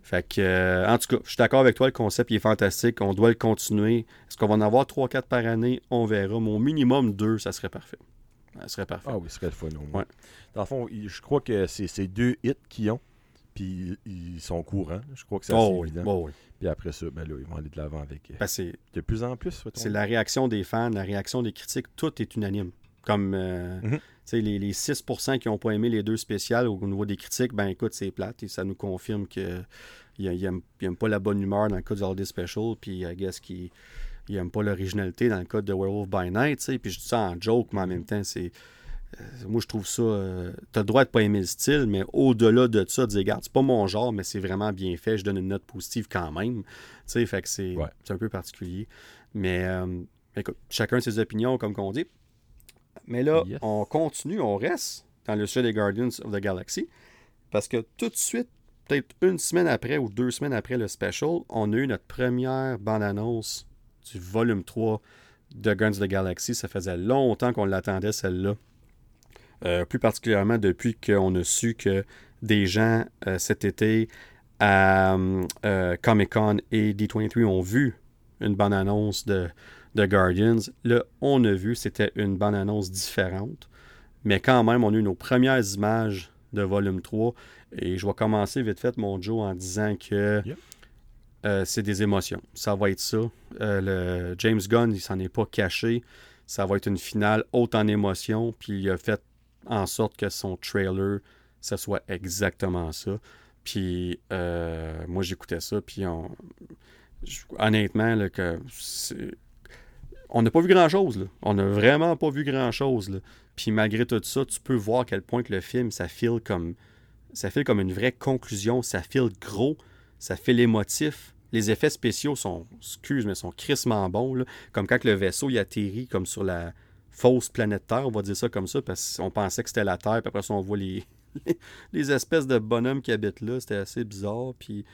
A: Fait que, euh, en tout cas, je suis d'accord avec toi, le concept il est fantastique. On doit le continuer. Est-ce qu'on va en avoir 3-4 par année? On verra. Mais au minimum 2, ça serait parfait. Ça serait parfait.
B: Ah oui, ce serait le fun Ouais. Dans le fond, je crois que c'est ces deux hits qu'ils ont. Puis ils sont courants. Je crois que c'est oh, évident. Oh oui. Puis après ça, ben là, ils vont aller de l'avant avec. Ben, de plus en plus.
A: C'est la réaction des fans, la réaction des critiques. Tout est unanime. Comme euh, mhm. Les, les 6% qui n'ont pas aimé les deux spéciales au niveau des critiques, ben écoute, c'est plate et ça nous confirme que il n'aime pas la bonne humeur dans le cas du Holiday Special, puis I guess qu'il n'aime pas l'originalité dans le cas de Werewolf by Night, puis je dis ça en joke, mais en même temps, c'est. Euh, moi, je trouve ça. Euh, tu as le droit de pas aimer le style, mais au-delà de ça, dis, regarde, c'est pas mon genre, mais c'est vraiment bien fait. Je donne une note positive quand même. Tu sais, fait que c'est un peu particulier. Mais écoute, chacun ses opinions, comme qu'on dit. Mais là, on continue, on reste dans le sujet des Guardians of the Galaxy. Parce que tout de suite, peut-être une semaine après ou deux semaines après le special, on a eu notre première bande-annonce du volume 3 de Guardians of the Galaxy. Ça faisait longtemps qu'on l'attendait, celle-là. Euh, plus particulièrement depuis qu'on a su que des gens euh, cet été à euh, Comic Con et D23 ont vu une bande-annonce de de Guardians. Là, on a vu, c'était une bande-annonce différente. Mais quand même, on a eu nos premières images de volume 3. Et je vais commencer vite fait, mon Joe, en disant que euh, c'est des émotions. Ça va être ça. Euh, le James Gunn, il s'en est pas caché. Ça va être une finale haute en émotions. Puis il a fait en sorte que son trailer, ça soit exactement ça. Puis euh, moi, j'écoutais ça. Puis honnêtement, que on n'a pas vu grand-chose. On n'a vraiment pas vu grand-chose. Puis malgré tout ça, tu peux voir à quel point le film, ça file comme ça file comme une vraie conclusion. Ça file gros. Ça file émotif. Les effets spéciaux sont, excuse, mais sont crissement bons. Comme quand le vaisseau il atterrit comme sur la fausse planète Terre, on va dire ça comme ça, parce qu'on pensait que c'était la Terre, puis après ça, on voit les, les espèces de bonhommes qui habitent là. C'était assez bizarre. Puis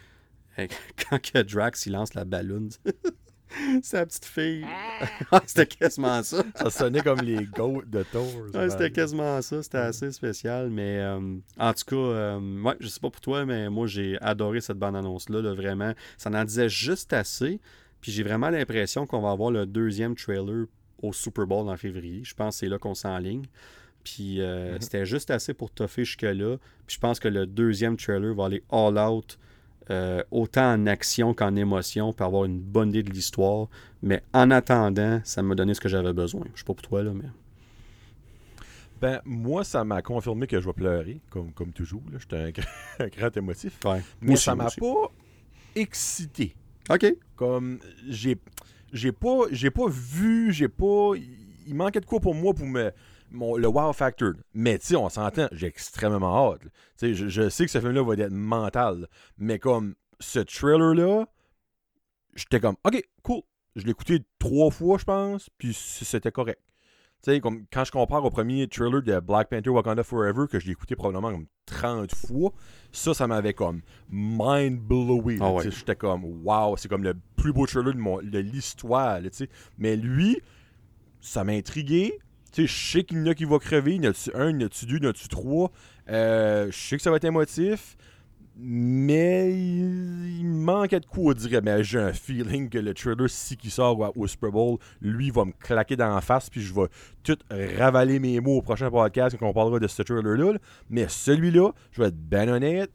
A: quand que Drax il lance la ballonne, Sa petite fille. Ah, c'était quasiment ça.
B: ça sonnait comme les goats de Thor.
A: c'était quasiment ça. C'était assez spécial. Mais euh, en tout cas, euh, ouais, je sais pas pour toi, mais moi, j'ai adoré cette bande-annonce-là. vraiment. Ça en disait juste assez. Puis j'ai vraiment l'impression qu'on va avoir le deuxième trailer au Super Bowl en février. Je pense que c'est là qu'on s'enligne. Puis euh, mm-hmm. c'était juste assez pour toffer jusque-là. Puis je pense que le deuxième trailer va aller all out euh, autant en action qu'en émotion, pour avoir une bonne idée de l'histoire. Mais en attendant, ça m'a donné ce que j'avais besoin. Je sais pas pour toi, là, mais.
B: Ben, moi, ça m'a confirmé que je vais pleurer, comme, comme toujours. J'étais un, grand émotif. Mais ça m'a pas excité.
A: OK.
B: Comme, j'ai j'ai pas, j'ai pas vu, j'ai pas. Il manquait de quoi pour moi pour me le wow factor. Mais tu sais, on s'entend, j'ai extrêmement hâte. Sais, je, sais que ce film-là va être mental. Mais comme ce trailer-là, j'étais comme, ok, cool. Je l'ai écouté trois fois, je pense, puis c'était correct. Tu sais, comme quand je compare au premier trailer de Black Panther Wakanda Forever, que je l'ai écouté probablement comme 30 fois, ça, ça m'avait comme mind-blowing. Ah j'étais comme, wow, c'est comme le plus beau trailer de, de l'histoire. Mais lui, ça m'a intrigué je sais qu'il y en a qui vont crever. Il y en a-tu un, il y en a-tu deux, il y en a-tu trois? Euh, je sais que ça va être émotif. Mais il, manquait de coup, on dirait. Mais j'ai un feeling que le trailer, si qui sort au, Super Bowl, lui va me claquer dans la face. Puis je vais tout ravaler mes mots au prochain podcast quand on parlera de ce trailer-là. Mais celui-là, je vais être ben honnête,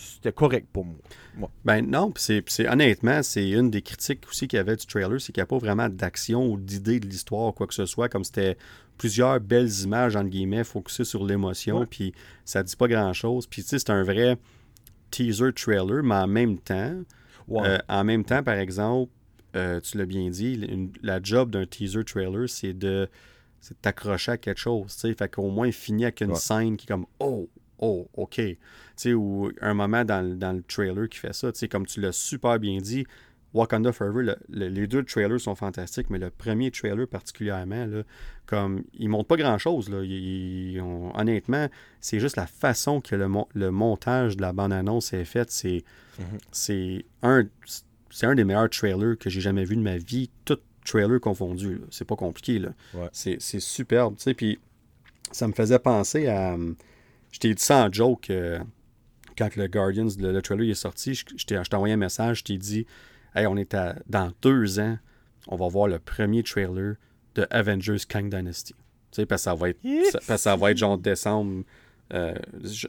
B: c'était correct pour moi.
A: Ben non, c'est, honnêtement, c'est une des critiques aussi qu'il y avait du trailer, c'est qu'il n'y a pas vraiment d'action ou d'idée de l'histoire ou quoi que ce soit, comme c'était plusieurs belles images, entre guillemets, focusées sur l'émotion, puis ça dit pas grand-chose. Puis tu sais, c'est un vrai teaser trailer, mais en même temps, euh, en même temps, par exemple, euh, tu l'as bien dit, la job d'un teaser trailer, c'est de t'accrocher à quelque chose, tu sais, fait qu'au moins il finit avec une scène qui est comme « Oh! oh, OK. Sais, ou un moment dans, le trailer qui fait ça, tu sais, comme tu l'as super bien dit, Wakanda Forever, les deux trailers sont fantastiques, mais le premier trailer particulièrement, là, comme il montre pas grand chose. Là. honnêtement, c'est juste la façon que le, le, montage de la bande-annonce est fait. C'est mm-hmm. un, un des meilleurs trailers que j'ai jamais vu de ma vie, tout trailer confondu. C'est pas compliqué. Là. C'est, superbe. Puis ça me faisait penser à. Je t'ai dit ça en joke euh, quand le Guardians, le, trailer est sorti. Je, t'ai envoyé un message, je t'ai dit Hey, on est à, dans deux ans, on va voir le premier trailer de Avengers Kang Dynasty. Tu sais, parce que ça va être, ça, va être genre décembre, euh,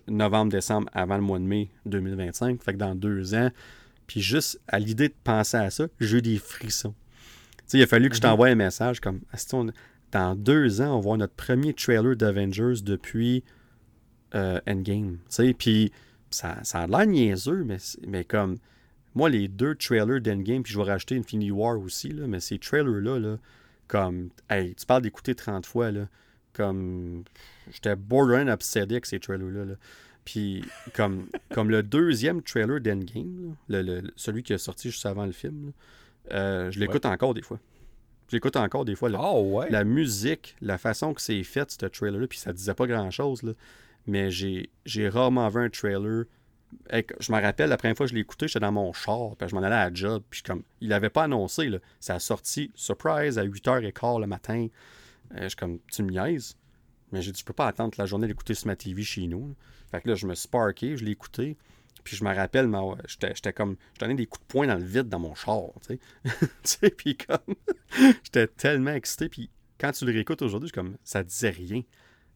A: novembre-décembre avant le mois de mai 2025. Fait que dans deux ans, puis juste à l'idée de penser à ça, j'ai eu des frissons. Tu sais, il a fallu que je mhm. t'envoie un message comme dans deux ans, on va voir notre premier trailer d'Avengers depuis euh, Endgame. Puis ça, ça a l'air niaiseux, mais, mais comme moi, les deux trailers d'Endgame, puis je vais rajouter Infinity War aussi, là, mais ces trailers-là, là, comme, hey, tu parles d'écouter 30 fois, là, comme, j'étais borderline obsédé avec ces trailers-là. Puis, comme, comme le deuxième trailer d'Endgame, le, celui qui est sorti juste avant le film, euh, je l'écoute encore des fois. Je l'écoute encore des fois.
B: Oh,
A: La musique, la façon que c'est fait, ce trailer-là, puis ça disait pas grand-chose, mais j'ai rarement vu un trailer. Je me rappelle, la première fois que je l'ai écouté, j'étais dans mon char, puis je m'en allais à la job, puis comme, il l'avait pas annoncé, là. Ça a sorti, surprise, à 8h15 le matin. Euh, je suis comme, tu me niaises? Mais j'ai dit, je peux pas attendre la journée d'écouter sur ma TV chez nous. Fait que là, je me suis je l'ai écouté. Puis je me rappelle, j'étais comme, je donnais des coups de poing dans le vide dans mon char, tu sais. puis comme, j'étais tellement excité. Puis quand tu le réécoutes aujourd'hui, comme, ça disait rien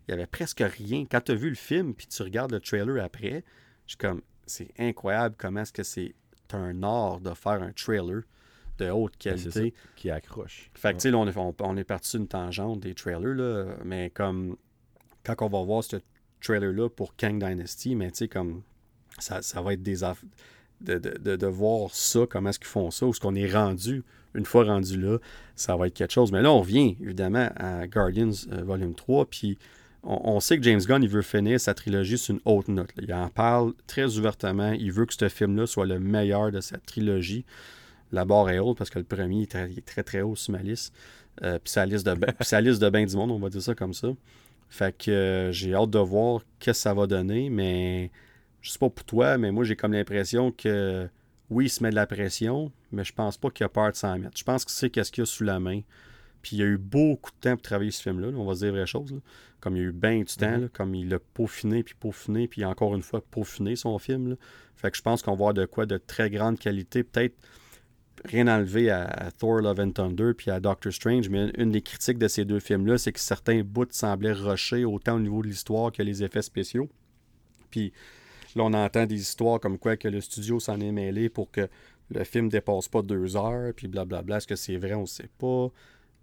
A: il y avait presque rien. Quand tu as vu le film, puis tu regardes le trailer après, je suis comme, c'est incroyable comment est-ce que c'est un art de faire un trailer de haute ben, qualité.
B: qui accroche.
A: Fait que, tu sais, on est, on, est parti sur une tangente des trailers, là, mais comme quand on va voir ce trailer-là pour Kang Dynasty, mais tu sais, comme ça, ça va être des de, de, de, voir ça, comment est-ce qu'ils font ça, où est-ce qu'on est rendu, une fois rendu là, ça va être quelque chose. Mais là, on revient évidemment à Guardians euh, Volume 3, puis on, sait que James Gunn, il veut finir sa trilogie sur une haute note. Il en parle très ouvertement, il veut que ce film-là soit le meilleur de sa trilogie. La barre est haute parce que le premier est très très, haut sur ma liste. Euh, puis sa liste de sa liste de bain du monde, on va dire ça comme ça. Fait que euh, j'ai hâte de voir ce que ça va donner, mais je sais pas pour toi, mais moi j'ai comme l'impression que oui, il se met de la pression, mais je pense pas qu'il a peur de s'en mettre. Je pense qu'il sait qu'est-ce qu'il y a sous la main. Puis il a eu beaucoup de temps pour travailler ce film-là, on va se dire vraies choses. Comme il a eu bien du temps, mhm. comme il l'a peaufiné, puis peaufiné, puis encore une fois peaufiné son film. Fait que je pense qu'on va avoir de quoi de très grande qualité. Peut-être rien enlevé à, à, Thor Love and Thunder puis à Doctor Strange, mais une des critiques de ces deux films-là, c'est que certains bouts semblaient rusher autant au niveau de l'histoire que les effets spéciaux. Puis Là, on entend des histoires comme quoi que le studio s'en est mêlé pour que le film dépasse pas deux heures, puis blablabla. Est-ce que c'est vrai? On ne sait pas.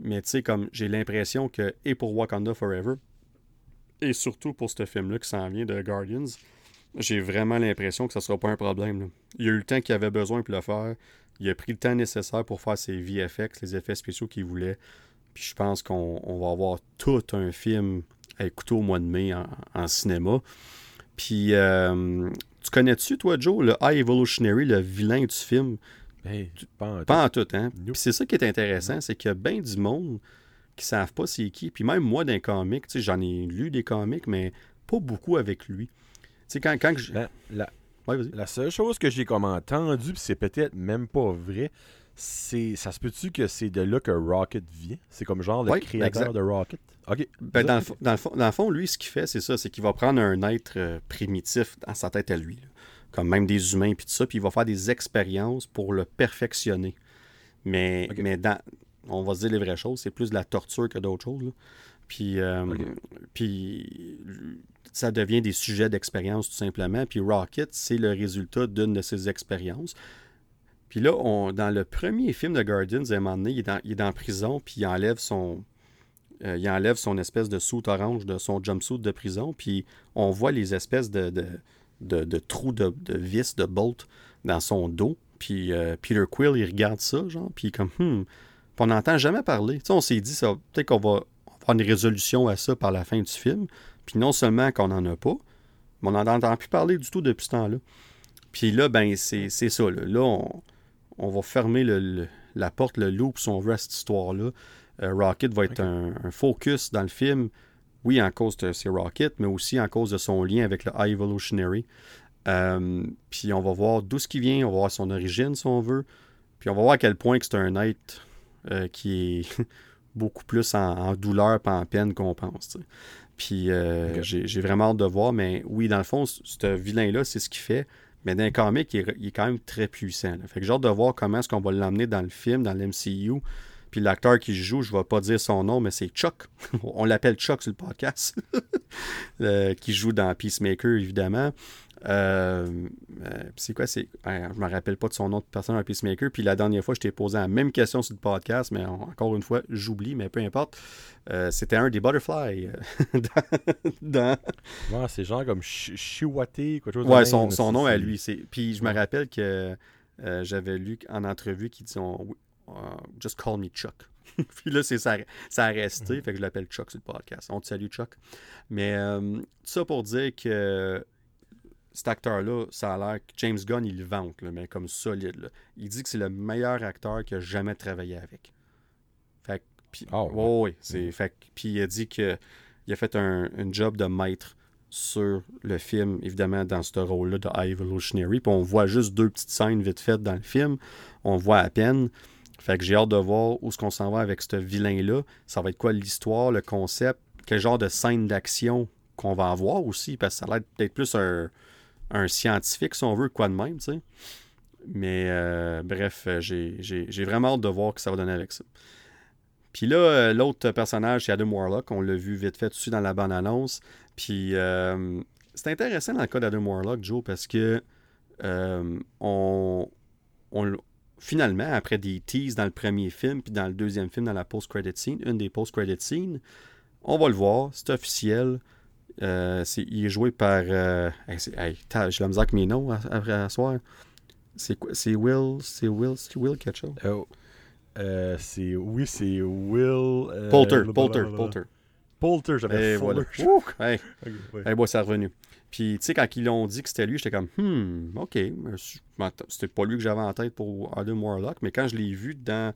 A: Mais tu sais, comme j'ai l'impression que, et pour Wakanda Forever, et surtout pour ce film-là qui s'en vient de Guardians, j'ai vraiment l'impression que ça sera pas un problème. Il a eu le temps qu'il avait besoin pour le faire. Il a pris le temps nécessaire pour faire ses VFX, les effets spéciaux qu'il voulait. Puis je pense qu'on va avoir tout un film à écouter au mois de mai en cinéma. Puis, euh, tu connais-tu, toi, Joe, le High Evolutionary, le vilain du film?
B: Ben, pas,
A: en tout. hein? Puis c'est ça qui est intéressant, c'est qu'il y a bien du monde qui savent pas c'est qui. Puis même moi, d'un comic, tu sais, j'en ai lu des comics, mais pas beaucoup avec lui. Tu sais, quand, quand je...
B: Ben, la, la seule chose que j'ai comme entendu, puis c'est peut-être même pas vrai, c'est ça se peut-tu que c'est de là que Rocket vient? C'est comme genre le créateur de Rocket
A: OK. Ben, dans, le fond, dans, le fond, lui, ce qu'il fait, c'est ça c'est qu'il va prendre un être euh, primitif dans sa tête à lui, comme même des humains, puis tout ça, puis il va faire des expériences pour le perfectionner. Mais, mais dans, on va se dire les vraies choses, c'est plus de la torture que d'autres choses. Puis, euh, puis ça devient des sujets d'expérience tout simplement. Puis Rocket, c'est le résultat d'une de ces expériences. Puis là, on, dans le premier film de Guardians, à un moment donné, il est dans, il est dans prison, puis il enlève son. Euh, il enlève son espèce de soute orange de son jumpsuit de prison, puis on voit les espèces de, de, trous de, vis, de bolt dans son dos. Puis euh, Peter Quill, il regarde ça, genre, puis comme, hmm, on n'entend jamais parler. Tu sais, on s'est dit, ça, peut-être qu'on va avoir une résolution à ça par la fin du film. Puis non seulement qu'on n'en a pas, mais on n'en entend plus parler du tout depuis ce temps-là. Puis là, ben, c'est ça. Là, là on, on va fermer la porte, le loop, si on veut, à cette histoire-là. Euh, Rocket va être un, focus dans le film, oui, en cause de ses Rocket, mais aussi en cause de son lien avec le High Evolutionary. Euh, puis on va voir d'où ce qui vient, on va voir son origine, si on veut. Puis on va voir à quel point c'est un être euh, qui est beaucoup plus en, douleur et en peine qu'on pense. Puis j'ai vraiment hâte de voir, mais oui, dans le fond, ce vilain-là, c'est ce qu'il fait. Mais dans un comic, il est, quand même très puissant. Fait que j'ai hâte de voir comment est-ce qu'on va l'emmener dans le film, dans l'MCU. Puis l'acteur qui joue, je ne vais pas dire son nom, mais c'est Chuck. On l'appelle Chuck sur le podcast. qui joue dans Peacemaker, évidemment. Euh, euh, c'est quoi c'est Je me rappelle pas de son nom de personne un Peacemaker. Puis la dernière fois, je t'ai posé la même question sur le podcast, mais encore une fois, j'oublie, mais peu importe. Euh, c'était un des Butterfly
B: dans. c'est genre comme Chiwate,
A: quoi chose Ouais, son, son nom à lui. Puis je me rappelle que j'avais lu en entrevue qu'il dit Just call me Chuck. puis là, c'est ça, ça a resté. Mm-hmm. Fait que je l'appelle Chuck sur le podcast. On te salue, Chuck. Mais tout ça pour dire que cet acteur-là, ça a l'air que James Gunn, il le vante, mais comme solide. Il dit que c'est le meilleur acteur qu'il a jamais travaillé avec. Fait puis, oh, c'est, mm. fait, puis il a dit qu'il a fait un, job de maître sur le film, évidemment, dans ce rôle-là de High Evolutionary. Puis on voit juste deux petites scènes vite faites dans le film. On voit à peine. Fait que j'ai hâte de voir où est-ce qu'on s'en va avec ce vilain-là. Ça va être quoi l'histoire, le concept, quel genre de scène d'action qu'on va avoir aussi, parce que ça a l'air peut-être plus un, un scientifique, si on veut, quoi de même, tu sais. Mais euh, bref, euh, j'ai vraiment hâte de voir ce que ça va donner avec ça. Puis là, l'autre personnage, c'est Adam Warlock. On l'a vu vite fait aussi dans la bande-annonce. Puis c'est intéressant dans le cas d'Adam Warlock, Joe, parce que on, on, finalement, après des teases dans le premier film, puis dans le deuxième film, dans la post-credit scene, une des post-credit scenes, on va le voir, c'est officiel. Euh, il est joué par. Euh, hey, j'ai la misère avec mes noms après à soir. C'est quoi C'est Will. C'est Will. C'est Will quelque chose.
B: Oh. Euh, c'est, oui, c'est Will.
A: Euh, Polter. Polter. Polter.
B: Polter, j'avais
A: voilà. hey. okay, bon, c'est revenu. Puis, tu sais, quand ils l'ont dit que c'était lui, j'étais comme, hmm, OK. C'était pas lui que j'avais en tête pour Adam Warlock, mais quand je l'ai vu dans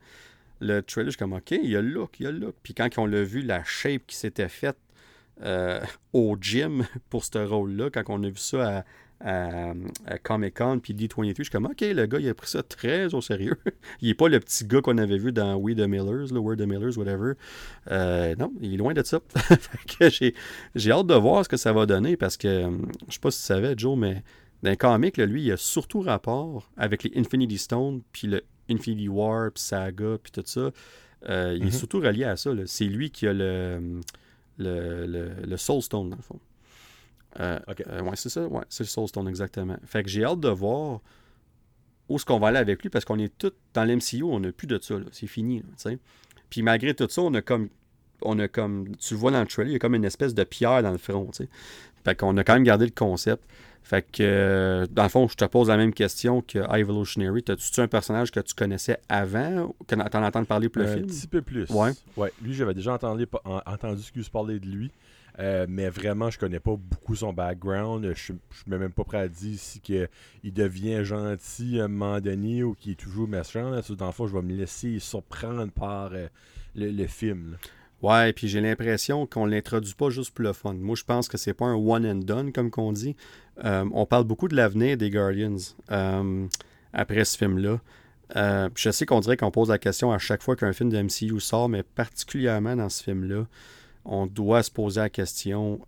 A: le trailer, je suis comme, OK, il y a le look, il y a le look. Puis quand on l'a vu, la shape qui s'était faite euh, au gym pour ce rôle-là, quand on a vu ça à, Comic Con puis D23, je suis comme, OK, le gars, il a pris ça très au sérieux. il n'est pas le petit gars qu'on avait vu dans We the Millers, le We're the Millers, whatever. Euh, non, il est loin de ça. j'ai hâte de voir ce que ça va donner parce que, euh, je sais pas si tu savais, Joe, mais dans le comic, lui, il a surtout rapport avec les Infinity Stones puis le Infinity War, puis Saga, puis tout ça. il est mhm. surtout relié à ça. C'est lui qui a le le, le, Soul Stone, dans le fond. Euh, euh, ouais, c'est ça. Ouais, c'est le exactement. Fait que j'ai hâte de voir où est-ce qu'on va aller avec lui parce qu'on est tous dans l'MCU, on n'a plus de ça. C'est fini. Puis malgré tout ça, on a comme. On a comme. Tu le vois dans le trailer, il y a comme une espèce de pierre dans le front. T'sais. Fait qu'on a quand même gardé le concept. Fait que, euh, dans le fond, je te pose la même question que Evolutionary. T'as-tu un personnage que tu connaissais avant, que t'en entends parler plus le film?
B: Un petit peu plus.
A: Ouais.
B: Ouais. Lui, j'avais déjà entendu, entendu ce que tu parlais de lui. Euh, mais vraiment, je connais pas beaucoup son background. Je, je suis même pas prêt à dire si que il devient gentil à un moment donné ou qu'il est toujours méchant. Dans le fond, je vais me laisser surprendre par euh, le, film.
A: Ouais, puis j'ai l'impression qu'on l'introduit pas juste pour le fun. Moi, je pense que c'est pas un one and done, comme qu'on dit. Euh, on parle beaucoup de l'avenir des Guardians après ce film-là. Je sais qu'on dirait qu'on pose la question à chaque fois qu'un film de MCU sort, mais particulièrement dans ce film-là, on doit se poser la question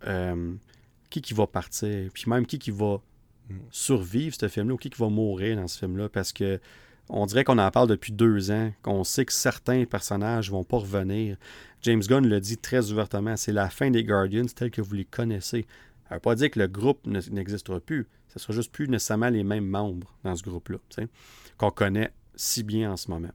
A: qui qui va partir, puis même qui qui va survivre ce film-là ou qui qui va mourir dans ce film-là, parce que on dirait qu'on en parle depuis deux ans, qu'on sait que certains personnages vont pas revenir. James Gunn le dit très ouvertement, c'est la fin des Guardians tels que vous les connaissez. Ça veut pas dire que le groupe n'existera plus. Ce sera juste plus nécessairement les mêmes membres dans ce groupe-là, qu'on connaît si bien en ce moment.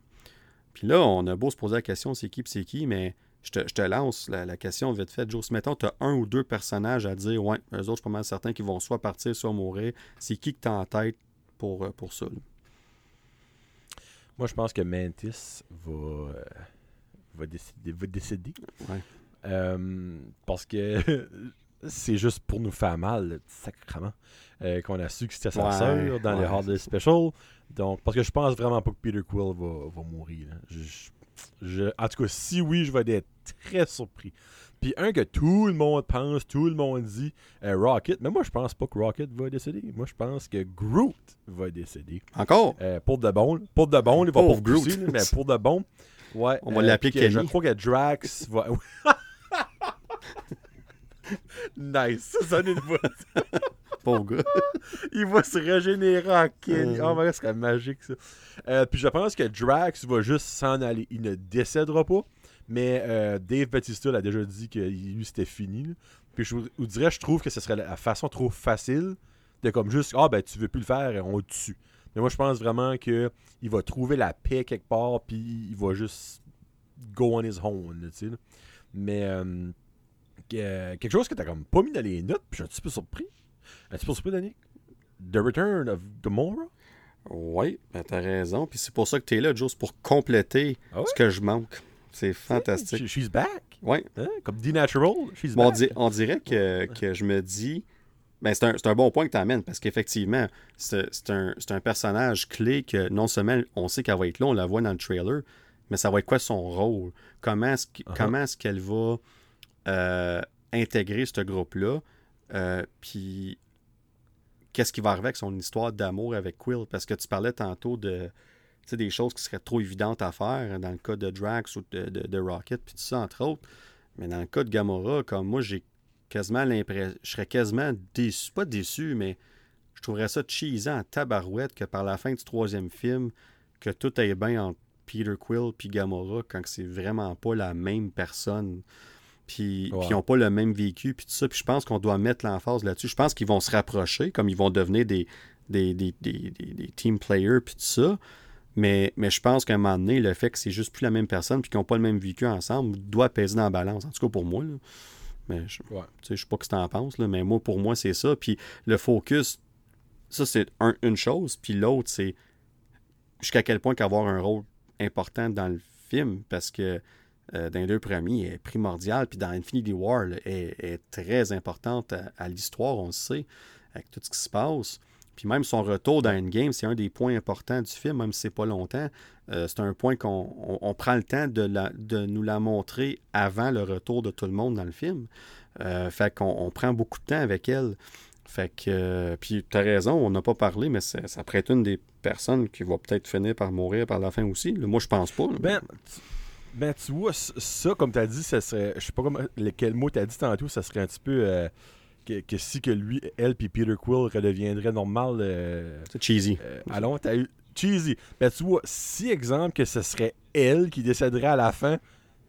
A: Puis là, on a beau se poser la question, c'est qui, c'est qui, mais je te, lance la, question vite fait. Joe, mettons, tu as un ou deux personnages à dire, ouais, eux autres, je suis pas mal certain qu'ils vont soit partir, soit mourir. C'est qui que tu as en tête pour, euh, pour ça?
B: Moi, je pense que Mantis va, euh, va décider. Va décider. Euh, parce que c'est juste pour nous faire mal, sacrément, euh, qu'on a su que c'était sa sœur dans les Hard Special. Donc, parce que je pense vraiment pas que Peter Quill va, va mourir. Je, en tout cas, si oui, je vais être très surpris. Puis un que tout le monde pense, tout le monde dit, Rocket. Mais moi, je pense pas que Rocket va décéder. Moi, je pense que Groot va décéder.
A: Encore?
B: pour de bon. Pour de bon, il va pas Groot. mais pour de bon. Ouais.
A: On va l'appeler Kenny.
B: Je crois que Drax va. nice. Ça sonne une voix.
A: Pauvre gars.
B: Il va se régénérer en Kenny. Oh, my God, c'est magique, ça. Euh, puis je pense que Drax va juste s'en aller. Il ne décédera pas. Mais euh, Dave Batista l'a déjà dit que lui, c'était fini. Puis je vous dirais, je trouve que ce serait la façon trop facile de comme juste, ah ben tu veux plus le faire, on le tue. Mais moi, je pense vraiment qu'il va trouver la paix quelque part, puis il va juste go on his own, tu sais. Mais euh, quelque chose que t'as comme pas mis dans les notes, puis je suis un petit peu surpris. Un petit peu surpris, Danny. The Return of Gamora?
A: Oui, ben t'as raison. Puis c'est pour ça que t'es là, Joe, pour compléter ah ce que je manque. C'est fantastique.
B: she's back.
A: Oui.
B: Hein? Comme The Natural, she's back.
A: On, dirait que, que je me dis ben, c'est un, un, bon point que tu amènes parce qu'effectivement, c'est un, un, personnage clé que non seulement on sait qu'elle va être là, on la voit dans le trailer, mais ça va être quoi son rôle? Comment est-ce uh-huh. qu'elle va euh, intégrer ce groupe-là? Euh, puis qu'est-ce qui va arriver avec son histoire d'amour avec Quill? Parce que tu parlais tantôt de des choses qui seraient trop évidentes à faire dans le cas de Drax ou de, de, de Rocket, puis tout ça, entre autres. Mais dans le cas de Gamora, comme moi, j'ai quasiment l'impression. Je serais quasiment déçu. Pas déçu, mais je trouverais ça cheesant en tabarouette que par la fin du troisième film, que tout est bien entre Peter Quill puis Gamora quand c'est vraiment pas la même personne. Puis, ils n'ont pas le même vécu, puis tout ça. Puis je pense qu'on doit mettre l'emphase là-dessus. Je pense qu'ils vont se rapprocher, comme ils vont devenir des, des, des, team players, puis tout ça. Mais, mais je pense qu'à un moment donné, le fait que c'est juste plus la même personne, puis qu'ils n'ont pas le même vécu ensemble, doit peser dans la balance. En tout cas, pour moi. Mais je ne sais pas ce que tu en penses, là, mais moi, pour moi, c'est ça. Puis le focus, ça, c'est une chose. Puis l'autre, c'est jusqu'à quel point qu'avoir un rôle important dans le film, parce que euh, dans les deux premiers est primordial, puis dans Infinity War est, très importante à, l'histoire, on le sait, avec tout ce qui se passe. Puis même son retour dans Endgame, c'est un des points importants du film, même si c'est pas longtemps. Euh, c'est un point qu'on prend le temps de, de, nous la montrer avant le retour de tout le monde dans le film. Euh, fait qu'on on prend beaucoup de temps avec elle. Fait que, puis tu as raison, on n'a pas parlé, mais ça, ça pourrait être une des personnes qui va peut-être finir par mourir par la fin aussi. moi, je pense pas.
B: Ben, ben, tu vois, ça, comme tu as dit, ça serait. Je sais pas comment, quel mot tu as dit tantôt, ça serait un petit peu. Que, si que lui, elle puis Peter Quill redeviendraient normal. Euh,
A: c'est cheesy.
B: Euh, allons, t'as eu. Cheesy. Ben, tu vois, si exemple que ce serait elle qui décéderait à la fin,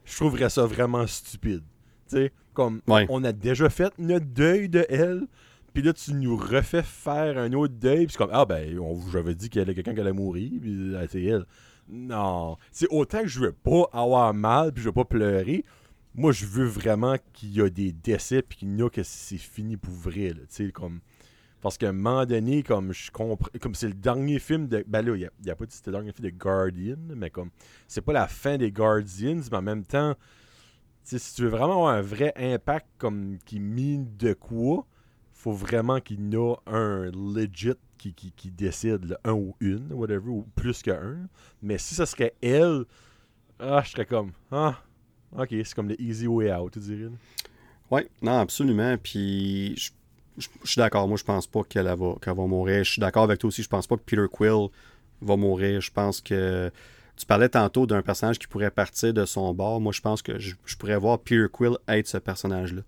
B: je trouverais ça vraiment stupide. Tu sais, comme on a déjà fait notre deuil de elle, puis là, tu nous refais faire un autre deuil, puis comme, ah ben, j'avais dit qu'il y avait quelqu'un qui allait mourir, puis c'est elle. Non. C'est autant que je veux pas avoir mal puis je veux pas pleurer. Moi, je veux vraiment qu'il y a des décès puis qu'il y a que c'est fini pour vrai. comme... Parce qu'à un moment donné, comme je comprends. Comme c'est le dernier film de. Ben là, il n'y a, pas dit c'était le dernier film de Guardian, mais comme. C'est pas la fin des Guardians, mais en même temps. Si tu veux vraiment avoir un vrai impact comme qui mine de quoi, faut vraiment qu'il y ait un legit qui, qui, décide, un ou une, whatever, ou plus qu'un. Mais si ça serait elle, ah, je serais comme, ah, ok, c'est comme le easy way out, tu dirais.
A: Oui, non, absolument. Puis, je, suis d'accord. Moi, je pense pas qu'elle va, va mourir. Je suis d'accord avec toi aussi. Je pense pas que Peter Quill va mourir. Je pense que. Tu parlais tantôt d'un personnage qui pourrait partir de son bord. Moi, je pense que je, pourrais voir Peter Quill être ce personnage-là.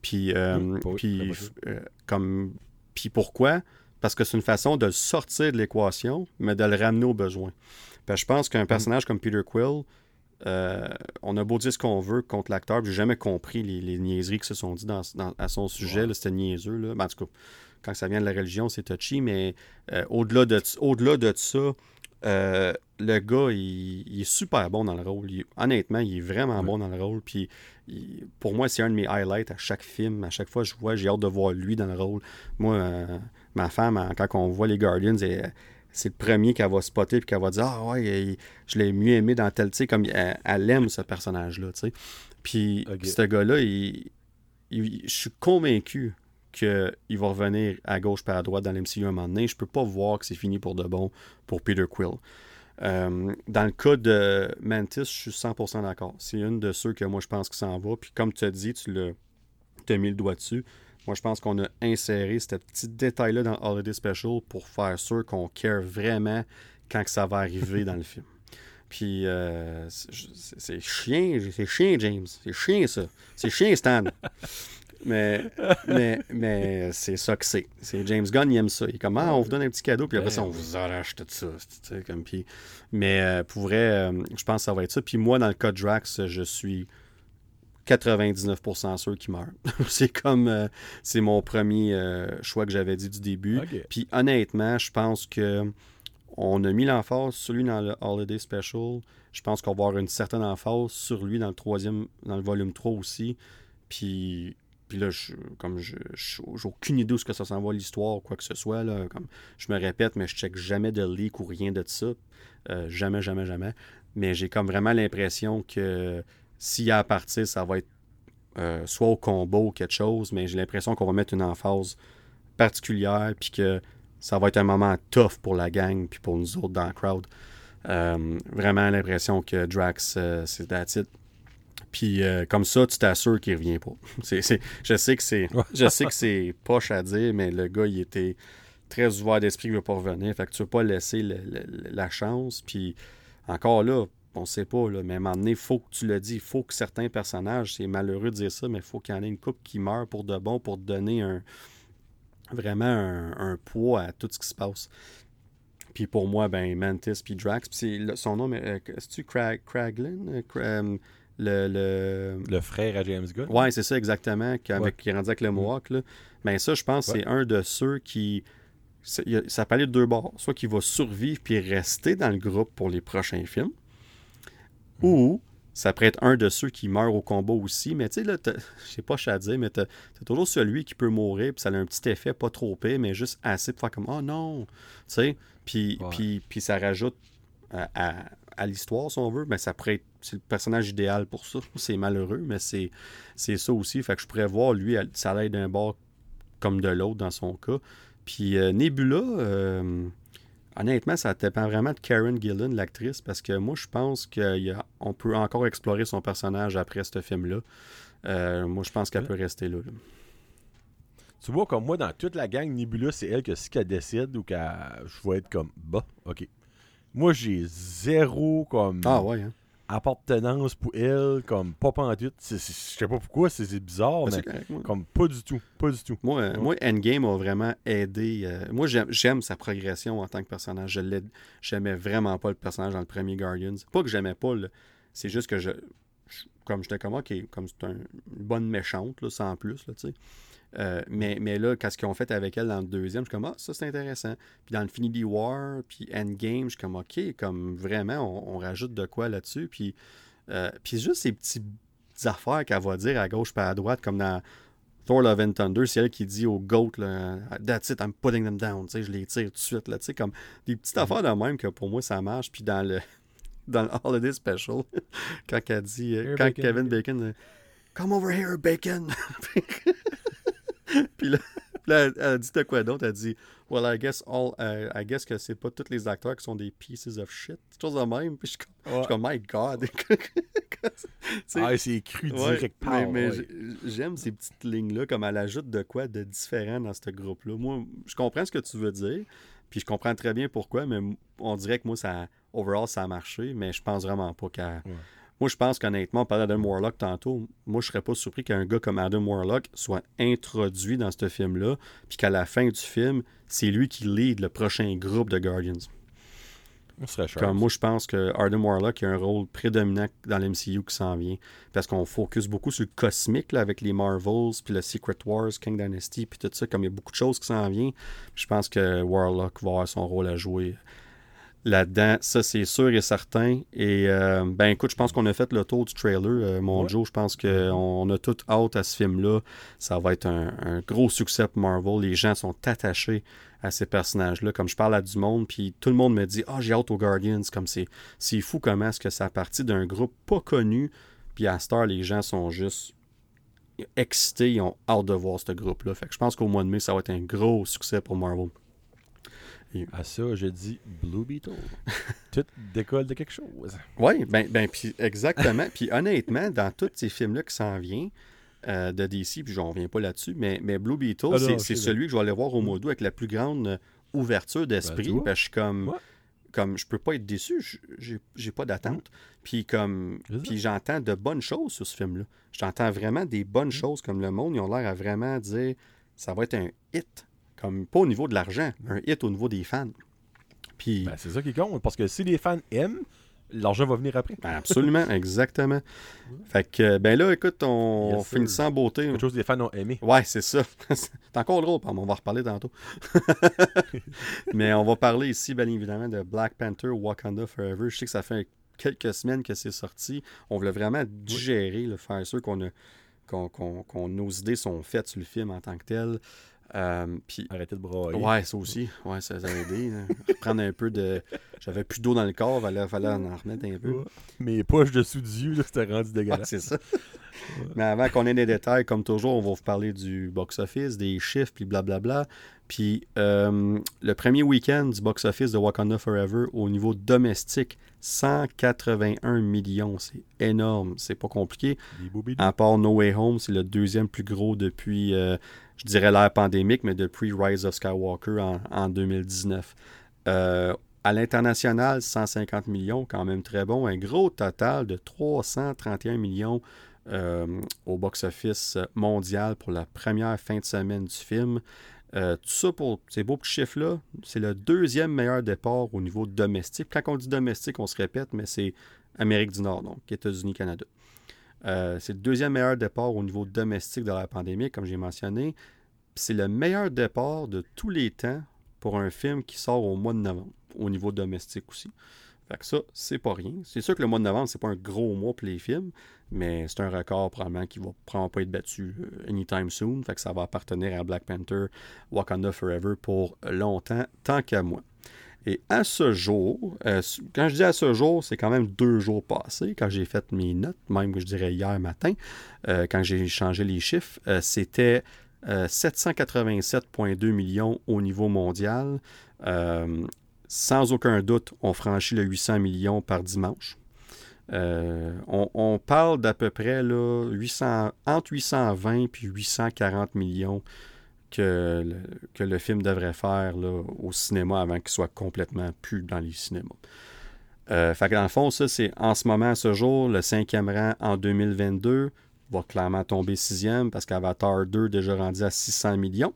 A: Puis, euh, puis, euh, comme, puis pourquoi? parce que c'est une façon de le sortir de l'équation, mais de le ramener au besoin. je pense qu'un personnage comme Peter Quill, euh, on a beau dire ce qu'on veut contre l'acteur, j'ai jamais compris les, niaiseries qui se sont dites à son sujet. C'était niaiseux. Là. Ben, en tout cas, quand ça vient de la religion, c'est touchy, mais euh, au-delà de, au -delà de ça, euh, le gars, il, est super bon dans le rôle. honnêtement, il est vraiment bon dans le rôle. Puis pour moi, c'est un de mes highlights à chaque film. À chaque fois que je vois, j'ai hâte de voir lui dans le rôle. Moi, ma femme, quand on voit les Guardians, c'est le premier qu'elle va spotter et qu'elle va dire Ah ouais, je l'ai mieux aimé dans tel. Tu sais, comme elle, aime ce personnage-là. Tu sais. Puis ce gars-là, je suis convaincu qu'il va revenir à gauche par à droite dans l'MCU un moment donné. Je peux pas voir que c'est fini pour de bon pour Peter Quill. Euh, dans le cas de Mantis, je suis 100% d'accord. C'est une de ceux que moi je pense que ça en va. Puis comme tu as dit, tu l'as mis le doigt dessus. Moi, je pense qu'on a inséré ce petit détail-là dans Holiday Special pour faire sûr qu'on care vraiment quand que ça va arriver dans le film. Puis euh, c'est chien, c'est chien, James. C'est chien, ça. C'est chien, Stan. Mais, mais, mais c'est ça que c'est. C'est James Gunn, il aime ça. Il est comme, ah, on vous donne un petit cadeau, puis après ça, on vous arrache tout ça. Comme, puis, mais euh, pour vrai, euh, je pense que ça va être ça. Puis moi, dans le cas de Drax, je suis 99% sûr qu'il meurt. c'est comme, euh, c'est mon premier choix que j'avais dit du début. Puis honnêtement, je pense que on a mis l'emphase sur lui dans le Holiday Special. Je pense qu'on va avoir une certaine emphase sur lui dans le troisième, dans le volume 3 aussi. Puis puis là, je, comme je n'ai aucune idée où ce que ça s'en va l'histoire ou quoi que ce soit. Là, comme, je me répète, mais je check jamais de leak ou rien de ça. Euh, jamais, jamais, jamais. Mais j'ai comme vraiment l'impression que s'il y a à partir, ça va être euh, soit au combo ou quelque chose, mais j'ai l'impression qu'on va mettre une emphase particulière, puis que ça va être un moment tough pour la gang, puis pour nous autres dans le crowd. Euh, vraiment l'impression que Drax, c'est that's puis euh, comme ça, tu t'assures qu'il revient pas. je sais que c'est je sais que c'est poche à dire, mais le gars, il était très ouvert d'esprit qu'il veut pas revenir. Fait que tu veux pas laisser la chance. Puis encore là, on sait pas, là, mais à un moment donné, il faut que tu le dis, il faut que certains personnages, c'est malheureux de dire ça, mais il faut qu'il y en ait une coupe qui meurt pour de bon, pour donner un vraiment un, poids à tout ce qui se passe. Puis pour moi, ben Mantis puis Drax. Puis son nom, euh, c'est-tu Crag, Craglin? Euh, le, le...
B: le, frère à James Gunn.
A: Ouais, c'est ça exactement, qui, avec, qui est rendu avec le mm. Mohawk. Là. Ben ça, je pense, c'est un de ceux qui. Ça peut aller de deux bords. Soit qu'il va survivre puis rester dans le groupe pour les prochains films. Ou ça pourrait être un de ceux qui meurt au combat aussi. Mais tu sais, là, je sais pas ce à dire, mais t'as toujours celui qui peut mourir, puis ça a un petit effet pas trop épais, mais juste assez pour faire comme Oh non! Tu sais, puis, puis, puis ça rajoute à, à, l'histoire, si on veut. Mais ça pourrait être c'est le personnage idéal pour ça. C'est malheureux, mais c'est ça aussi. Fait que je pourrais voir, lui, ça allait d'un bord comme de l'autre dans son cas. Puis euh, Nebula. Euh, Honnêtement, ça dépend vraiment de Karen Gillan, l'actrice, parce que moi, je pense qu'on peut encore explorer son personnage après ce film-là. Euh, moi, je pense qu'elle peut rester là,
B: Tu vois, comme moi, dans toute la gang, Nebula, c'est elle que si qu'elle décide ou qu'elle. Je vais être comme, bah, ok. Moi, j'ai zéro comme.
A: Ah ouais, hein?
B: Appartenance pour elle, comme pas tout. Je sais pas pourquoi, c'est bizarre, ben, mais comme pas du tout. Pas du tout.
A: Moi, euh, moi Endgame a vraiment aidé. Euh, moi, j'aime sa progression en tant que personnage. Je j'aimais vraiment pas le personnage dans le premier Guardians. Pas que j'aimais pas, c'est juste que je. comme j'étais comme, ok, comme c'est une bonne méchante, là, sans plus, là, tu sais. Euh, mais, mais là, qu'est-ce qu'ils ont fait avec elle dans le deuxième, je suis comme, ah, ça c'est intéressant. Puis dans Infinity War, puis Endgame, je suis comme, ok, comme vraiment, on, rajoute de quoi là-dessus. Puis, euh, puis juste ces petites affaires qu'elle va dire à gauche pas à droite, comme dans Thor Love and Thunder, c'est elle qui dit au GOAT, là, That's it, I'm putting them down. je les tire tout de suite. Là, comme des petites mm-hmm. affaires de même que pour moi ça marche. Puis dans le, dans le Holiday Special, quand elle dit, euh, quand Kevin Bacon, Come over here, Bacon. puis là, elle, a dit de quoi d'autre? Elle dit Well, I guess all uh, I guess que c'est pas tous les acteurs qui sont des pieces of shit. Chose de même. Puis je suis comme, My God.
B: ah, c'est cru direct
A: Mais, mais j'aime ces petites lignes-là, comme elle ajoute de quoi de différent dans ce groupe-là. Moi, je comprends ce que tu veux dire. Puis je comprends très bien pourquoi, mais on dirait que moi, ça, overall, ça a marché, mais je pense vraiment pas qu'elle moi, je pense qu'honnêtement, on parlait d'Adam Warlock tantôt. Moi, je serais pas surpris qu'un gars comme Adam Warlock soit introduit dans ce film-là, puis qu'à la fin du film, c'est lui qui lead le prochain groupe de Guardians.
B: serait
A: Comme moi, je pense que Adam Warlock a un rôle prédominant dans l'MCU qui s'en vient. Parce qu'on focus beaucoup sur le cosmique là, avec les Marvels, puis le Secret Wars, King Dynasty, puis tout ça. Comme il y a beaucoup de choses qui s'en viennent, je pense que Warlock va avoir son rôle à jouer là-dedans. Ça, c'est sûr et certain. Et euh, ben écoute, je pense qu'on a fait le tour du trailer. Euh, mon Joe, je pense qu'on a tout hâte à ce film-là. Ça va être un, gros succès pour Marvel. Les gens sont attachés à ces personnages-là. Comme je parle à du monde, puis tout le monde me dit Ah, j'ai hâte aux Guardians. Comme c'est, c'est fou comment est-ce que ça a parti d'un groupe pas connu. Puis à Star, les gens sont juste excités, ils ont hâte de voir ce groupe-là. Fait que je pense qu'au mois de mai, ça va être un gros succès pour Marvel.
B: À ça, je dis Blue Beetle. Tout décolle de quelque chose.
A: Oui, ben, ben puis exactement. puis honnêtement, dans tous ces films-là qui s'en viennent euh, de DC, puis je n'en reviens pas là-dessus, mais, mais Blue Beetle, ah c'est celui que je vais aller voir au mois d'août avec la plus grande euh, ouverture d'esprit. Ben, je suis comme. Comme je peux pas être déçu, j'ai pas d'attente. Puis comme puis j'entends de bonnes choses sur ce film-là. J'entends vraiment des bonnes mm. choses comme le monde, ils ont l'air à vraiment dire ça va être un hit pas au niveau de l'argent, un hit au niveau des fans. Puis.
B: Ben, c'est ça qui compte, parce que si les fans aiment, l'argent va venir après.
A: Ben, absolument, exactement. Fait que, ben là, écoute, on, finit sans beauté.
B: Quelque chose que les fans ont aimé.
A: Ouais, c'est ça. c'est encore drôle, on va reparler tantôt. Mais on va parler ici, bien évidemment, de Black Panther Wakanda Forever. Je sais que ça fait quelques semaines que c'est sorti. On voulait vraiment digérer, le faire sûr qu'on a. Qu'on, nos idées sont faites sur le film en tant que tel. Euh, puis,
B: Arrêtez de broyer.
A: Ouais, ça aussi. Ouais, ça, a aidé. Prendre un peu de. J'avais plus d'eau dans le corps, il fallait, en remettre un peu.
B: Mes poches dessous du yeux, c'était rendu dégueulasse.
A: c'est ça. Mais avant qu'on ait des détails, comme toujours, on va vous parler du box-office, des chiffres, puis blablabla. Puis euh, le premier week-end du box-office de Wakanda Forever au niveau domestique, 181 millions. C'est énorme. C'est pas compliqué. À part No Way Home, c'est le deuxième plus gros depuis euh, je dirais l'ère pandémique, mais depuis Rise of Skywalker en, 2019. Euh, à l'international, 150 millions, quand même très bon. Un gros total de 331 millions euh, au box-office mondial pour la première fin de semaine du film. tout ça pour ces beaux chiffres-là, c'est le deuxième meilleur départ au niveau domestique. Quand on dit domestique, on se répète, mais c'est Amérique du Nord, donc États-Unis, Canada. C'est le deuxième meilleur départ au niveau domestique de la pandémie, comme j'ai mentionné. C'est le meilleur départ de tous les temps pour un film qui sort au mois de novembre, au niveau domestique aussi. Fait que ça, c'est pas rien. C'est sûr que le mois de novembre, c'est pas un gros mois pour les films, mais c'est un record probablement qui va probablement pas être battu euh, anytime soon. Fait que ça va appartenir à Black Panther, Wakanda Forever pour longtemps, tant qu'à moi. Et à ce jour, euh, quand je dis à ce jour, c'est quand même deux jours passés, quand j'ai fait mes notes, même je dirais hier matin, euh, quand j'ai changé les chiffres, c'était 787,2 millions au niveau mondial sans aucun doute, on franchit le 800 millions par dimanche. Euh, on, parle d'à peu près là, 800, entre 820 et 840 millions que le, que le film devrait faire là, au cinéma avant qu'il soit complètement plus dans les cinémas. Euh, fait que dans le fond, ça, c'est en ce moment, à ce jour, le cinquième rang en 2022 va clairement tomber sixième parce qu'Avatar 2 déjà rendu à 600 millions.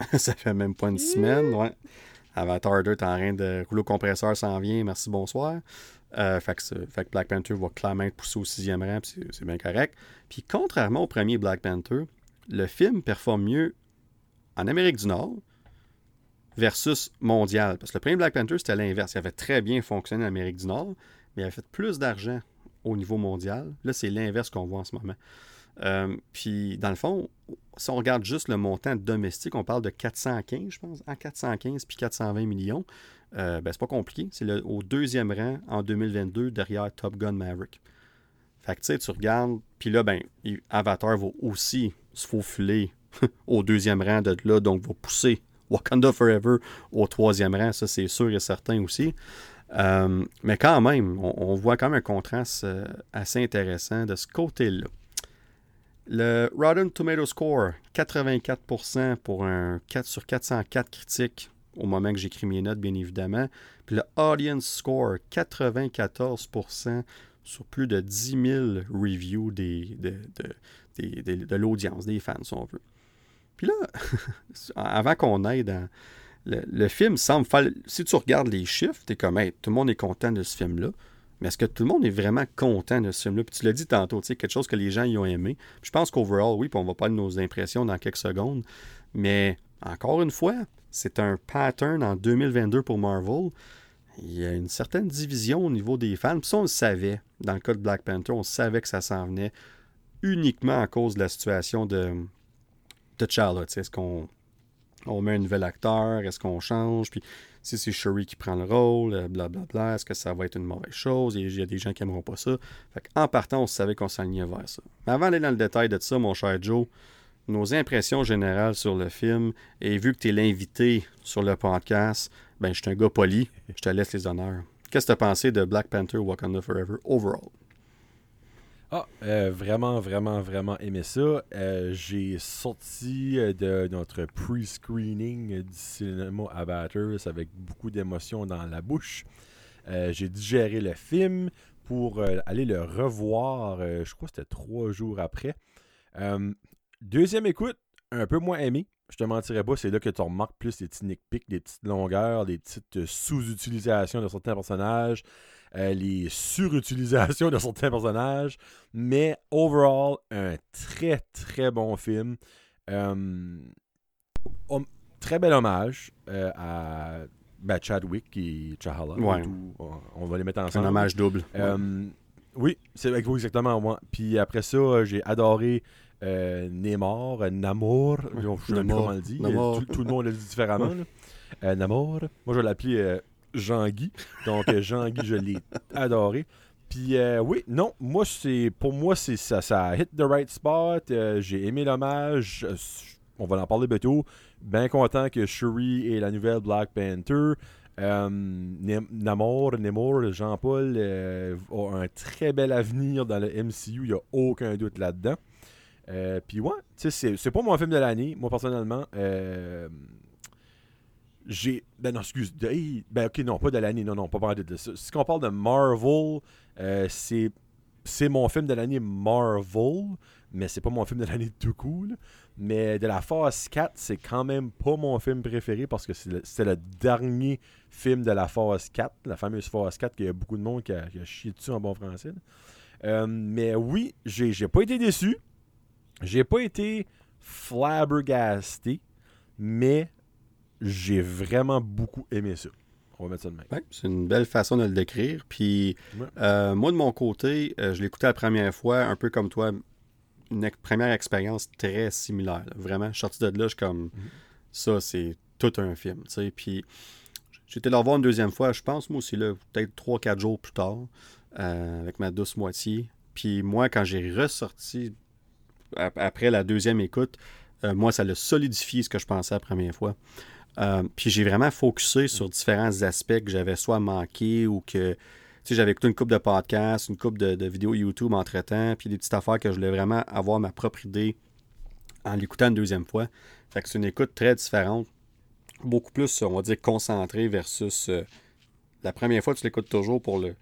A: ça fait même pas une semaine, ouais. Avatar 2 est en train de rouleau compresseur s'en vient, merci, bonsoir. Euh, fait, que, Black Panther va clairement être poussé au sixième rang, c'est bien correct. Puis contrairement au premier Black Panther, le film performe mieux en Amérique du Nord versus mondial. Parce que le premier Black Panther, c'était l'inverse. Il avait très bien fonctionné en Amérique du Nord, mais il avait fait plus d'argent au niveau mondial. Là, c'est l'inverse qu'on voit en ce moment. Euh, puis, dans le fond, si on regarde juste le montant domestique, on parle de 415, je pense, en 415 puis 420 millions. Euh, ben, c'est pas compliqué. C'est au deuxième rang en 2022 derrière Top Gun Maverick. Fait que tu regardes, puis là, ben, Avatar va aussi se faufiler au deuxième rang de là, donc va pousser Wakanda Forever au troisième rang, ça c'est sûr et certain aussi. Euh, mais quand même, on, voit quand même un contraste assez intéressant de ce côté-là. Le Rotten Tomato Score, 84% pour un 4 sur 404 critiques au moment que j'écris mes notes, bien évidemment. Puis le Audience Score, 94% sur plus de 10 000 reviews des, de, l'audience, des fans, si on veut. Puis là, avant qu'on aille dans. Le, film semble faire. Si tu regardes les chiffres, tu es comme, hey, tout le monde est content de ce film-là. Mais est-ce que tout le monde est vraiment content de ce film-là? Puis tu l'as dit tantôt, tu sais, quelque chose que les gens y ont aimé. je pense qu'overall, oui, puis on va parler de nos impressions dans quelques secondes. Mais encore une fois, c'est un pattern en 2022 pour Marvel. Il y a une certaine division au niveau des fans. Puis ça, on le savait. Dans le cas de Black Panther, on savait que ça s'en venait uniquement à cause de la situation de, de Charlotte. Est-ce qu'on on met un nouvel acteur? Est-ce qu'on change? Puis si c'est Shuri qui prend le rôle, blablabla, euh, est-ce que ça va être une mauvaise chose? Il y a des gens qui n'aimeront pas ça. en partant, on savait qu'on s'alignait vers ça. Mais avant d'aller dans le détail de ça, mon cher Joe, nos impressions générales sur le film, et vu que tu es l'invité sur le podcast, ben, je suis un gars poli, je te laisse les honneurs. Qu'est-ce que tu as pensé de Black Panther Wakanda Forever overall?
B: Ah, euh, vraiment, vraiment, vraiment aimé ça. Euh, j'ai sorti euh, de notre pre-screening du cinéma Abattoirs avec beaucoup d'émotions dans la bouche. j'ai digéré le film pour aller le revoir, je crois que c'était trois jours après. deuxième écoute, un peu moins aimé. Je te mentirais pas, c'est là que tu remarques plus les petits nitpicks, des petites longueurs, des petites sous-utilisations de certains personnages. Euh, les surutilisations de certains personnages. Mais overall, un très très bon film. Euh, très bel hommage euh, à ben, Chadwick et Chahala. On, va les mettre ensemble.
A: Un hommage double.
B: oui, c'est exactement moi. Puis après ça, j'ai adoré Neymar, Namor, je ne sais pas comment le dit. Tout, le monde le dit différemment. Namor. Moi, je vais l'appeler Jean-Guy. Donc, euh, Jean-Guy, je l'ai adoré. Puis euh, oui, non, moi c'est pour moi c'est ça, hit the right spot. Euh, j'ai aimé l'hommage. on va en parler bientôt. Bien content que Shuri et la nouvelle Black Panther. Namor, Namor, Jean-Paul ont un très bel avenir dans le MCU, il n'y a aucun doute là-dedans. Puis ouais, c'est pas mon film de l'année, moi personnellement j'ai. Ben non, excuse. ben ok, non, pas de l'année. Non, non, pas parler de ça. Si on parle de Marvel, euh, c'est. C'est mon film de l'année Marvel, mais c'est pas mon film de l'année tout cool. Mais de la phase 4, c'est quand même pas mon film préféré parce que c'est le, dernier film de la phase 4, la fameuse phase 4, qu'il y a beaucoup de monde qui a, chié dessus en bon français. Euh, mais oui, j'ai pas été déçu. J'ai pas été flabbergasté, mais j'ai vraiment beaucoup aimé ça. On va mettre ça de même.
A: c'est une belle façon de le décrire. Puis, euh, moi, de mon côté, euh, je l'ai écouté la première fois, un peu comme toi, une première expérience très similaire. Vraiment, je suis sorti de là, je suis comme, mhm. ça, c'est tout un film. Puis, j'étais là voir une deuxième fois, je pense, moi aussi, là, peut-être 3-4 jours plus tard, euh, avec ma douce moitié. Puis, moi, quand j'ai ressorti après la deuxième écoute, moi, ça l'a solidifié ce que je pensais la première fois. Euh, puis j'ai vraiment focusé sur différents aspects que j'avais soit manqué ou que j'avais écouté une coupe de podcasts, une coupe de, vidéos YouTube entre-temps, puis des petites affaires que je voulais vraiment avoir ma propre idée en l'écoutant une deuxième fois. Fait que c'est une écoute très différente, beaucoup plus, on va dire, concentrée versus euh, la première fois, tu l'écoutes toujours pour le,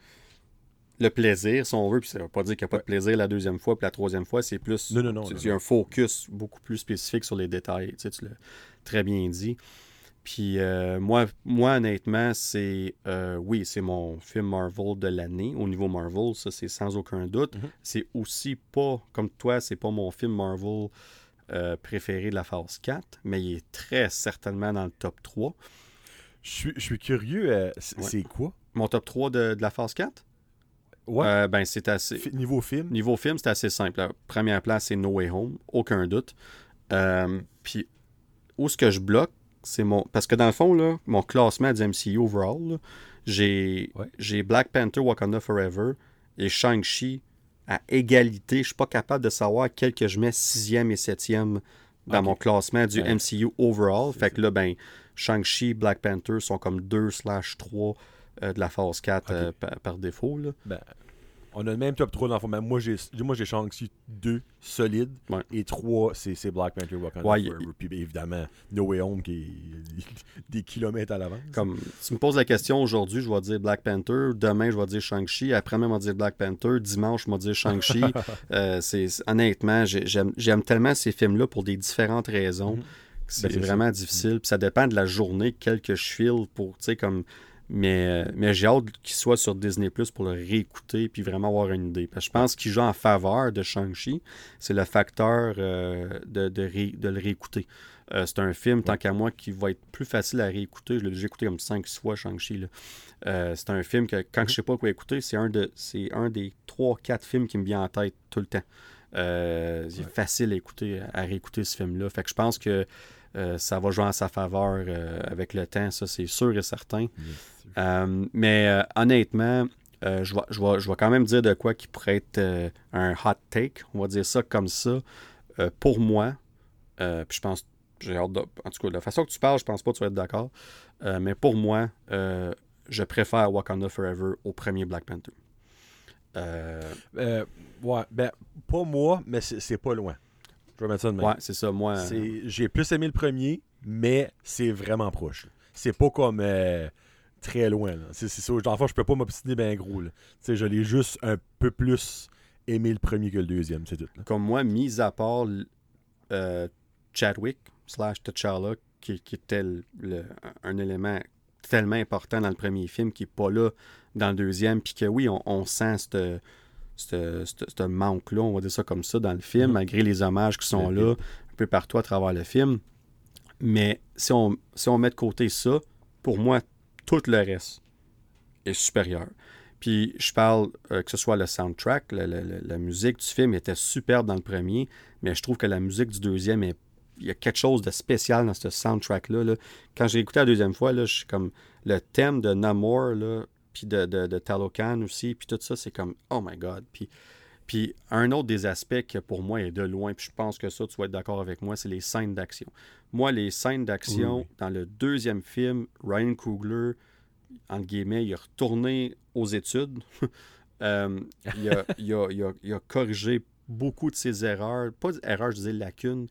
A: le plaisir, si on veut, puis ça veut pas dire qu'il n'y a pas de plaisir la deuxième fois, puis la troisième fois, c'est plus.
B: Non, non, non.
A: Y a un focus beaucoup plus spécifique sur les détails. Tu, sais, tu l'as très bien dit. Puis euh, moi, moi, honnêtement, c'est euh, oui, c'est mon film Marvel de l'année au niveau Marvel, ça c'est sans aucun doute. Mhm. C'est aussi pas, comme toi, c'est pas mon film Marvel euh, préféré de la phase 4, mais il est très certainement dans le top 3.
B: Je suis, curieux, c'est quoi?
A: Mon top 3 de, la phase 4
B: Ouais.
A: ben, c'est assez.
B: niveau film?
A: Niveau film, c'est assez simple. La première place, c'est No Way Home, aucun doute. puis, où est-ce que je bloque? C'est mon. Parce que dans le fond, là, mon classement du MCU overall, j'ai Black Panther Wakanda Forever et Shang-Chi à égalité. Je suis pas capable de savoir quel que je mets sixième et septième dans mon classement du MCU overall. Fait que là, ben, Shang-Chi, Black Panther sont comme 2 slash 3 euh, de la phase 4 euh, par, défaut. Là.
B: Ben, on a le même top 3 dans le fond. Moi, j'ai, moi, j'ai Shang-Chi 2 solide. Et 3, c'est, Black Panther Wakanda ouais, Puis évidemment, No Way Home qui est des kilomètres à l'avance.
A: Comme tu me poses la question aujourd'hui, je vais dire Black Panther. Demain, je vais dire Shang-Chi. Après, même, je vais dire Black Panther. Dimanche, je vais dire Shang-Chi. Euh, c'est, honnêtement, j'aime, tellement ces films-là pour des différentes raisons. Mhm. C'est ben, vraiment difficile. Puis ça dépend de la journée, quel que je file pour, tu sais, comme mais, euh, mais j'ai hâte qu'il soit sur Disney Plus pour le réécouter puis vraiment avoir une idée. Parce que je pense qu'il joue en faveur de Shang-Chi. C'est le facteur euh, de, de, le réécouter. Euh, c'est un film, tant qu'à moi, qui va être plus facile à réécouter. Je l'ai déjà écouté comme 5-6 fois, Shang-Chi. c'est un film que, quand je sais pas quoi écouter, c'est un, de, c'est un des 3-4 films qui me vient en tête tout le temps. c'est facile à écouter, à réécouter ce film-là. Fait que je pense que euh, ça va jouer en sa faveur euh, avec le temps, ça c'est sûr et certain. Euh, mais honnêtement, je, vais, je, quand même dire de quoi qui pourrait être un hot take, on va dire ça comme ça. pour moi, puis je pense, j'ai hâte de, en tout cas, de la façon que tu parles, je pense pas que tu vas être d'accord. mais pour moi, je préfère Wakanda Forever au premier Black Panther.
B: ouais, ben, pas moi, mais c'est pas loin. Je vais mettre ça de
A: Ouais, c'est ça, moi.
B: J'ai plus aimé le premier, mais c'est vraiment proche. C'est pas comme euh, très loin. C'est ça. Enfin, je peux pas m'obstiner bien gros. Je l'ai juste un peu plus aimé le premier que le deuxième, c'est tout.
A: Comme moi, mis à part euh, Chadwick slash T'Challa, qui, qui était un élément tellement important dans le premier film qui n'est pas là dans le deuxième, puis que oui, on, on sent cette ce manque-là, on va dire ça comme ça, dans le film, mhm. malgré les hommages qui sont là, un peu partout à travers le film. Mais si on, si on met de côté ça, pour moi, tout le reste est supérieur. Puis je parle euh, que ce soit le soundtrack, la, musique du film était superbe dans le premier, mais je trouve que la musique du deuxième est. Il y a quelque chose de spécial dans ce soundtrack-là. Là. Quand j'ai écouté la deuxième fois, je suis comme le thème de Namor, puis de, de, Talocan aussi, puis tout ça, c'est comme, oh my God. Puis, puis un autre des aspects que pour moi est de loin, puis je pense que ça, tu vas être d'accord avec moi, c'est les scènes d'action. Moi, les scènes d'action, dans le deuxième film, Ryan Coogler, entre guillemets, il a retourné aux études. Euh, il, a, il, a, il, a, corrigé beaucoup de ses erreurs, pas erreurs, je disais lacunes,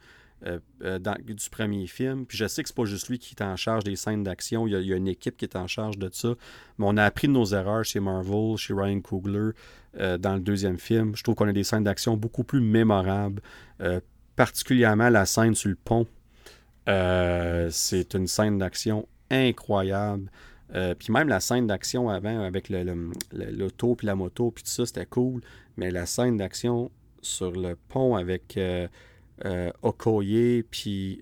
A: euh, euh, du premier film. Puis je sais que c'est pas juste lui qui est en charge des scènes d'action. Il, y, a, une équipe qui est en charge de ça. Mais on a appris de nos erreurs chez Marvel, chez Ryan Coogler, euh, dans le deuxième film. Je trouve qu'on a des scènes d'action beaucoup plus mémorables. particulièrement la scène sur le pont. C'est une scène d'action incroyable. Puis même la scène d'action avant avec l'auto puis la moto puis tout ça, c'était cool. Mais la scène d'action sur le pont avec Okoye puis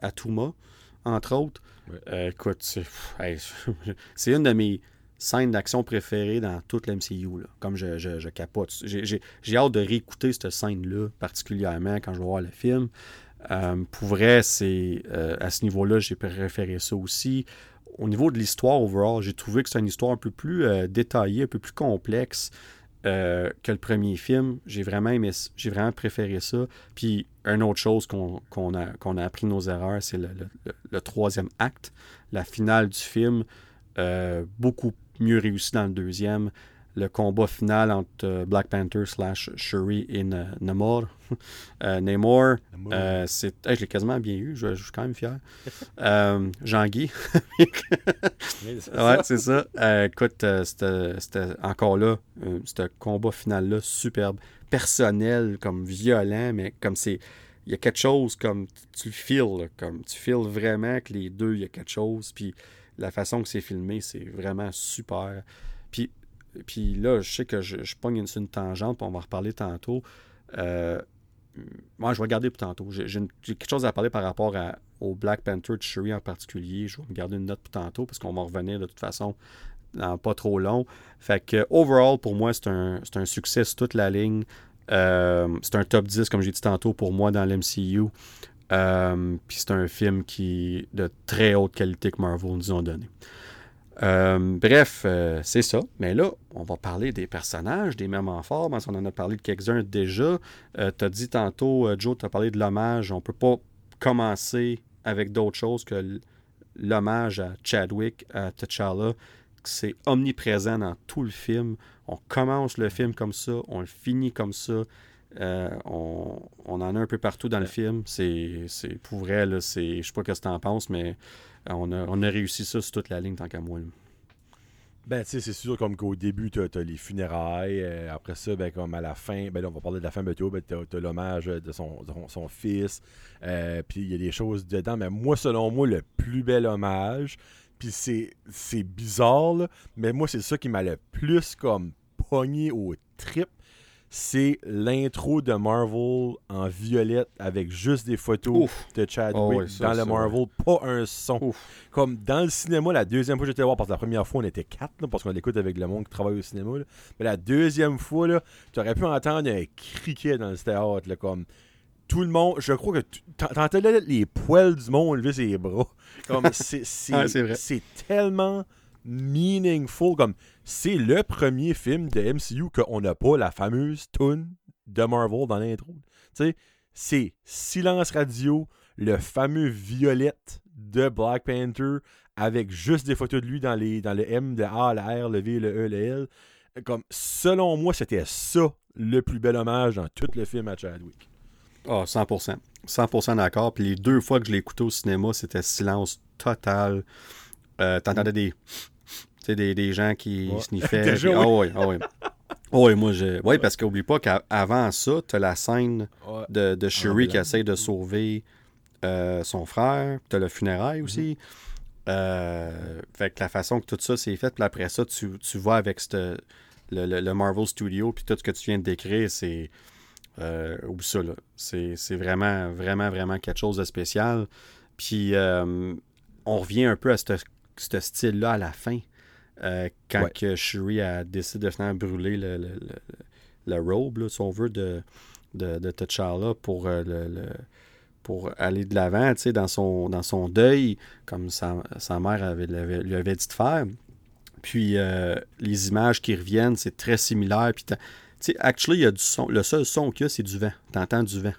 A: Atuma, entre autres, écoute, c'est une de mes scènes d'action préférées dans toute l'MCU. Comme je, je, capote. J'ai hâte de réécouter cette scène-là, particulièrement quand je vais voir le film. Euh, pour vrai, c'est euh, à ce niveau-là, j'ai préféré ça aussi. Au niveau de l'histoire overall, j'ai trouvé que c'est une histoire un peu plus euh, détaillée, un peu plus complexe que le premier film. J'ai vraiment j'ai préféré ça. Puis, une autre chose qu'on a, appris nos erreurs, c'est le, troisième acte, la finale du film. beaucoup mieux réussi dans le deuxième le combat final entre euh, Black Panther slash Shuri et Namor. Euh, Namor, euh, c'est, je l'ai quasiment bien eu, je, suis quand même fier. Jean-Guy. ouais, c'est ça. écoute, c'était, encore là, ce combat final-là, superbe. Personnel, comme violent, mais comme c'est. Il y a quelque chose comme tu le feels, comme tu feels vraiment que les deux, il y a quelque chose. Puis la façon que c'est filmé, c'est vraiment super. Puis puis là, je sais que je, je pogne une, une tangente, puis on va reparler tantôt. Euh, moi, je vais regarder pour tantôt. J'ai quelque chose à parler par rapport au Black Panther de en particulier. Je vais me garder une note pour tantôt parce qu'on va revenir de toute façon dans pas trop long. Fait que, overall, pour moi, c'est un, un, succès sur toute la ligne. Euh, c'est un top 10, comme j'ai dit tantôt, pour moi dans l'MCU. Euh, puis c'est un film qui de très haute qualité que Marvel nous a donné. Euh, bref, euh, c'est ça. Mais là, on va parler des personnages, des moments forts. Parce qu'on en a parlé de quelques-uns déjà. Euh, tu as dit tantôt, Joe, tu as parlé de l'hommage. On peut pas commencer avec d'autres choses que l'hommage à Chadwick, à T'Challa. C'est omniprésent dans tout le film. On commence le film comme ça, on le finit comme ça. on, en a un peu partout dans le film. C'est pour vrai, là, je sais pas ce que tu en penses, mais on a, réussi ça sur toute la ligne tant qu'à moi.
B: Ben, tu sais, c'est sûr, comme qu'au début, tu as, les funérailles. Euh, après ça, ben, comme à la fin, ben, on va parler de la fin bientôt, ben, tu as, l'hommage de son, son, fils. Euh, puis il y a des choses dedans. Mais moi, selon moi, le plus bel hommage, puis c'est bizarre, mais moi, c'est ça qui m'a le plus comme pogné au trip c'est l'intro de Marvel en violette avec juste des photos de Chadwick ah dans le Marvel, pas un son. Comme dans le cinéma, la deuxième fois que j'étais voir, parce que la première fois on était quatre, parce qu'on l'écoute avec le monde qui travaille au cinéma. Mais la deuxième fois, tu aurais pu entendre un criquet dans le théâtre, là, comme tout le monde, je crois que t'entendais les poils du monde lever ses bras. Comme c'est tellement meaningful. Comme c'est le premier film de MCU qu'on n'a pas la fameuse tune de Marvel dans l'intro. C'est silence radio, le fameux violette de Black Panther avec juste des photos de lui dans, les, dans le M, le A, le R, le V, le E, le L. Comme, selon moi, c'était ça le plus bel hommage dans tout le film à Chadwick.
A: Ah, oh, 100%. 100% d'accord. Puis les deux fois que je l'ai écouté au cinéma, c'était silence total. Euh, T'entendais des sais, des, des gens qui sniffaient. Ah oui, ah oui. oui, moi, oui, parce qu'oublie pas qu'avant ça, tu as la scène de, de Shuri qui essaie de sauver euh, son frère. Tu as le funérail aussi. Mm-hmm. euh, fait que la façon que tout ça s'est fait, puis après ça, tu, tu vois avec le, le, Marvel Studio, puis tout ce que tu viens de décrire, c'est. Euh, oublie ça, là. C'est vraiment, vraiment, vraiment quelque chose de spécial. Puis, on revient un peu à ce style-là à la fin. Euh, quand Shuri a décidé de brûler le, le, le, robe, si on veut, de, de, de T'Challa pour, euh, le, pour aller de l'avant dans son, dans son deuil, comme sa, mère avait, lui avait dit de faire. Puis euh, les images qui reviennent, c'est très similaire. Puis, tu sais, actually, il y a du son. Le seul son qu'il y a, c'est du vent. Tu entends du vent.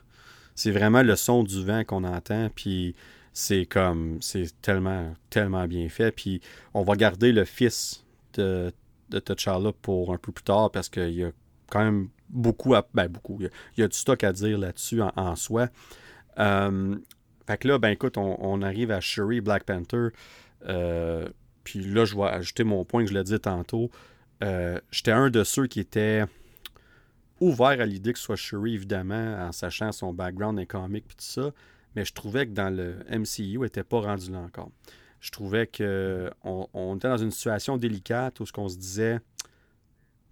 A: C'est vraiment le son du vent qu'on entend. Puis c'est comme c'est tellement tellement bien fait. Puis on va garder le fils de, de T'Challa pour un peu plus tard parce qu'il y a quand même beaucoup à, ben beaucoup. Il y, a, du stock à dire là-dessus en, soi. Euh, fait que là ben écoute on, arrive à Shuri Black Panther. Euh, puis là je vais ajouter mon point que je l'ai dit tantôt. Euh, j'étais un de ceux qui était ouvert à l'idée que ce soit Shuri, évidemment, en sachant son background et comics et tout ça, mais je trouvais que dans le MCU, n'était pas rendu là encore. Je trouvais qu'on on était dans une situation délicate où ce qu'on se disait,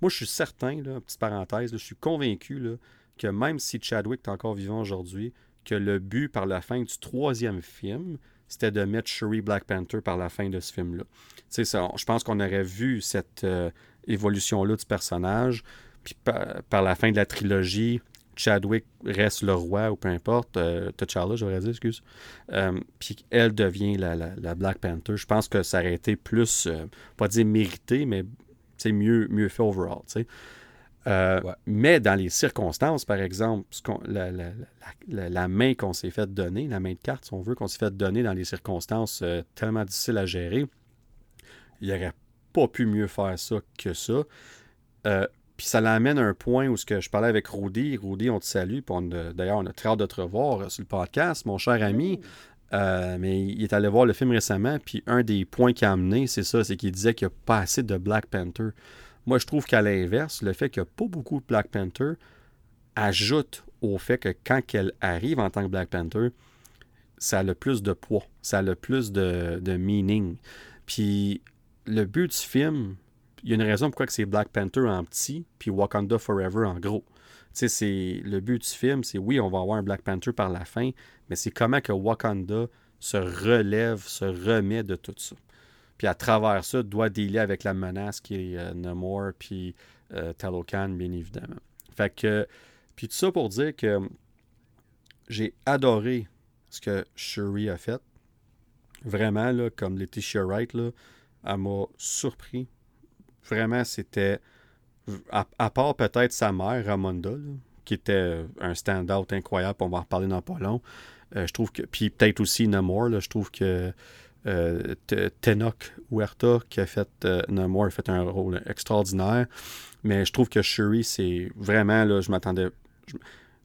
A: moi je suis certain, là, petite parenthèse, je suis convaincu là, que même si Chadwick est encore vivant aujourd'hui, que le but par la fin du troisième film, c'était de mettre Shuri Black Panther par la fin de ce film-là. Je pense qu'on aurait vu cette euh, évolution-là du personnage. Puis par, la fin de la trilogie, Chadwick reste le roi ou peu importe. Euh, T'Challa, j'aurais dit, excuse. Euh, puis elle devient la, Black Panther. Je pense que ça aurait été plus, euh, pas dire mérité, mais mieux, mieux fait overall. Mais dans les circonstances, par exemple, la, main qu'on s'est fait donner, la main de carte, si on veut, qu'on s'est fait donner dans les circonstances tellement difficiles à gérer, il n'aurait pas pu mieux faire ça que ça. Puis ça l'amène à un point où ce que je parlais avec Rudy. Rudy, on te salue. D'ailleurs, on a très hâte de te revoir euh, sur le podcast, mon cher ami. Euh, mais il est allé voir le film récemment. Puis un des points qu'il a amené, c'est ça c'est qu'il disait qu'il n'y a pas assez de Black Panther. Moi, je trouve qu'à l'inverse, le fait qu'il n'y a pas beaucoup de Black Panther ajoute au fait que quand elle arrive en tant que Black Panther, ça a le plus de poids, ça a le plus de, de meaning. Puis le but du film, il y a une raison pourquoi c'est Black Panther en petit, puis Wakanda Forever en gros. Tu sais, c'est le but du film, c'est oui, on va avoir un Black Panther par la fin, mais c'est comment que Wakanda se relève, se remet de tout ça. Puis à travers ça, doit dealer avec la menace qui est euh, Namor puis euh, Talokan, bien évidemment. Fait que, puis tout ça pour dire que j'ai adoré ce que Shuri a fait. Vraiment, là, comme Letitia Wright, là, elle m'a surpris Vraiment, c'était. À, part peut-être sa mère, Ramonda, qui était un stand-out incroyable, on va en reparler dans pas long. Euh, je trouve que. Puis peut-être aussi Namor, je trouve que euh, Tenok Huerta, qui a fait euh, Namor, a fait un rôle extraordinaire. Mais je trouve que Shuri, c'est vraiment, là, je m'attendais.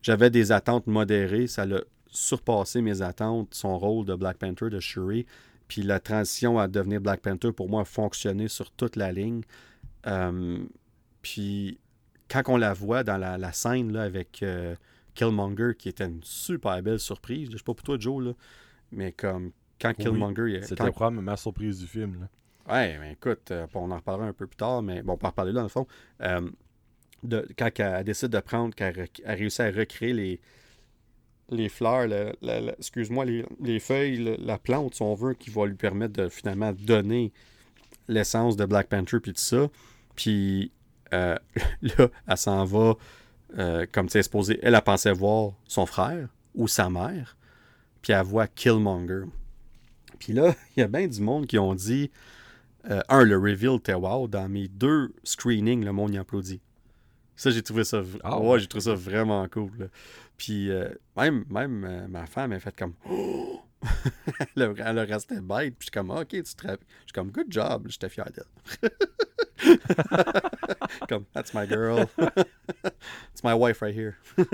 A: J'avais des attentes modérées. Ça l'a surpassé mes attentes, son rôle de Black Panther de Shuri. Puis la transition à devenir Black Panther, pour moi, a fonctionné sur toute la ligne. Euh, puis quand on la voit dans la, scène là, avec euh, Killmonger, qui était une super belle surprise, je sais pas pour toi, Joe, là, mais comme quand Killmonger.
B: C'était probablement ma surprise du film. Là.
A: Ouais, mais écoute, euh, on en reparlera un peu plus tard, mais bon, on peut en reparler là, dans le fond. de, quand elle décide de prendre, qu'elle a réussi à recréer les, les fleurs, excuse-moi, les, feuilles, la plante, si on veut, qui va lui permettre de finalement donner l'essence de Black Panther puis tout ça. Puis euh, là, elle s'en va, euh, comme tu es supposé, elle a pensé voir son frère ou sa mère, puis elle voit Killmonger. Puis là, il y a bien du monde qui ont dit, euh, un, le reveal était wow, dans mes deux screenings, le monde y applaudit. Ça, j'ai trouvé ça, ah ouais, j'ai trouvé ça vraiment cool. Puis même, même ma femme a fait comme elle, a, resté bête. Puis je suis comme, ok, tu te Je suis comme, good job. J'étais fier d'elle. comme, that's my girl. It's my wife right here.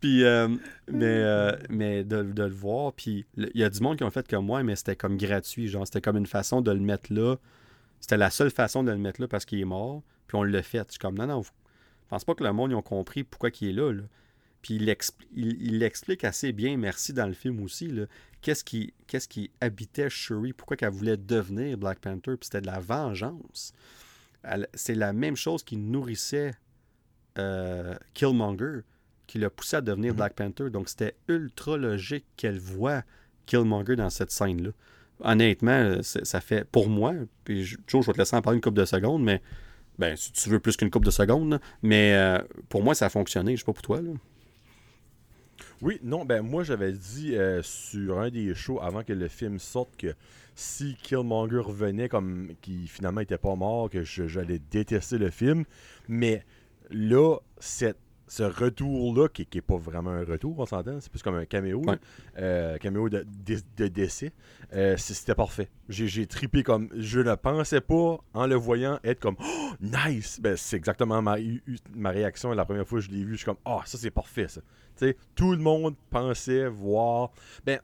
A: puis, euh, mais, euh, mais de, de, le voir, puis il y a du monde qui ont fait comme moi, mais c'était comme gratuit. Genre, c'était comme une façon de le mettre là. C'était la seule façon de le mettre là parce qu'il est mort. Puis on l'a fait. Je suis comme, non, non, je pense pas que le monde, ils ont compris pourquoi il est là. là. Puis il, il, l'explique assez bien, merci, dans le film aussi. Qu'est-ce qui, habitait Shuri? Pourquoi qu'elle voulait devenir Black Panther? Puis c'était de la vengeance. c'est la même chose qui nourrissait euh, Killmonger, qui l'a poussé à devenir mm-hmm. Black Panther. Donc c'était ultra logique qu'elle voit Killmonger dans cette scène-là. Honnêtement, ça fait, pour moi, puis Joe, je vais te laisser en parler une couple de secondes, mais ben, si tu veux plus qu'une couple de secondes, mais euh, pour moi, ça a fonctionné. Je sais pas pour toi. Là.
B: Oui, non, ben moi j'avais dit euh, sur un des shows avant que le film sorte que si Killmonger revenait comme qui finalement était pas mort, que j'allais détester le film. Mais là, cette ce retour-là, qui n'est pas vraiment un retour, on s'entend, c'est plus comme un caméo, euh, caméo de, décès, euh, c'était parfait. J'ai tripé comme. Je ne pensais pas, en le voyant, être comme oh, nice! Ben, c'est exactement ma, ma réaction la première fois que je l'ai vu. Je suis comme oh, ça c'est parfait ça. tout le monde pensait voir. Ben,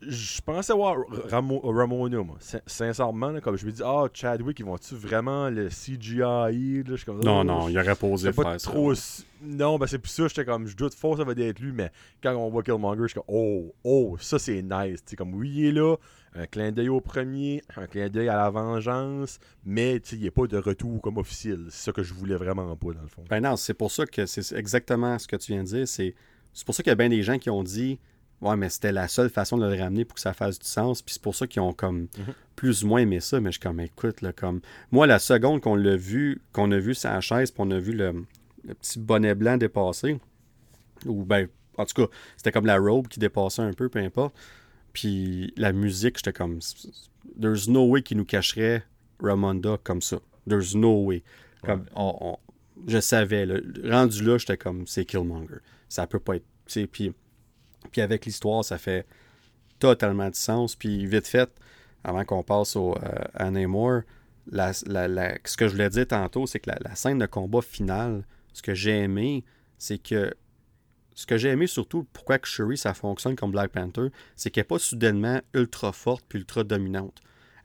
B: je pensais voir Ramo, Ramona, moi. Sincèrement, comme je me dis, ah, Chadwick, ils vont-tu vraiment le CGI
A: Non, non, il aurait posé
B: pas trop... Non, ben c'est plus ça, j'étais comme, je doute fort ça va être lui, mais quand on voit Killmonger, je suis comme, oh, oh, ça c'est nice. comme, oui, il est là, un clin d'œil au premier, un clin d'œil à la vengeance, mais il n'y a pas de retour comme officiel. C'est ça que je voulais vraiment pas, dans le fond.
A: Ben non, c'est pour ça que c'est exactement ce que tu viens de dire. C'est pour ça qu'il y a bien des gens qui ont dit Ouais, mais c'était la seule façon de le ramener pour que ça fasse du sens. Puis c'est pour ça qu'ils ont comme mhm. plus ou moins aimé ça. Mais je suis comme, écoute, là, comme. Moi, la seconde qu'on l'a vu, qu'on a vu sa chaise, puis on a vu le, petit bonnet blanc dépasser, ou ben, en tout cas, c'était comme la robe qui dépassait un peu, peu importe. Puis la musique, j'étais comme, there's no way qu'il nous cacherait Ramonda comme ça. There's no way. Comme, je savais, rendu là, j'étais comme, c'est Killmonger. Ça peut pas être. Puis puis avec l'histoire, ça fait totalement du sens. Puis vite fait, avant qu'on passe au, euh, à Namor, ce que je voulais dire tantôt, c'est que la, scène de combat finale, ce que j'ai aimé, c'est que ce que j'ai aimé surtout, pourquoi que Shuri, ça fonctionne comme Black Panther, c'est qu'elle n'est pas soudainement ultra forte puis ultra dominante.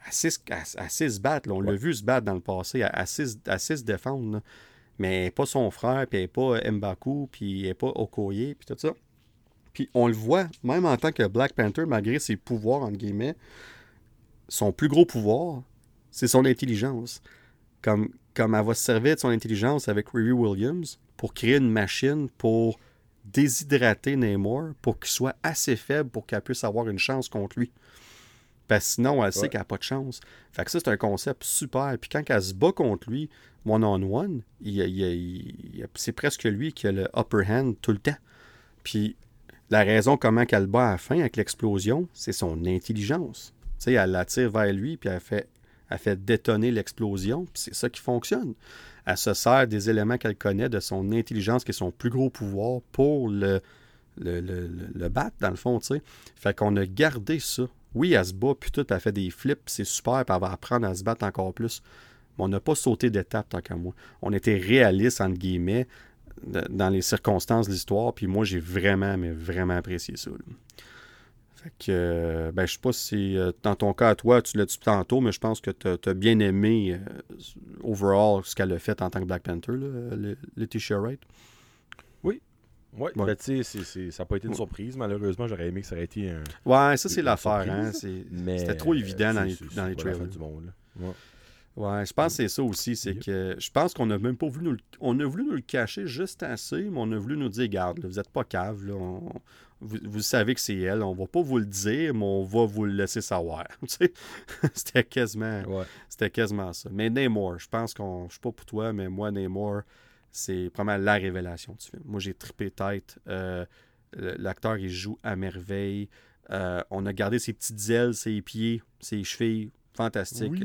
A: Elle sait, se battre, on l'a vu se battre dans le passé, elle sait, se défendre, mais elle n'est pas son frère, puis elle n'est pas Mbaku, puis elle n'est pas Okoye, puis tout ça. Puis on le voit, même en tant que Black Panther, malgré ses pouvoirs, entre guillemets, son plus gros pouvoir, c'est son intelligence. Comme, comme elle va se servir de son intelligence avec Riri Williams pour créer une machine pour déshydrater Namor pour qu'il soit assez faible pour qu'elle puisse avoir une chance contre lui. Parce que sinon, elle sait qu'elle n'a pas de chance. Fait que ça, c'est un concept super. Puis quand elle se bat contre lui, one-on-one, c'est presque lui qui a le upper hand tout le temps. Puis la raison comment qu'elle bat à la fin avec l'explosion, c'est son intelligence. Elle l'attire vers lui, puis elle fait, détonner l'explosion, puis c'est ça qui fonctionne. Elle se sert des éléments qu'elle connaît, de son intelligence, qui est son plus gros pouvoir, pour le, le, battre, dans le fond. Fait qu'on a gardé ça. Oui, elle se bat, puis tout, elle fait des flips, c'est super, puis elle va apprendre à se battre encore plus. Mais on n'a pas sauté d'étape tant qu'à moi. On était réaliste, entre guillemets dans les circonstances de l'histoire. Puis moi, j'ai vraiment, mais vraiment apprécié ça. Fait que, euh, ben, je sais pas si euh, dans ton cas à toi, tu l'as dit tantôt, mais je pense que tu as, bien aimé euh, overall ce qu'elle a fait en tant que Black Panther, là, Letitia Wright.
B: Oui. Oui, ouais. Ben, tu sais, ça n'a pas été une surprise. Malheureusement, j'aurais aimé que ça aurait été un.
A: Ouais, ça, c'est l'affaire. Hein? C'était trop évident dans les, dans les trailers. Du monde, Ouais, je pense que c'est ça aussi. C'est que je pense qu'on a même pas voulu nous le, on a voulu nous le cacher juste assez, mais on a voulu nous dire garde, vous n'êtes pas cave, là, vous, savez que c'est elle, on va pas vous le dire, mais on va vous le laisser savoir. c'était quasiment c'était quasiment ça. Mais Namor, je pense qu'on. Je sais pas pour toi, mais moi, Namor, c'est vraiment la révélation du film. Moi, j'ai trippé tête. Euh, l'acteur, il joue à merveille. Euh, on a gardé ses petites ailes, ses pieds, ses chevilles. Fantastique.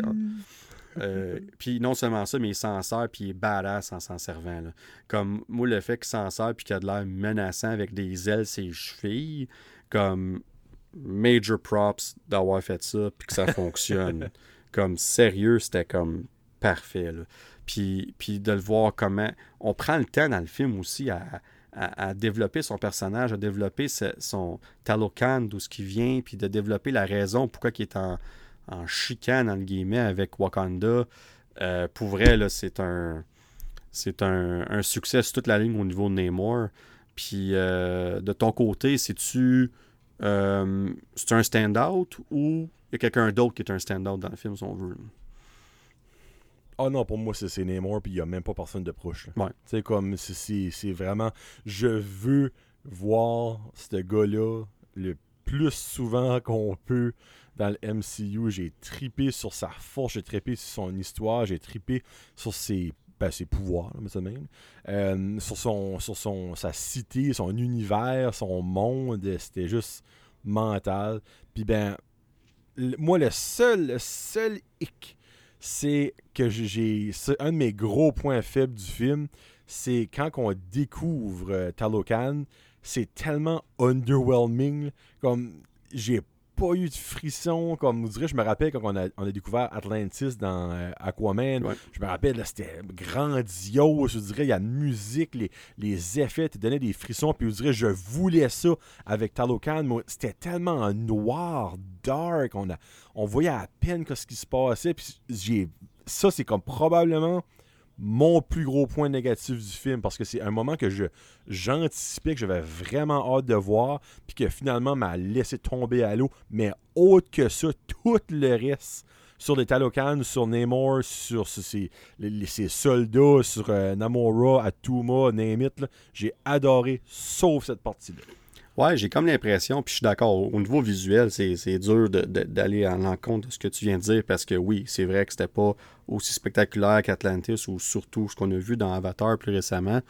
A: Euh, puis non seulement ça, mais il s'en sert, puis il est badass en s'en servant. Comme moi, le fait qu'il s'en sert, puis qu'il a de l'air menaçant avec des ailes, ses chevilles, comme major props d'avoir fait ça, puis que ça fonctionne. comme sérieux, c'était comme parfait. Puis, puis de le voir comment. On prend le temps dans le film aussi à, à, développer son personnage, à développer son Talocan, d'où ce qui vient, puis de développer la raison pourquoi il est en, en chicane, entre guillemets, avec Wakanda. Euh, pour vrai, là, c'est un c'est un, succès sur toute la ligne au niveau de Namor. Puis euh, de ton côté, c'est-tu euh, c'est un stand-out ou il y a quelqu'un d'autre qui est un stand-out dans le film, si on veut?
B: Ah non, pour moi, c'est Namor, puis il n'y a même pas personne de proche. Ouais. C'est comme, c'est vraiment, je veux voir ce gars-là le plus souvent qu'on peut dans le MCU. J'ai tripé sur sa force, j'ai tripé sur son histoire, j'ai tripé sur ses, ben, ses pouvoirs, même. Euh, sur, son, sur son, sa cité, son univers, son monde. C'était juste mental. Puis ben, moi, le seul, le seul hic, c'est que j'ai. Un de mes gros points faibles du film, c'est quand on découvre euh, Talocan, c'est tellement underwhelming. Comme j'ai pas eu de frisson. Comme vous direz, je me rappelle quand on a, on a découvert Atlantis dans euh, Aquaman. Je me rappelle, c'était grandiose. Je dirais, il y a la musique, les, les effets, tu donnais des frissons. Puis je dirais, je voulais ça avec Talocan. C'était tellement noir, dark. On, a, on voyait à peine ce qui se passait. Puis j'ai ça, c'est comme probablement mon plus gros point négatif du film parce que c'est un moment que j'anticipais que j'avais vraiment hâte de voir puis que finalement m'a laissé tomber à l'eau mais autre que ça tout le reste sur les Talocan, sur Namor, sur ses, soldats, sur euh, Namora, Atuma, Name j'ai adoré, sauf cette partie-là.
A: Ouais, j'ai comme l'impression, puis je suis d'accord, au niveau visuel, c'est dur d'aller en l'encontre de ce que tu viens de dire, parce que oui, c'est vrai que c'était pas aussi spectaculaire qu'Atlantis, ou surtout ce qu'on a vu dans Avatar plus récemment.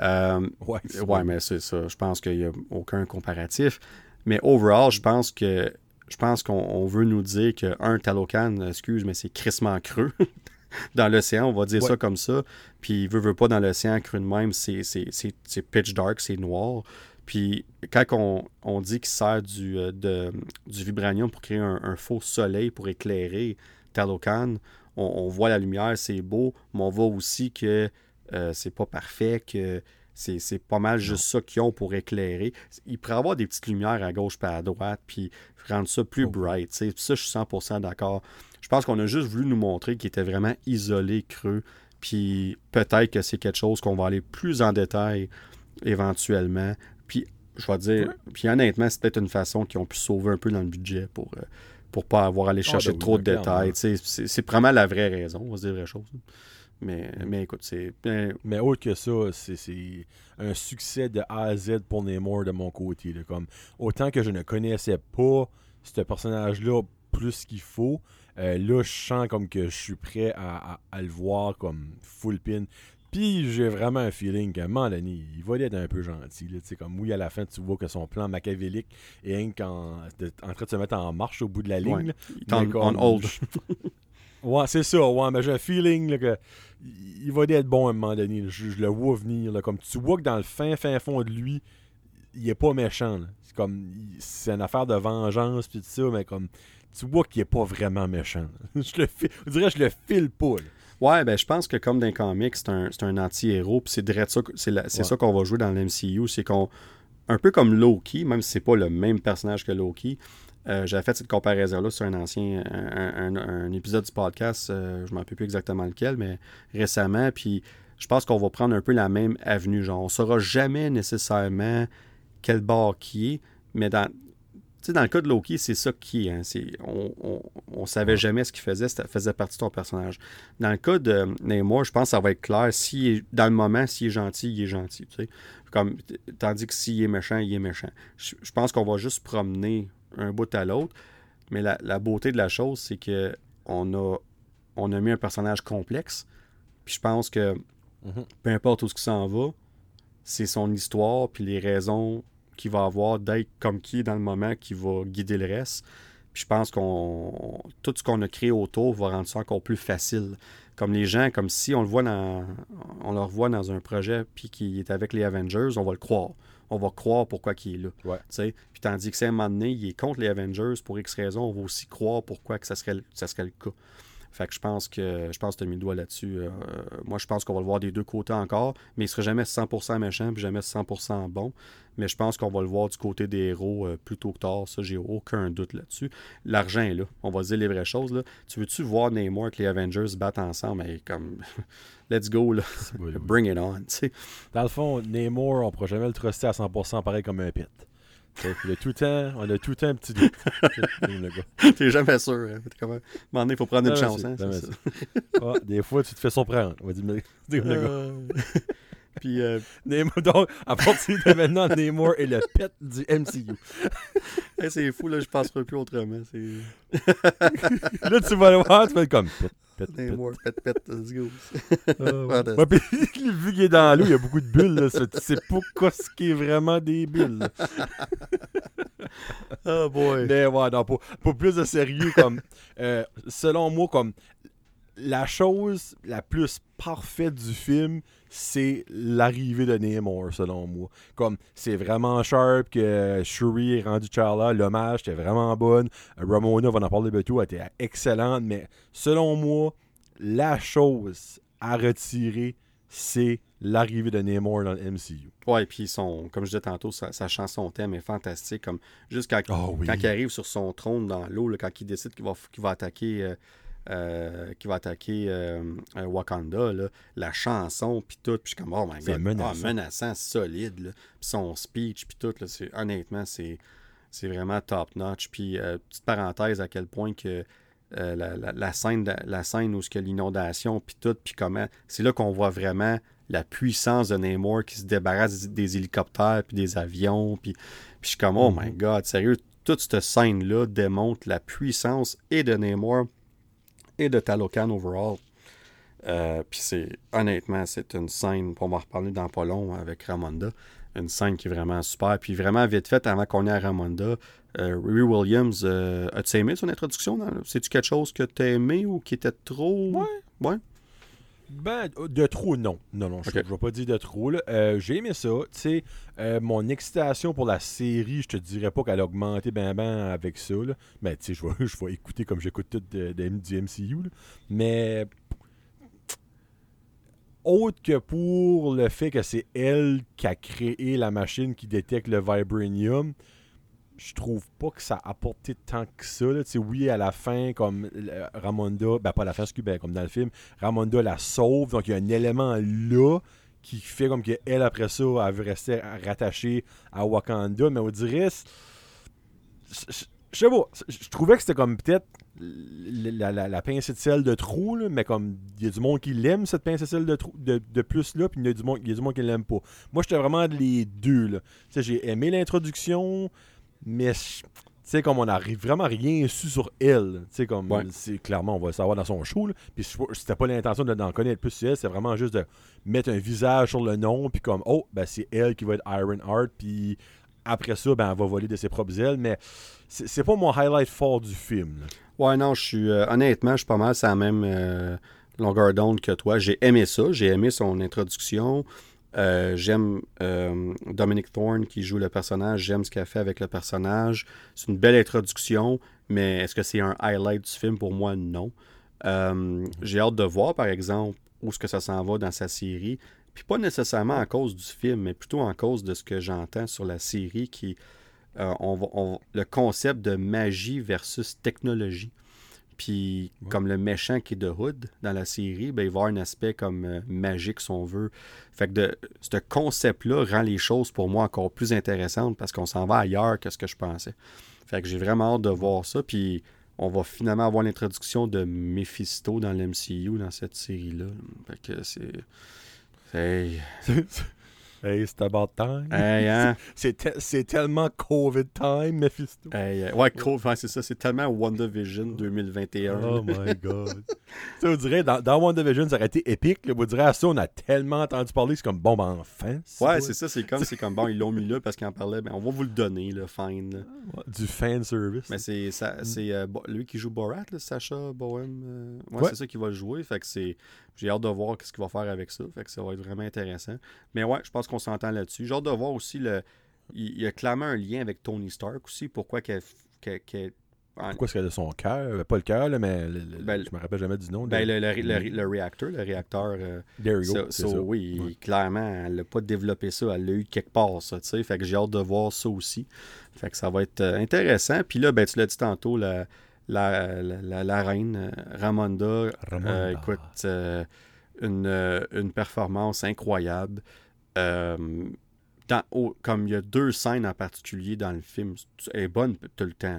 A: Euh, ouais, ouais mais c'est ça. Je pense qu'il n'y a aucun comparatif. Mais overall, je pense que je pense qu'on veut nous dire qu'un Talocan, excuse, mais c'est crissement creux. dans l'océan, on va dire ça comme ça. Puis, veut, veut pas dans l'océan creux de même, c'est pitch dark, c'est noir. Puis quand on, dit qu'il sert du, euh, du vibranium pour créer un, faux soleil pour éclairer Talocan, on, voit la lumière, c'est beau, mais on voit aussi que euh, c'est pas parfait, que c'est pas mal juste ça qu'ils ont pour éclairer. Il pourrait avoir des petites lumières à gauche et à droite, puis rendre ça plus oh. bright. Ça, je suis 100% d'accord. Je pense qu'on a juste voulu nous montrer qu'il était vraiment isolé, creux, puis peut-être que c'est quelque chose qu'on va aller plus en détail éventuellement. Puis, je vais dire, puis honnêtement, c'est peut-être une façon qu'ils ont pu sauver un peu dans le budget pour ne pour pas avoir à aller ah, chercher ben trop de détails. C'est vraiment la vraie raison, on va se dire la vraie chose. Mais, mais écoute, c'est.
B: Mais autre que ça, c'est un succès de A à Z pour Namor de mon côté. comme, autant que je ne connaissais pas ce personnage-là plus qu'il faut, euh, là, je sens comme que je suis prêt à, à, le voir comme full pin. Puis j'ai vraiment un feeling qu'à un moment donné, il va être un peu gentil. Là, comme oui, à la fin, tu vois que son plan machiavélique est en, en train de se mettre en marche au bout de la ligne.
A: Il est en hold.
B: ouais, c'est ça. Ouais, mais j'ai un feeling là, que il va être bon à un moment donné. Je, le vois venir. Là, comme tu vois que dans le fin, fin fond de lui, il est pas méchant. C'est comme c'est une affaire de vengeance puis tout ça, mais comme tu vois qu'il est pas vraiment méchant. je le je dirais je le file pas.
A: Ouais, ben je pense que comme dans les comics, c'est un, un anti-héros, puis c'est ça, c'est ça qu'on va jouer dans l'MCU, c'est qu'on un peu comme Loki, même si c'est pas le même personnage que Loki. Euh, J'avais fait cette comparaison-là sur un ancien un, épisode du podcast, euh, je ne m'en rappelle plus exactement lequel, mais récemment, puis je pense qu'on va prendre un peu la même avenue. Genre, on ne saura jamais nécessairement quel bord qui est, mais dans, dans le cas de Loki, c'est ça qui est. Hein, on, on, savait jamais ce qu'il faisait, ça faisait partie de ton personnage. Dans le cas de Namor, je pense que ça va être clair. Si dans le moment, s'il est gentil, il est gentil. Comme, tandis que s'il est méchant, il est méchant. Je, pense qu'on va juste promener un bout à l'autre. Mais la, beauté de la chose, c'est que on a, on a mis un personnage complexe. Puis je pense que mm-hmm. peu importe où ce qui s'en va, c'est son histoire, puis les raisons qui va avoir d'être comme qui est dans le moment qui va guider le reste. Puis je pense qu'on tout ce qu'on a créé autour va rendre ça encore plus facile. Comme les gens, comme si on le voit dans on le revoit dans un projet puis qui est avec les Avengers, on va le croire. On va croire pourquoi il est là.
B: Ouais.
A: Puis tandis que c'est un moment donné, il est contre les Avengers pour X raison, on va aussi croire pourquoi que ça serait, ça serait le cas. Fait que je pense que je pense que tu as mis le doigt là-dessus. Euh, moi, je pense qu'on va le voir des deux côtés encore, mais il ne sera jamais 100% méchant puis jamais 100% bon. Mais je pense qu'on va le voir du côté des héros euh, plus tôt que tard. Ça, j'ai aucun doute là-dessus. L'argent est là. On va dire les vraies choses. Là. Tu veux-tu voir Namor et les Avengers battre ensemble? Mais comme, let's go. Là. Bring it on.
B: Dans le fond, Namor, on ne pourra jamais le truster à 100% pareil comme un pit. Le tout temps, on a tout le temps un petit doute.
A: T'es jamais sûr. Hein. Un donné, il faut prendre une chance. Hein,
B: ah, des fois, tu te fais surprendre. On va dire, euh...
A: Puis, euh...
B: donc, à partir de maintenant, Namor est le pet du MCU.
A: c'est fou, là, je passerai plus autrement.
B: là, tu vas le voir, tu vas être comme pet.
A: Pet, Namor, pet, pet, let's go.
B: Uh, ouais, puis, vu qu'il est dans l'eau, il y a beaucoup de bulles. Là, tu sais pas quoi ce qui est vraiment des bulles.
A: oh boy.
B: Mais ouais, non, pour, pour plus de sérieux, comme, euh, selon moi, comme la chose la plus parfaite du film, c'est l'arrivée de Namor, selon moi. Comme, c'est vraiment sharp que Shuri est rendu Charla, l'hommage était vraiment bonne. Ramona, on en parler de tout, était excellente, mais selon moi, la chose à retirer, c'est l'arrivée de Namor dans le MCU.
A: Ouais, puis son, comme je disais tantôt, sa, chanson thème est fantastique. Comme juste quand, ah quand il arrive sur son trône dans l'eau, quand il décide qu'il va, va attaquer. Euh, euh, qui va attaquer euh, Wakanda, la chanson, puis tout, puis je suis comme, oh my god, menaçant, ah, menaçant solide, puis son speech, puis tout, là, honnêtement, c'est, c'est vraiment top-notch. Puis, petite parenthèse, à quel point que la, scène, la scène où ce que l'inondation, puis tout, puis comment, c'est là qu'on voit vraiment la puissance de Namor qui se débarrasse des, hélicoptères puis des avions. Puis, je suis comme, oh my mhm. god, sérieux, toute cette scène-là démontre la puissance et de Namor et de Talocan overall. Euh, puis c'est, honnêtement, c'est une scène, on va en reparler dans pas long avec Ramonda, une scène qui est vraiment super. Puis vraiment vite faite, avant qu'on ait à Ramonda, euh, Riri Williams, euh, as-tu aimé son introduction? C'est-tu quelque chose que tu as aimé ou qui était trop...
B: Ouais.
A: Ouais?
B: Ben, de trop, non. Non, non, je ne vais pas dire de trop. Euh, j'ai aimé ça. Tu sais, euh, mon excitation pour la série, je te dirais pas qu'elle a augmenté ben ben avec ça. Mais tu sais, je vais, je vais écouter comme j'écoute tout de, du MCU. Mais autre que pour le fait que c'est elle qui a créé la machine qui détecte le vibranium, je trouve pas que ça a apporté tant que ça. Là. Oui, à la fin, comme Ramonda, ben pas à la fin, ben, comme dans le film, Ramonda la sauve, donc il y a un élément là qui fait comme qu'elle, après ça, elle veut rester rattachée à Wakanda, mais on dirait. Je sais pas, je trouvais que c'était comme peut-être la, la, pincée de sel de trou, mais comme il y a du monde qui l'aime, cette pincée de sel de, de, plus là, puis il y a du monde, qui l'aime pas. Moi, j'étais vraiment les deux. J'ai aimé l'introduction, mais tu sais, comme on n'arrive vraiment rien su sur elle. Tu sais, comme, c'est clairement, on va le savoir dans son show. Puis c'était pas l'intention d'en connaître plus sur elle, c'est vraiment juste de mettre un visage sur le nom, puis comme, oh, ben c'est elle qui va être Iron Heart, puis après ça, ben elle va voler de ses propres ailes. Mais c'est pas mon highlight fort du film.
A: Ouais, non, je suis, euh, honnêtement, je suis pas mal, c'est la même euh, longueur d'onde que toi. J'ai aimé ça, j'ai aimé son introduction. Euh, j'aime euh, Dominic Thorne qui joue le personnage. J'aime ce qu'il a fait avec le personnage. C'est une belle introduction, mais est-ce que c'est un highlight du film? Pour moi, non. Euh, j'ai hâte de voir, par exemple, où est-ce que ça s'en va dans sa série. Puis pas nécessairement à cause du film, mais plutôt en cause de ce que j'entends sur la série qui. on, le concept de magie versus technologie. Puis, comme le méchant qui est de Hood dans la série, ben, il va avoir un aspect comme euh, magique, si on veut. Fait que de, ce concept-là rend les choses pour moi encore plus intéressantes parce qu'on s'en va ailleurs que ce que je pensais. Fait que j'ai vraiment hâte de voir ça. Puis, on va finalement avoir l'introduction de Mephisto dans l'MCU dans cette série-là. Fait que c'est.
B: Hey, c'est about time.
A: Hein?
B: c'est tellement COVID time, Mephisto.
A: Hey, ouais, COVID, c'est ça. C'est tellement WandaVision 2021.
B: Oh my God. tu on dirait, dans, dans WandaVision, ça aurait été épique. On dirait à ça, on a tellement entendu parler. C'est comme, bon, ben enfin.
A: Ouais, c'est ça. C'est comme, comme, bon, ils l'ont mis là parce qu'ils en parlaient. Ben, on va vous le donner, le fine.
B: Du fan service.
A: Mais c'est c'est euh, lui qui joue Borat, là, Sacha Bohem. Euh, ouais, c'est ça qui va le jouer. Fait que c'est j'ai hâte de voir ce qu'il va faire avec ça. Fait que ça va être vraiment intéressant. Mais ouais, je pense qu'on s'entend là-dessus. J'ai hâte de voir aussi le. Il y a clairement un lien avec Tony Stark aussi. Pourquoi qu'elle.
B: Pourquoi est-ce qu'elle a son cœur? Euh, Pas le cœur, mais ben, je me rappelle jamais du nom.
A: Ben, le, le, réacteur, le réacteur. Euh,
B: There you go.
A: Oui, clairement, elle n'a pas développé ça. Elle l'a eu quelque part, ça. Fait que j'ai hâte de voir ça aussi. Fait que ça va être euh, intéressant. Puis là, ben, tu l'as dit tantôt, la, la, la, reine euh, Ramonda, euh, écoute, euh, une, une, performance incroyable. Dans, comme il y a deux scènes en particulier dans le film, elle est bonne tout le temps,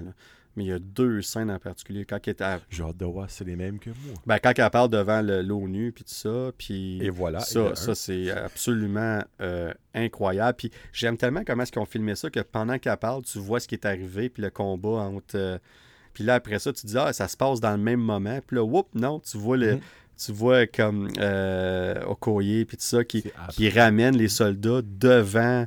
A: mais il y a deux scènes en particulier. Quand elle est à...
B: J'ai hâte de voir, c'est les mêmes que moi.
A: Ben, quand elle parle devant l'ONU, puis tout ça, puis...
B: Et voilà.
A: Ça, ça c'est absolument incroyable. Puis j'aime tellement comment est-ce qu'ils ont filmé ça, que pendant qu'elle parle, tu vois ce qui est arrivé, puis le combat entre... Puis là, après ça, tu dis, ah, ça se passe dans le même moment. Puis là, whoop, non, tu vois le. Mhm. Tu vois comme euh, Okoye puis tout ça qui, qui ramène les soldats devant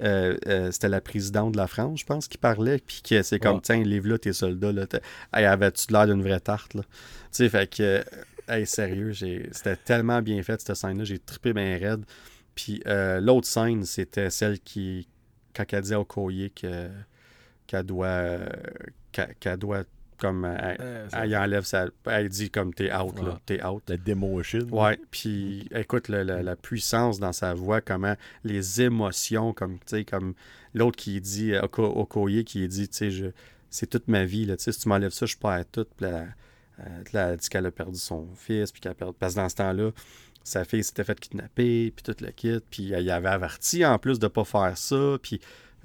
A: euh, euh, c'était la présidente de la France, je pense, qui parlait, puis qui c'est comme, tiens, livre là tes soldats, là, hey, avais-tu l'air d'une vraie tarte, là? Tu sais, fait que, hey, sérieux, c'était tellement bien fait, cette scène-là. J'ai trippé bien raide. Puis euh, l'autre scène, c'était celle qui, quand elle dit au Okoye qu'elle doit, qu'elle doit comme elle, enlève sa elle dit comme t'es out là t'es out.
B: La démotion.
A: Ouais puis écoute la, puissance dans sa voix comment les émotions comme tu sais comme l'autre qui dit Okoye qui dit tu sais c'est toute ma vie là tu sais si tu m'enlèves ça je perds tout puis elle, dit qu'elle a perdu son fils puis qu'elle parce que dans ce temps-là sa fille s'était faite kidnapper puis tout le kit puis elle avait averti en plus de pas faire ça puis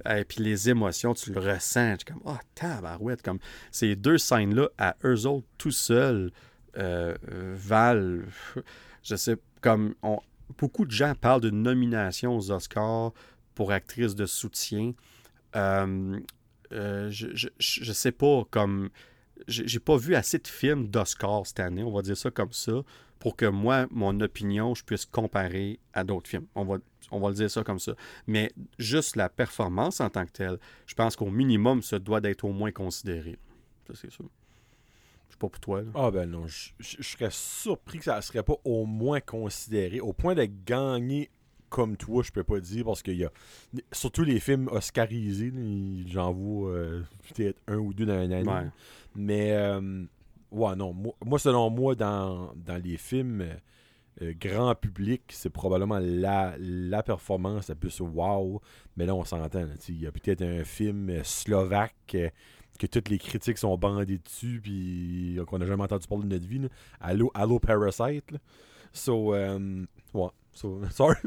A: et puis les émotions, tu le ressens. Tu comme, oh, tabarouette. Comme, ces deux scènes-là, à eux autres, tout seuls, euh, valent, je sais, comme, beaucoup de gens parlent d'une nomination aux Oscars pour actrice de soutien. Euh, euh, je, je, sais pas, comme, j'ai pas vu assez de films d'Oscars cette année, on va dire ça comme ça, pour que moi, mon opinion, je puisse comparer à d'autres films. On va, on va le dire ça comme ça. Mais juste la performance en tant que telle, je pense qu'au minimum, ça doit d'être au moins considéré. Ça, c'est sûr. Je sais pas pour toi.
B: Ah ben non, je, serais surpris que ça ne serait pas au moins considéré. Au point de gagner comme toi, je peux pas dire, parce qu'il y a. Surtout les films oscarisés, j'en vois euh, peut-être un ou deux dans un année. Mais. Euh, Ouais, non. Moi, selon moi, dans, les films euh, euh, grand public, c'est probablement la, la performance la plus wow. Mais là, on s'entend. Il y a peut-être un film euh, slovaque que toutes les critiques sont bandées dessus, puis qu'on n'a jamais entendu parler de notre vie. Allo, Allo Parasite. So, ouais. So, sorry.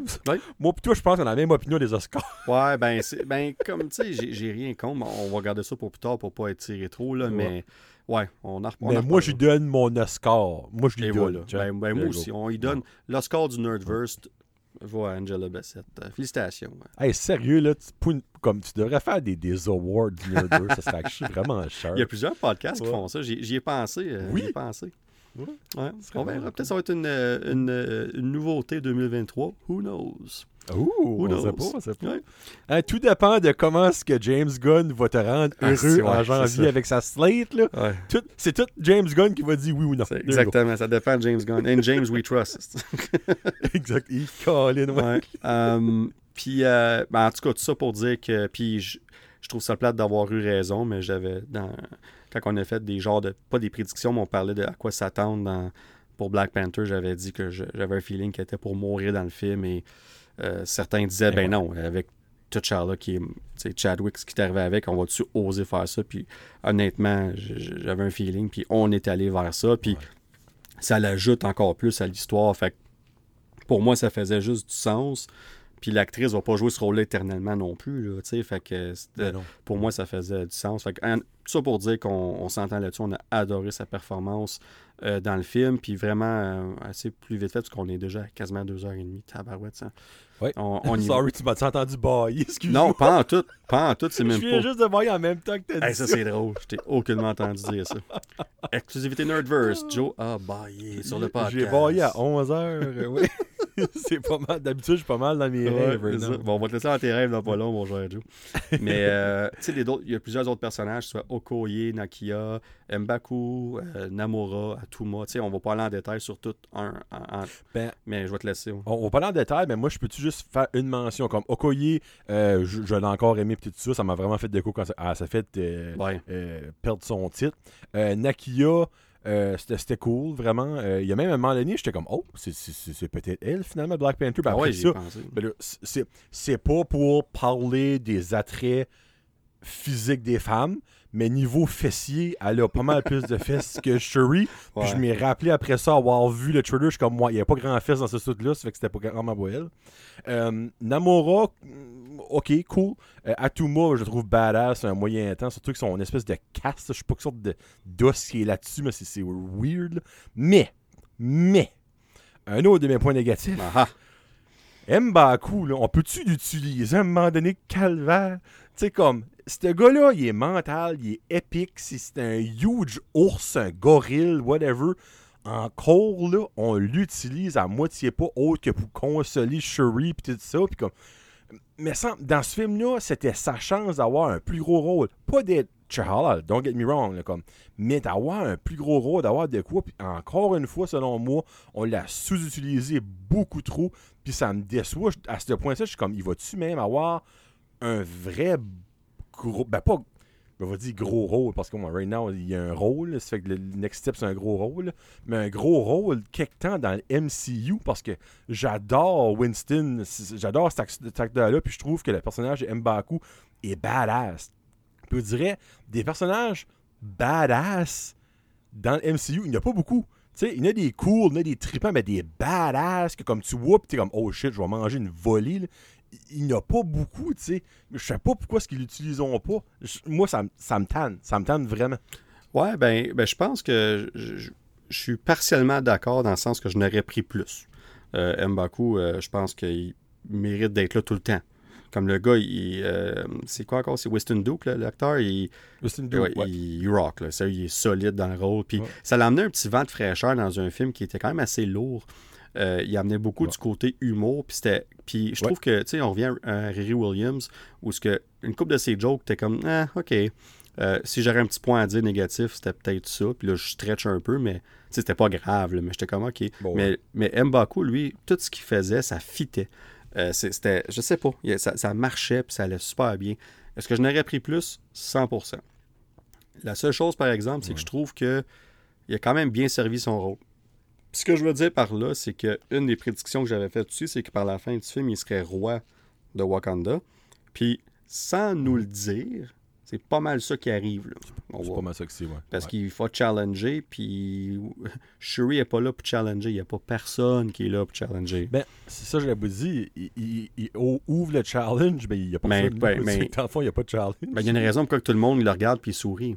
B: Moi, plutôt, je pense qu'on a la même opinion des Oscars.
A: ouais, ben, ben comme tu sais, j'ai rien contre. On va garder ça pour plus tard pour pas être tiré trop, là, mais Ouais, on a
B: Mais moi, je lui donne mon Oscar. Moi, je lui donne.
A: Ben, ben, moi aussi, on lui donne l'Oscar du Nerdverse. Va Angela Bassett. Euh, félicitations.
B: Hey, sérieux, là, tu, comme tu devrais faire des, des awards du Nerdverse, ça serait vraiment cher.
A: Il y a plusieurs podcasts qui font ça. J'y ai pensé. Euh, oui. J'y ai pensé. Ouais. on verra. Peut-être ça va être une, euh, une, une nouveauté 2023. Who knows?
B: Ouh, on sait pas, on sait pas. Tout dépend de comment est-ce que James Gunn va te rendre ah, heureux en janvier avec sa slate. Là. c'est tout James Gunn qui va dire oui ou non.
A: Exactement, ça dépend de James Gunn. And James we trust.
B: exact. Il Colin,
A: ouais. Um, puis, euh, ben, en tout cas, tout ça pour dire que. Puis, je, je trouve ça plate d'avoir eu raison, mais j'avais. dans Quand on a fait des genres de. Pas des prédictions, mais on parlait de à quoi s'attendre dans pour Black Panther, j'avais dit que j'avais un feeling qu'il était pour mourir dans le film et euh, certains disaient, ben non, avec T'Challa qui est Chadwick, ce qui est arrivé avec, on va-tu oser faire ça? Puis honnêtement, j'avais un feeling, puis on est allé vers ça, puis ça l'ajoute encore plus à l'histoire. Fait pour moi, ça faisait juste du sens. Puis l'actrice va pas jouer ce rôle-là éternellement non plus. Là, fait que ben pour moi, ça faisait du sens. Fait que, tout ça pour dire qu'on s'entend là-dessus. On a adoré sa performance euh, dans le film. Puis vraiment euh, assez plus vite fait parce qu'on est déjà à quasiment deux heures et demie. Tabarouette, ça.
B: Oui. On, Sorry, tu m'as entendu bailler, excuse-moi.
A: Non, pas en tout. Pas en tout, c'est même
B: pas. Je viens juste de bailler en même temps que t'as
A: dit. ça, c'est drôle. Je t'ai aucunement entendu dire ça. Exclusivité Nerdverse. Joe a baillé sur le podcast.
B: J'ai baillé à 11h, oui. c'est pas mal. D'habitude, je suis pas mal dans mes rêves.
A: Bon, on va te laisser dans tes rêves dans pas long, mon cher Joe. Mais, euh, tu sais, il y a plusieurs autres personnages, soit Okoye, Nakia, Mbaku, euh, Namora, Atuma. Tu sais, on va pas aller en détail sur tout un. Ben, mais je vais te laisser.
B: On, va pas aller en détail, mais moi, je peux-tu juste faire une mention comme Okoye, euh, je, l'ai encore aimé, tout ça. Ça m'a vraiment fait déco quand ça, ah, ça fait perdre son titre. Nakia, euh, c'était cool, vraiment. Euh, il y a même un moment donné, j'étais comme, oh, c'est peut-être elle finalement, Black Panther. Ben, ah ça, ben c'est pas pour parler des attraits physiques des femmes, mais niveau fessier, elle a pas mal plus de fesses que Shuri. Puis je m'ai rappelé après ça avoir vu le trailer, je suis comme moi, il n'y a pas grand fesses dans ce suit-là, ça fait que c'était pas vraiment beau elle. Euh, Namora, mm, ok, cool. Euh, Atuma, je trouve badass, un moyen temps, surtout qu'ils sont une espèce de caste, je sais pas quelle sorte de d'os qui est là-dessus, mais c'est weird. Mais, mais, un autre de mes points négatifs. Ah Mbaku, là, on peut-tu l'utiliser à un moment donné, calvaire? Sais, comme, ce gars-là, il est mental, il est épique. c'est un huge ours, un gorille, whatever, encore là, on l'utilise à moitié pas autre que pour consoler Shuri et tout ça. Puis comme... Mais dans ce film-là, c'était sa chance d'avoir un plus gros rôle. Pas d'être Chahala, don't get me wrong, comme, mais d'avoir un plus gros rôle, d'avoir de quoi, puis encore une fois, selon moi, on l'a sous-utilisé beaucoup trop, puis ça me déçoit. À ce point-là, je suis comme, il va-tu même avoir un vrai gros, ben pas, on va dire gros rôle, parce que moi, right now, il y a un rôle, ça fait que le next step, c'est un gros rôle, mais un gros rôle, quelque temps dans le MCU, parce que j'adore Winston, j'adore cet acteur-là, puis je trouve que le personnage de Mbaku est badass je dirais, des personnages badass dans le MCU, il n'y a pas beaucoup. Tu sais, il y en a des cool, il y a des tripants, mais des badass que comme tu vois, tu es comme, oh shit, je vais manger une volée. Il n'y a pas beaucoup, tu sais. Je sais pas pourquoi est-ce qu'ils l'utiliseront pas. moi, ça, ça me tanne. Ça me tanne vraiment.
A: Ouais, ben, ben je pense que je, suis partiellement d'accord dans le sens que je n'aurais pris plus. Euh, Mbaku, euh, je pense qu'il mérite d'être là tout le temps. Comme le gars, il, euh, c'est quoi encore? C'est Weston Duke, l'acteur? Il,
B: Weston Duke,
A: il, rock. Là. Ça, il est solide dans le rôle. Puis ça l'a amené un petit vent de fraîcheur dans un film qui était quand même assez lourd. Euh, il amenait beaucoup du côté humour. Puis, c'était, puis je trouve que, tu sais, on revient à Riri Williams, où ce que, une couple de ses jokes, t'es comme, ah, OK. Euh, si j'aurais un petit point à dire négatif, c'était peut-être ça. Puis là, je stretch un peu, mais c'était pas grave. mais j'étais comme, OK. mais, mais Mbaku, lui, tout ce qu'il faisait, ça fitait. Euh, c'était, je sais pas, ça, marchait puis ça allait super bien. Est-ce que je n'aurais pris plus? 100%. La seule chose, par exemple, c'est que je trouve que il a quand même bien servi son rôle. Ce que je veux dire par là, c'est que une des prédictions que j'avais faites dessus, c'est que par la fin du film, il serait roi de Wakanda. Puis, sans nous le dire, c'est pas mal ça qui arrive.
B: C'est pas mal ça que c'est, ouais.
A: Parce qu'il faut challenger, puis Shuri n'est pas là pour challenger. Il n'y a pas personne qui est là pour challenger.
B: Ben, c'est ça que je l'avais dit. Il, il, ouvre le challenge, mais il n'y a pas
A: mais, ben, mais,
B: il n'y a pas de challenge.
A: Ben, il y a une raison pourquoi tout le monde le regarde puis il sourit.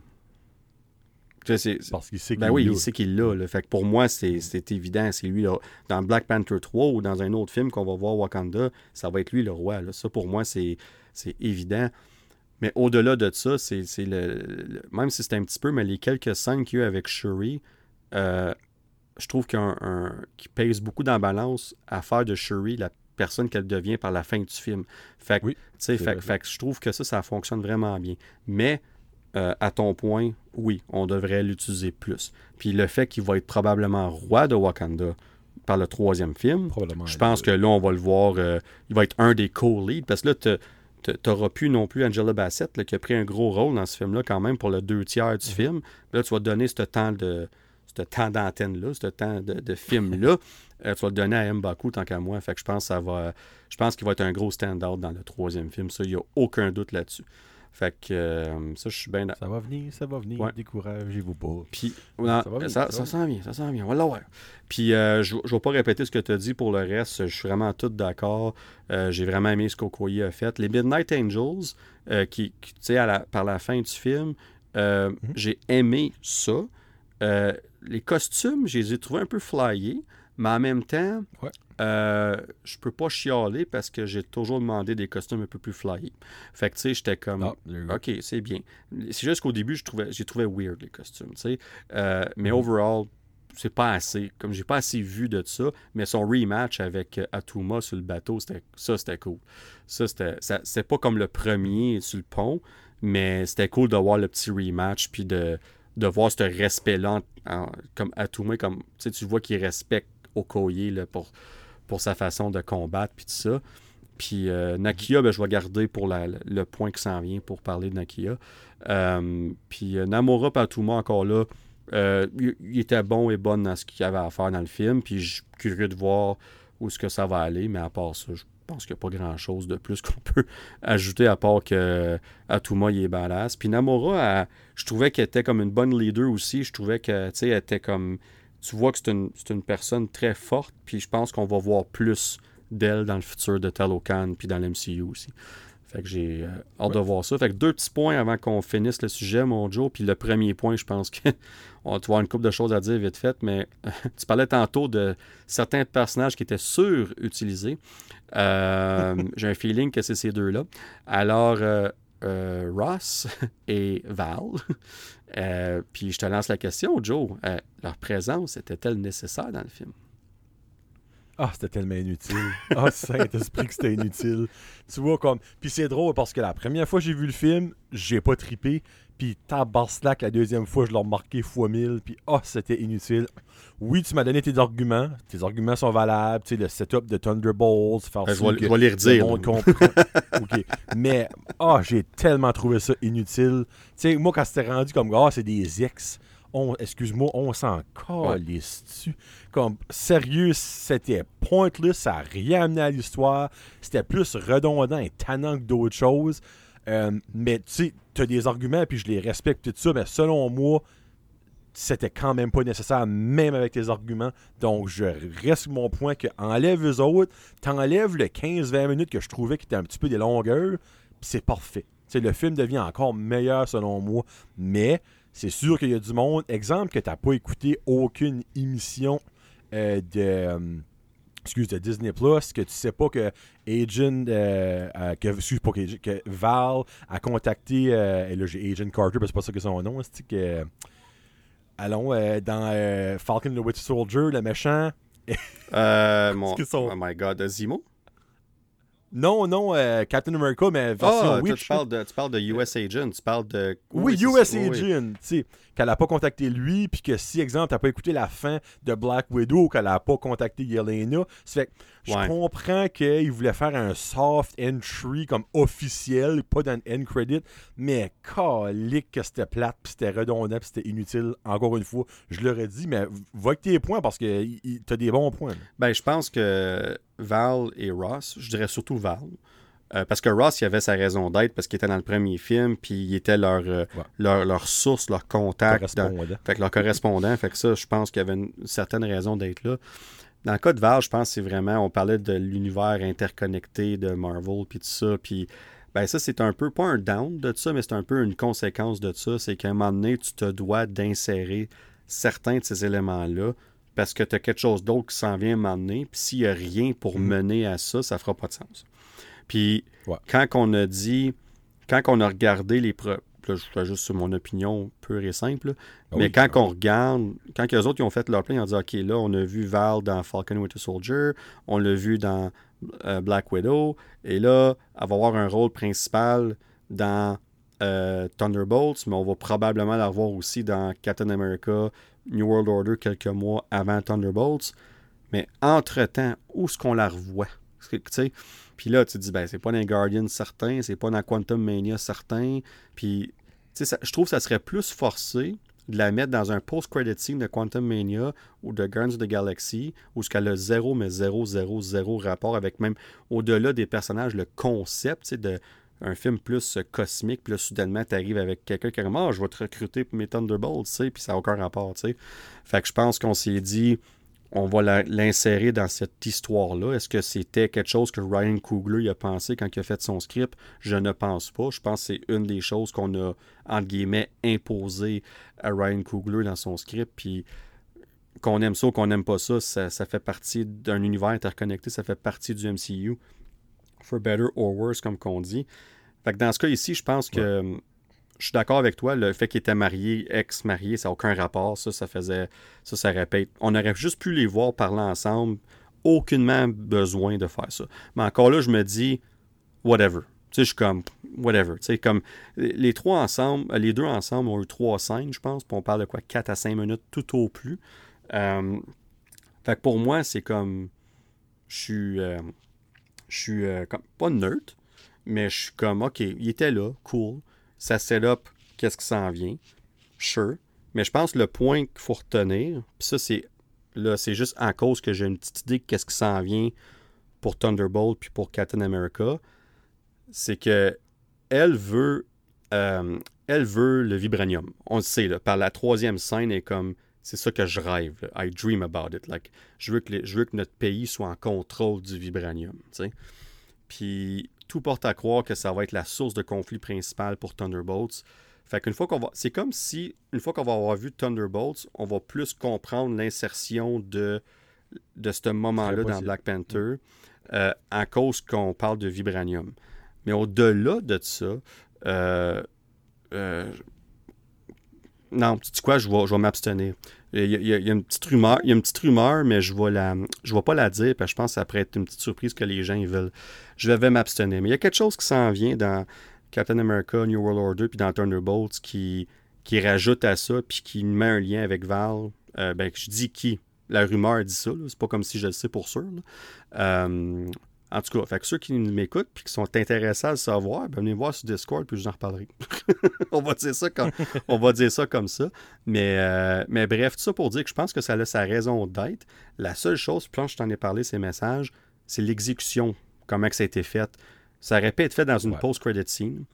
B: Parce qu'il sait
A: ben qu'il ben oui, il sait qu'il l'a. Là. Fait que pour moi, c'est évident. C'est lui. Là. Dans Black Panther 3 ou dans un autre film qu'on va voir Wakanda, ça va être lui le roi. Là. Ça, pour moi, c'est évident. Mais au-delà de ça, c'est le, Même si c'est un petit peu, mais les quelques scènes qu'il y a eu avec Shuri, euh, je trouve qu'il pèse beaucoup dans la balance à faire de Shuri la personne qu'elle devient par la fin du film. Fait que, je trouve que ça, ça fonctionne vraiment bien. Mais euh, à ton point, oui, on devrait l'utiliser plus. Puis le fait qu'il va être probablement roi de Wakanda par le troisième film, je pense que là, on va le voir, euh, il va être un des co-leads. Parce que là, t'auras plus non plus Angela Bassett qui a pris un gros rôle dans ce film-là quand même pour le deux tiers du mhm. film. Là, tu vas donner ce temps de ce temps d'antenne-là, ce temps de, film-là, euh, tu vas le donner à Mbaku tant qu'à moi. Fait que je pense ça va. Je pense qu'il va être un gros stand-out dans le troisième film. Ça, il n'y a aucun doute là-dessus. Fait que euh, ça, je suis bien
B: Ça va venir, ça va venir. Découragez-vous pas.
A: Puis, ça, ça, ça s'en vient, ça s'en vient. On va l'avoir. Puis, euh, je ne vais pas répéter ce que tu as dit pour le reste. Je suis vraiment tout d'accord. Euh, j'ai vraiment aimé ce qu'Okoye a fait. Les Midnight Angels, qui, tu sais, par la fin du film, mhm. j'ai aimé ça. les costumes, je les ai trouvés un peu flyés. Mais en même temps, euh, je peux pas chialer parce que j'ai toujours demandé des costumes un peu plus flyés. Fait que, tu sais, j'étais comme, ah, OK, c'est bien. C'est juste qu'au début, j'ai trouvé weird les costumes, tu sais. Euh, mais mm-hmm. overall, c'est pas assez. Comme j'ai pas assez vu de ça, mais son rematch avec euh, Atuma sur le bateau, ça, c'était cool. Ça, c'était pas comme le premier sur le pont, mais c'était cool de voir le petit rematch puis de, de voir ce respect-là comme Atuma, comme tu vois qu'il respecte Okoye là, pour pour sa façon de combattre, puis tout ça. Puis euh, Nakia, ben, je vais garder pour le point qui s'en vient pour parler de Nakia. Euh, puis euh, Namora Patuma, encore là, il, était bon et bonne dans ce qu'il avait à faire dans le film. Puis je suis curieux de voir où est-ce que ça va aller. Mais à part ça, je pense qu'il n'y a pas grand-chose de plus qu'on peut ajouter à part que Atuma, il est badass. Puis Namora, je trouvais qu'elle était comme une bonne leader aussi. Je trouvais qu'elle était comme tu vois que c'est une, personne très forte, puis je pense qu'on va voir plus d'elle dans le futur de Talocan, puis dans l'MCU aussi. Fait que j'ai euh, hâte de voir ça. Fait que deux petits points avant qu'on finisse le sujet, mon Joe. Puis le premier point, je pense qu'on va avoir une couple de choses à dire vite fait, mais tu parlais tantôt de certains personnages qui étaient surutilisés. Euh, j'ai un feeling que c'est ces deux-là. Alors, euh, euh, Ross et Val. Euh, puis je te lance la question, Joe. Euh, leur présence était-elle nécessaire dans le film?
B: Ah, c'était tellement inutile. Ah, Saint-Esprit que c'était inutile. Tu vois, comme. Puis c'est drôle parce que la première fois que j'ai vu le film, j'ai pas tripé. Puis tabarnak, la deuxième fois, je l'ai remarqué fois mille. Puis oh, c'était inutile. Oui, tu m'as donné tes arguments. Tes arguments sont valables. Tu sais, le setup de Thunderbolts.
A: Faire ben, je, vais, je vais les redire.
B: Mais oh, j'ai tellement trouvé ça inutile. Tu sais, moi, quand c'était rendu comme, oh, c'est des ex excuse-moi, on s'en calisse-tu? Comme, sérieux, c'était pointless, ça n'a rien amené à l'histoire. C'était plus redondant et tannant que d'autres choses. Euh, mais tu sais, tu as des arguments, puis je les respecte tout ça, mais selon moi, c'était quand même pas nécessaire, même avec tes arguments. Donc, je reste mon point que enlève eux autres, t'enlèves le 15-20 minutes que je trouvais qui était un petit peu des longueurs, c'est parfait. sais, le film devient encore meilleur selon moi, mais c'est sûr qu'il y a du monde. Exemple que tu n'as pas écouté aucune émission euh, de. Euh, excuse, de Disney Plus, que tu sais pas que Agent, euh, que, excuse pas que, Val a contacté, et là j'ai Agent Carter, parce que c'est pas ça que son nom, c'est que, allons, dans Falcon and the Witch Soldier, le méchant.
A: mon, Oh my god, Zimo?
B: Non, non, euh, Captain America, mais version
A: oh, Tu parles, de, tu parles de US Agent, tu parles de...
B: Oui, US Agent, tu sais qu'elle n'a pas contacté lui, puis que si, exemple, tu n'as pas écouté la fin de Black Widow, qu'elle n'a pas contacté Yelena, fait je comprends qu'il voulait faire un soft entry comme officiel, pas d'un end credit, mais calique que c'était plate, puis c'était redondant, puis c'était inutile. Encore une fois, je l'aurais dit, mais va avec tes points parce que tu as des bons points.
A: Ben, je pense que Val et Ross, je dirais surtout Val, euh, parce que Ross, il avait sa raison d'être parce qu'il était dans le premier film, puis il était leur, euh, leur, source, leur contact. fait que leur correspondant. fait que ça, je pense qu'il y avait une certaine raison d'être là. Dans le cas de Val, je pense que c'est vraiment, on parlait de l'univers interconnecté de Marvel, puis tout ça, puis ben ça, c'est un peu, pas un down de ça, mais c'est un peu une conséquence de ça. C'est qu'à un moment donné, tu te dois d'insérer certains de ces éléments-là parce que tu as quelque chose d'autre qui s'en vient à Puis s'il n'y a rien pour mm-hmm. mener à ça, ça fera pas de sens. Puis quand on a dit, quand on a regardé les preuves, là, je fais juste mon opinion pure et simple, ah mais quand on regarde, quand les autres ils ont fait leur plan, ils ont dit OK, là, on a vu Val dans Falcon Winter Soldier, on l'a vu dans euh, Black Widow, et là, elle va avoir un rôle principal dans euh, Thunderbolts, mais on va probablement la revoir aussi dans Captain America, New World Order quelques mois avant Thunderbolts. Mais entre-temps, où est-ce qu'on la revoit? Puis là, tu te dis, ben, c'est pas dans Guardian certain, c'est pas dans Quantum Mania certain. Puis, tu sais, je trouve que ça serait plus forcé de la mettre dans un post-credit scene de Quantum Mania ou de Guardians of the Galaxy, où ce qu'elle a zéro, mais zéro, zéro, zéro rapport avec même au-delà des personnages, le concept, tu sais, de un film plus cosmique, puis là, soudainement, tu arrives avec quelqu'un qui dit oh, je vais te recruter pour mes Thunderbolts, tu sais, puis ça n'a aucun rapport, tu sais. Fait que je pense qu'on s'est dit, on va l'insérer dans cette histoire-là. Est-ce que c'était quelque chose que Ryan Coogler a pensé quand il a fait son script? Je ne pense pas. Je pense que c'est une des choses qu'on a, entre guillemets, imposé à Ryan Coogler dans son script. Puis qu'on aime ça ou qu'on n'aime pas ça, ça, ça fait partie d'un univers interconnecté, ça fait partie du MCU. For better or worse, comme qu'on dit. Fait que dans ce cas ici, je pense que je suis d'accord avec toi. Le fait qu'il était marié, ex-marié, ça n'a aucun rapport. Ça, ça faisait. Ça, ça répète. On aurait juste pu les voir parler ensemble. Aucunement besoin de faire ça. Mais encore là, je me dis, whatever. Tu sais, je suis comme, whatever. Tu sais, comme, les trois ensemble, les deux ensemble ont eu trois scènes, je pense. Puis on parle de quoi, 4 à 5 minutes tout au plus. Euh, fait que pour moi, c'est comme, je suis, euh, je suis euh, comme, pas neutre, mais je suis comme, ok, il était là, cool ça set up qu'est-ce qui s'en vient. Sure. Mais je pense que le point qu'il faut retenir, puis ça, c'est là, c'est juste en cause que j'ai une petite idée de qu'est-ce qui s'en vient pour Thunderbolt puis pour Captain America, c'est que elle veut, euh, elle veut le vibranium. On le sait, là, par la troisième scène, est comme c'est ça que je rêve. I dream about it. Like, je, veux que je veux que notre pays soit en contrôle du vibranium. Puis tout porte à croire que ça va être la source de conflit principal pour Thunderbolts. Fait qu'une fois qu'on va. C'est comme si, une fois qu'on va avoir vu Thunderbolts, on va plus comprendre l'insertion de, de ce moment-là dans Black Panther euh, à cause qu'on parle de vibranium. Mais au-delà de ça, euh, euh, non, tu sais quoi, je vais, m'abstenir. Il y, a, une petite rumeur, il y a une petite rumeur, mais je je vais pas la dire, parce que je pense que ça pourrait être une petite surprise que les gens veulent. Je vais m'abstenir. Mais il y a quelque chose qui s'en vient dans. Captain America, New World Order, puis dans Thunderbolts, qui, qui rajoute à ça, puis qui met un lien avec Val. Euh, ben, je dis qui? La rumeur dit ça, c'est pas comme si je le sais pour sûr. Euh, en tout cas, fait que ceux qui m'écoutent puis qui sont intéressés à le savoir, ben venez voir sur Discord puis je vous en reparlerai. on, va dire ça comme, on va dire ça comme ça. Mais, euh, mais bref, tout ça pour dire que je pense que ça a sa raison d'être. La seule chose, puis je t'en ai parlé, ces messages, c'est l'exécution, comment que ça a été fait. Ça aurait pu être fait dans une post-credit scene.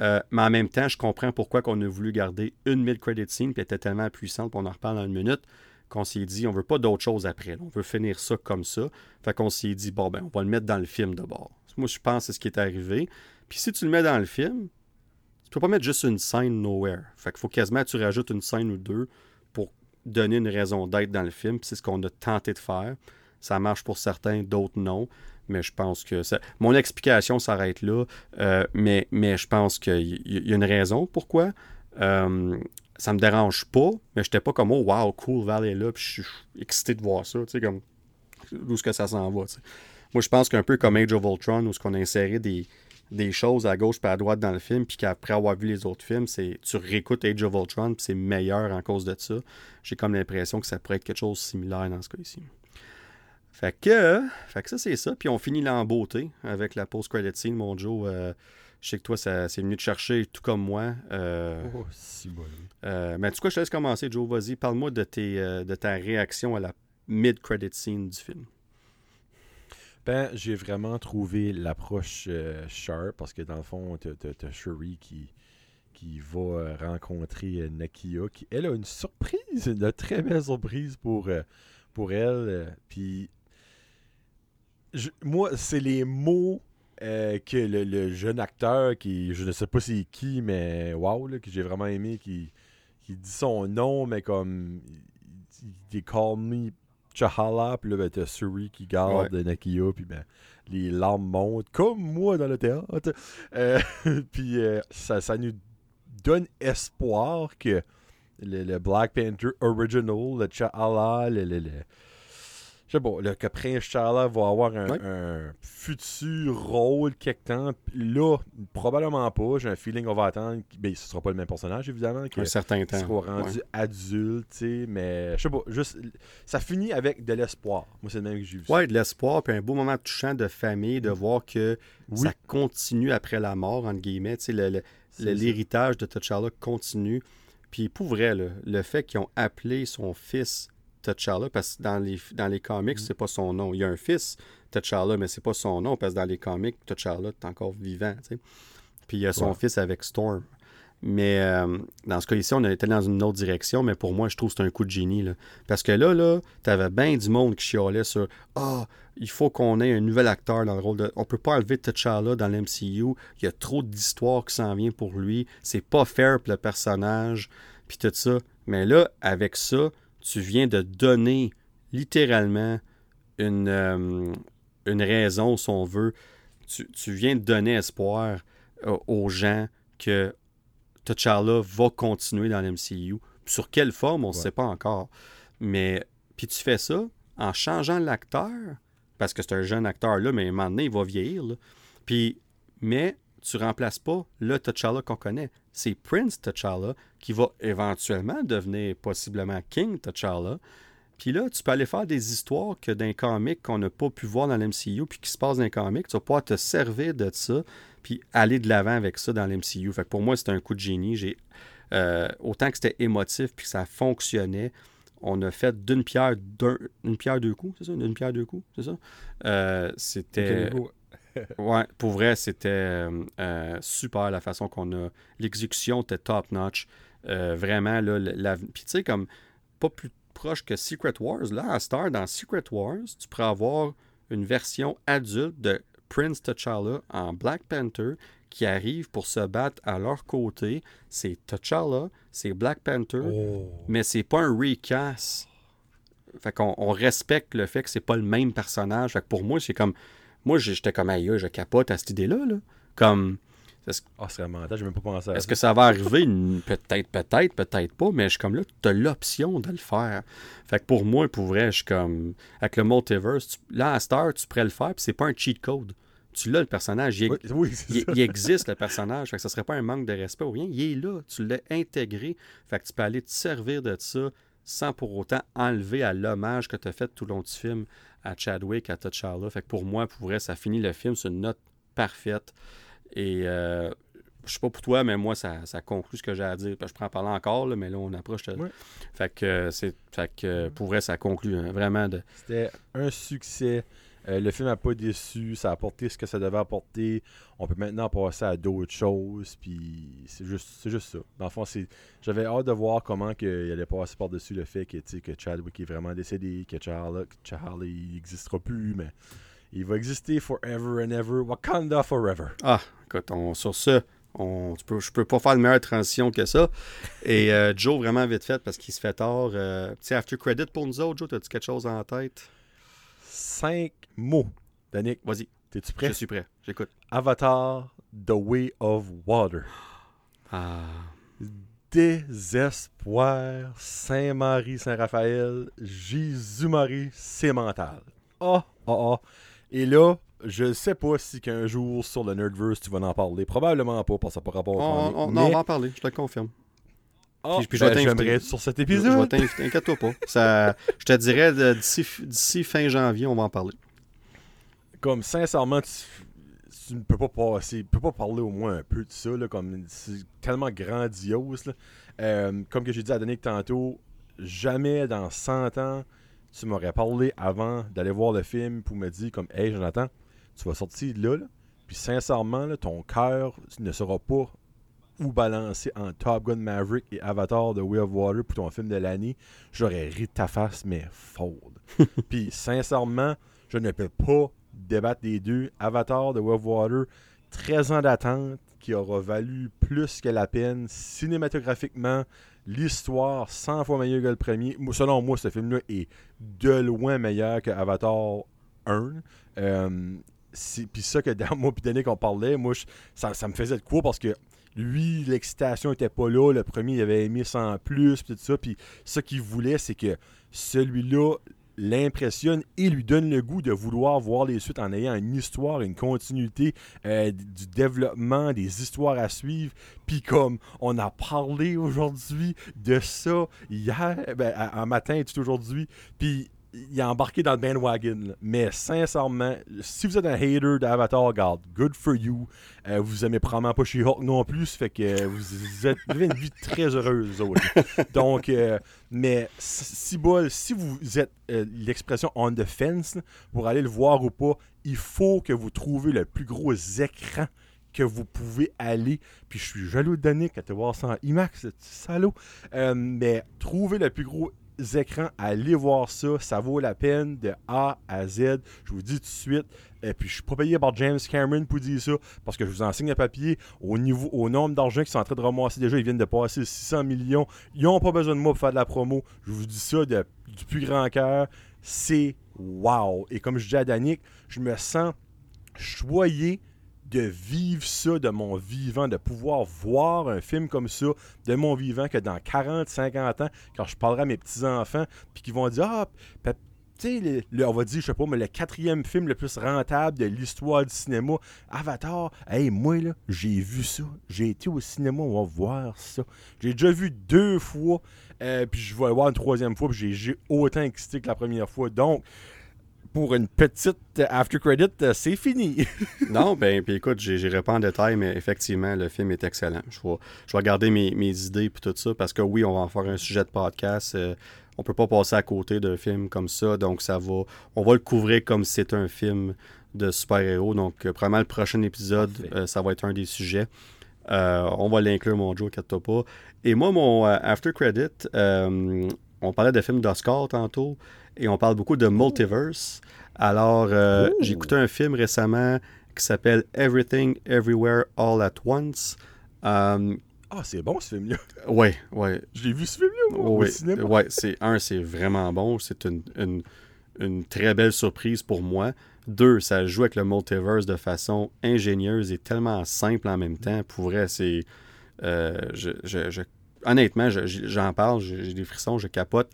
A: Euh, mais en même temps, je comprends pourquoi on a voulu garder une mid-credit scene, puis elle était tellement puissante, puis on en reparle dans une minute, qu'on s'est dit, on veut pas d'autre chose après. On veut finir ça comme ça. Fait qu'on s'est dit, bon, ben, on va le mettre dans le film d'abord. Moi, je pense que c'est ce qui est arrivé. Puis si tu le mets dans le film, tu peux pas mettre juste une scène nowhere. Fait qu'il faut quasiment que tu rajoutes une scène ou deux pour donner une raison d'être dans le film. c'est ce qu'on a tenté de faire. Ça marche pour certains, d'autres non. Mais je pense que ça... mon explication s'arrête là. Euh, mais, mais je pense qu'il y, a une raison pourquoi. Euh, ça me dérange pas, mais j'étais pas comme oh wow, cool, Val est là, puis je suis excité de voir ça, tu sais, comme d'où est-ce que ça s'en va. Moi, je pense qu'un peu comme Age of Ultron, où ce qu'on a inséré des, des choses à gauche et à droite dans le film, puis qu'après avoir vu les autres films, c'est tu réécoutes Age of Ultron, puis c'est meilleur en cause de ça. J'ai comme l'impression que ça pourrait être quelque chose de similaire dans ce cas ci Fait que, fait que ça, c'est ça. Puis on finit là en beauté avec la post-credit scene, mon Joe. Euh, je sais que toi, ça, c'est venu te chercher tout comme moi. Euh,
B: oh, si bon.
A: Euh, mais en tout cas, je te laisse commencer, Joe? Vas-y, parle-moi de, tes, euh, de ta réaction à la mid-credit scene du film.
B: Ben, j'ai vraiment trouvé l'approche sharp parce que dans le fond, tu as, Shuri qui, qui va rencontrer Nakia, qui, elle, a une surprise, une très belle surprise pour, pour elle. Puis, moi, c'est les mots euh, que le, jeune acteur qui, je ne sais pas c'est qui, mais wow, que j'ai vraiment aimé, qui, qui dit son nom, mais comme il, call me Chahala, puis là, ben, t'as Suri qui garde Nakia, puis ben, les larmes montent, comme moi dans le théâtre. Euh, puis euh, ça, ça nous donne espoir que le, Black Panther original, le Chahala, le, le je sais pas, le, que Prince Charles va avoir un, futur rôle quelque temps. Là, probablement pas. J'ai un feeling qu'on va attendre. Ben, ce sera pas le même personnage, évidemment.
A: un certain temps.
B: sera rendu adulte, mais je sais pas. Juste, ça finit avec de l'espoir. Moi, c'est le même que j'ai vu.
A: Ouais, de l'espoir, puis un beau moment touchant de famille, de voir que ça continue après la mort, entre guillemets. L'héritage de T'Challa continue. Puis pour vrai, le fait qu'ils ont appelé son fils T'Challa, parce que dans les, dans les comics, mm. c'est pas son nom. Il y a un fils, T'Challa, mais c'est pas son nom, parce que dans les comics, T'Challa est encore vivant, Puis il y a son fils avec Storm. Mais euh, dans ce cas ici, on été dans une autre direction, mais pour moi, je trouve que c'est un coup de génie. Là. Parce que là, là, t'avais bien du monde qui chialait sur Ah, il faut qu'on ait un nouvel acteur dans le rôle de. On peut pas enlever T'Challa dans l'MCU. Il y a trop d'histoires qui s'en vient pour lui. C'est pas fair pour le personnage. Puis tout ça. Mais là, avec ça, tu viens de donner littéralement une, euh, une raison, si on veut. Tu, viens de donner espoir euh, aux gens que T'Challa va continuer dans l'MCU. Sur quelle forme, on ne sait pas encore. Mais puis tu fais ça en changeant l'acteur, parce que c'est un jeune acteur là, mais à un moment donné, il va vieillir. Puis, mais tu remplaces pas le T'Challa qu'on connaît. C'est Prince T'Challa qui va éventuellement devenir possiblement King T'Challa. Puis là, tu peux aller faire des histoires que d'un comic qu'on n'a pas pu voir dans l'MCU puis qui se passe dans un comic. Tu vas pouvoir te servir de ça puis aller de l'avant avec ça dans l'MCU. Fait que pour moi, c'était un coup de génie. J'ai euh, autant que c'était émotif puis que ça fonctionnait, on a fait d'une pierre d'une pierre deux coups, c'est ça? D'une pierre deux coups, c'est ça? Euh, c'était. Ouais, pour vrai, c'était euh, euh, super la façon qu'on a. L'exécution était top notch. Euh, vraiment, là, la... puis tu sais, comme pas plus proche que Secret Wars. Là, à Star, dans Secret Wars, tu pourrais avoir une version adulte de Prince T'Challa en Black Panther qui arrive pour se battre à leur côté. C'est T'Challa, c'est Black Panther, oh. mais c'est pas un recast. Fait qu'on on respecte le fait que c'est pas le même personnage. Fait que pour moi, c'est comme moi, j'étais comme, aïe, je capote à cette idée-là. Là. Comme.
B: Ah, c'est vraiment j'ai même pas pensé à
A: Est-ce que ça va arriver? peut-être, peut-être, peut-être pas, mais je suis comme là, tu as l'option de le faire. Fait que pour moi, pour vrai, je suis comme. Avec le multiverse, là, à Star, tu pourrais le faire, puis c'est pas un cheat code. tu l'as, le personnage. Il, il, existe, le personnage. Fait que ça serait pas un manque de respect ou rien. Il est là. Tu l'as intégré. Fait que tu peux aller te servir de ça sans pour autant enlever à l'hommage que tu as fait tout le long du film à Chadwick, à T'Challa. Fait que pour moi, pour vrai, ça finit le film sur une note parfaite. Et euh, je sais pas pour toi, mais moi, ça, conclut ce que j'ai à dire. Je prends en parler encore, mais là, on approche. Fait que c'est. Fait que pour vrai, ça conclut hein, vraiment de.
B: C'était un succès. Euh, le film n'a pas déçu, ça a apporté ce que ça devait apporter. On peut maintenant passer à d'autres choses, puis c'est juste, juste ça. Dans le fond, c'est, j'avais hâte de voir comment que, il allait passer par-dessus le fait que, que Chadwick est vraiment décédé, que Charlie, n'existera plus, mais il va exister forever and ever, Wakanda forever.
A: Ah, écoute, on, sur ce, on, peux, je peux pas faire une meilleure transition que ça. Et euh, Joe, vraiment vite fait, parce qu'il se fait tard. Euh, petit after credit pour nous autres, Joe, as-tu quelque chose en tête?
B: 5 mot. Danick,
A: vas-y.
B: T'es-tu prêt?
A: Je suis prêt. J'écoute.
B: Avatar, The Way of Water.
A: Ah.
B: Désespoir, Saint-Marie, Saint-Raphaël, Jésus-Marie, c'est mental. Ah, ah, ah. Et là, je sais pas si qu'un jour sur le Nerdverse tu vas en parler. Probablement pas, parce que ça rapport
A: on, on. Non, on va en parler, je te le confirme.
B: Oh, puis, puis ben, j'aimerais sur cet épisode.
A: Je, je vais pas. Ça, je te dirais euh, d'ici fin janvier, on va en parler.
B: Comme sincèrement, tu, ne peux pas passer, peux pas parler au moins un peu de ça, là, comme c'est tellement grandiose. Euh, comme que j'ai dit à Danick tantôt, jamais dans 100 ans, tu m'aurais parlé avant d'aller voir le film pour me dire comme Hey Jonathan, tu vas sortir de là, puis sincèrement, ton cœur ne sera pas ou balancé en Top Gun Maverick et Avatar The Way of Water pour ton film de l'année, j'aurais ri de ta face, mais fold. puis sincèrement, je ne peux pas débattre des deux. Avatar of Water, 13 ans d'attente qui aura valu plus que la peine cinématographiquement. L'histoire 100 fois meilleure que le premier. Selon moi, ce film-là est de loin meilleur que Avatar 1. Euh, puis ça que dans moi puis qu'on parlait, moi ça, ça, me faisait de quoi parce que lui, l'excitation était pas là. Le premier, il avait aimé ça en plus, puis tout ça. Puis ce qu'il voulait, c'est que celui-là l'impressionne et lui donne le goût de vouloir voir les suites en ayant une histoire, une continuité euh, du développement, des histoires à suivre. Puis comme on a parlé aujourd'hui de ça hier, ben, en matin et tout aujourd'hui, puis il a embarqué dans le bandwagon. Mais sincèrement, si vous êtes un hater d'Avatar, regarde, good for you. Euh, vous aimez probablement pas She-Hulk non plus, fait que vous, êtes, avez une vie très heureuse, Donc, euh, mais si si vous êtes euh, l'expression on the fence, pour aller le voir ou pas, il faut que vous trouviez le plus gros écran que vous pouvez aller. Puis je suis jaloux de Danick à te voir en IMAX, salaud. mais trouvez le plus gros écrans, allez voir ça, ça vaut la peine de A à Z. Je vous dis tout de suite. Et puis je suis pas payé par James Cameron pour dire ça, parce que je vous enseigne un papier au niveau, au nombre d'argent qu'ils sont en train de ramasser déjà. Ils viennent de passer 600 millions. Ils n'ont pas besoin de moi pour faire de la promo. Je vous dis ça du plus grand cœur. C'est wow. Et comme je dis à Danick, je me sens choyé de vivre ça de mon vivant, de pouvoir voir un film comme ça de mon vivant, que dans 40, 50 ans, quand je parlerai à mes petits-enfants, puis qu'ils vont dire Ah, tu sais, on va dire, je sais pas, mais le quatrième film le plus rentable de l'histoire du cinéma, Avatar. Hey, moi, là, j'ai vu ça. J'ai été au cinéma, on va voir ça. J'ai déjà vu deux fois, euh, puis je vais le voir une troisième fois, puis j'ai autant excité que la première fois. Donc, pour une petite after credit, euh, c'est fini.
A: non, ben, puis écoute, j'irai pas en détail, mais effectivement, le film est excellent. Je vais, je vais garder mes, idées et tout ça, parce que oui, on va en faire un sujet de podcast. On euh, on peut pas passer à côté d'un film comme ça, donc ça va, on va le couvrir comme si c'était un film de super-héros. Donc, euh, probablement le prochain épisode, ça va être un des sujets. on va l'inclure, mon Joe, inquiète pas. Et moi, mon after credit, on parlait de films d'Oscar tantôt et on parle beaucoup de multiverse. Alors, euh, j'ai écouté un film récemment qui s'appelle Everything Everywhere All at Once.
B: Euh, ah, c'est bon ce film-là.
A: Oui, oui.
B: J'ai vu ce film-là au cinéma.
A: Oui, c'est un, c'est vraiment bon. C'est une, une, très belle surprise pour moi. Deux, ça joue avec le multiverse de façon ingénieuse et tellement simple en même temps. Pour vrai, c'est. Euh, je, je, honnêtement, j'en parle, j'ai des frissons, je capote.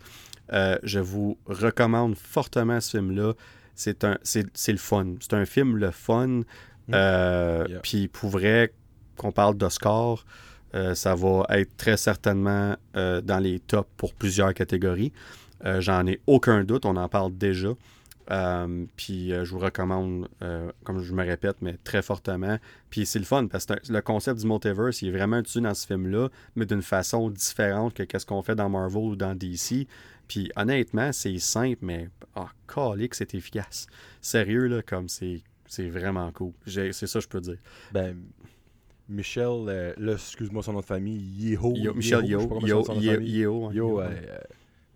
A: Euh, je vous recommande fortement ce film-là. C'est un, c'est, le fun. C'est un film le fun. Mm. Puis pour vrai, qu'on parle d'Oscar, ça va être très certainement dans les tops pour plusieurs catégories. J'en ai aucun doute, on en parle déjà. Euh, puis euh, je vous recommande, euh, comme je me répète, mais très fortement. Puis c'est le fun parce que le concept du multiverse, il est vraiment utilisé dans ce film-là, mais d'une façon différente que ce qu'on fait dans Marvel ou dans DC. Puis honnêtement, c'est simple, mais ah, oh, c'est efficace. Sérieux, là, comme c'est, c'est vraiment cool. c'est ça que je peux dire.
B: Ben, Michel, là, excuse-moi son nom de famille, Yeho.
A: Michel Yeho. Yeho.
B: Yeho,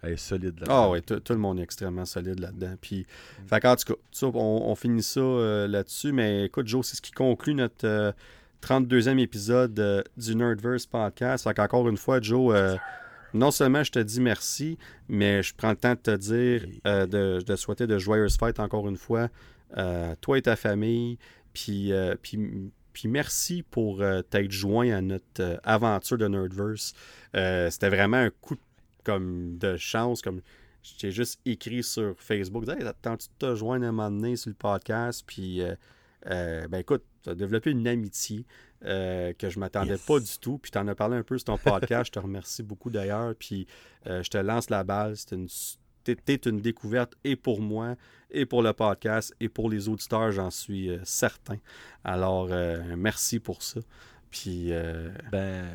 B: elle est solide
A: là-dedans. Ah oui, tout le monde est extrêmement solide là-dedans. Puis, mm. fait en tout cas, on, finit ça euh, là-dessus. Mais écoute, Joe, c'est ce qui conclut notre 32e euh, épisode euh, du Nerdverse podcast. Fait qu'encore une fois, Joe, non seulement je te dis merci, mais je prends le temps de te dire, de, de, souhaiter de joyeuses fêtes encore une fois, toi et ta famille. Puis, puis, puis merci pour t'être joint à notre aventure de Nerdverse. C'était vraiment un coup de comme de chance, comme j'ai juste écrit sur Facebook, hey, attends-tu de te joindre un moment donné sur le podcast, puis euh, euh, ben écoute, tu as développé une amitié euh, que je m'attendais pas du tout, puis tu en as parlé un peu sur ton podcast, je te remercie beaucoup d'ailleurs, puis je te lance la balle, c'est une une découverte et pour moi, et pour le podcast, et pour les auditeurs, j'en suis certain. Alors, merci pour ça. Puis, euh,
B: ben,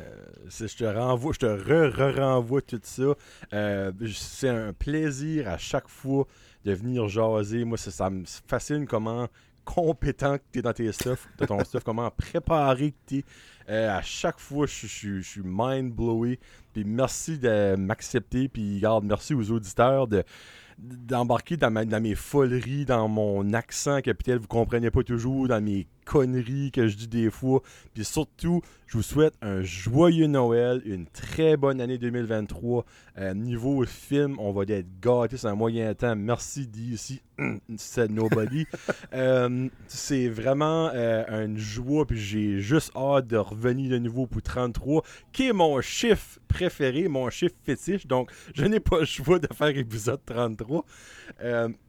B: je te renvoie, je te re-renvoie tout ça. Euh, c'est un plaisir à chaque fois de venir jaser. Moi, ça, me fascine comment compétent que tu es dans tes stuff, dans ton stuff, comment préparé que tu es. Euh, à chaque fois, je, suis mind-blowé. Puis merci de m'accepter. Puis, merci aux auditeurs de d'embarquer dans, dans, mes foleries, dans mon accent peut-être vous comprenez pas toujours, dans mes conneries que je dis des fois. Puis surtout, je vous souhaite un joyeux Noël, une très bonne année 2023. Euh, niveau film, on va être gâtés c'est un moyen temps. Merci d'ici, c'est nobody. Euh, c'est vraiment euh, une joie, puis j'ai juste hâte de revenir de nouveau pour 33, qui est mon chiffre préféré, mon chiffre fétiche. Donc, je n'ai pas le choix de faire épisode 33.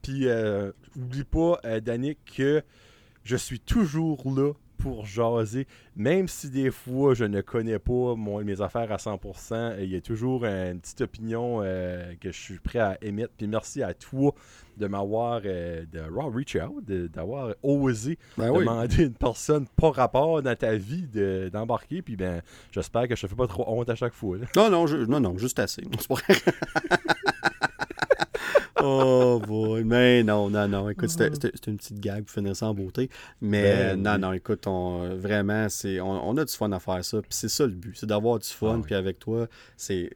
B: puis, n'oublie pas, Danick, que je suis toujours là pour jaser, même si des fois je ne connais pas mes affaires à 100%, il y a toujours une petite opinion euh, que je suis prêt à émettre. Puis merci à toi de m'avoir, euh, de reach out, d'avoir osé ben demander une personne pas rapport dans ta vie d'embarquer. puis ben, j'espère que je te fais pas trop honte à chaque fois.
A: Non, non, non, non, juste assez. oh boy. Mais non, non, non. Écoute, c'était une petite gag pour finir ça en beauté. Mais ben non, non, écoute, on, vraiment, c'est, on, a du fun à faire ça. Puis c'est ça le but, c'est d'avoir du fun. Ah puis avec toi, c'est.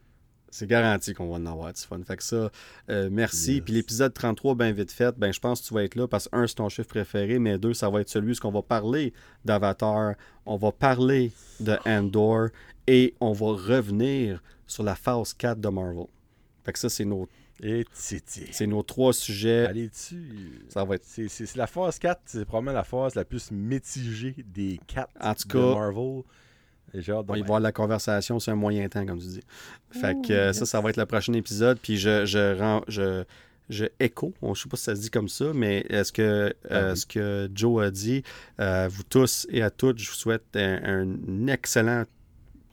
A: C'est garanti qu'on va en avoir du fun. Fait que ça, euh, merci. Puis l'épisode 33, bien vite fait, ben je pense que tu vas être là parce que un, c'est ton chiffre préféré, mais deux, ça va être celui où on va parler d'Avatar, on va parler de Andor et on va revenir sur la phase 4 de Marvel. Fait que ça, c'est notre c'est nos trois sujets.
B: Allez dessus.
A: Ça va être.
B: C'est la phase 4, c'est probablement la phase la plus mitigée des quatre en tout cas, de Marvel.
A: Genre on va y voir la conversation sur un moyen temps, comme tu dis. Fait que euh, ça, ça va être le prochain épisode. Puis je, je, rends, je, je écho, je ne sais pas si ça se dit comme ça, mais est-ce que, ah euh, ce que Joe a dit, euh, vous tous et à toutes, je vous souhaite un excellent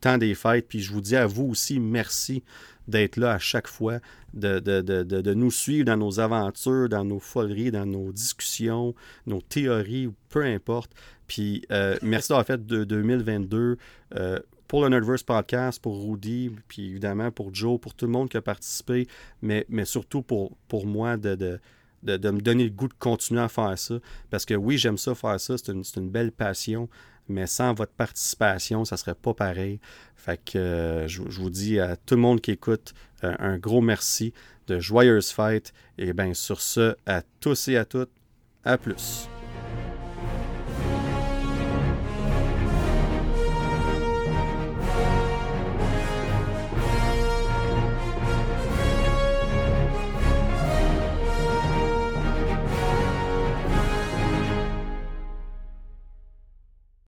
A: temps des fêtes. Puis je vous dis à vous aussi merci d'être là à chaque fois, de, de, nous suivre dans nos aventures, dans nos foleries, dans nos discussions, nos théories, peu importe. Puis euh, merci d'avoir fait de 2022 euh, pour le Nerdverse Podcast, pour Rudy, puis évidemment pour Joe, pour tout le monde qui a participé, mais, mais surtout pour, pour moi de, de de, me donner le goût de continuer à faire ça. Parce que oui, j'aime ça faire ça, c'est une, une, belle passion, mais sans votre participation, ça serait pas pareil. Fait que euh, je, vous dis à tout le monde qui écoute euh, un gros merci, de joyeuses fêtes, et bien sur ce, à tous et à toutes, à plus.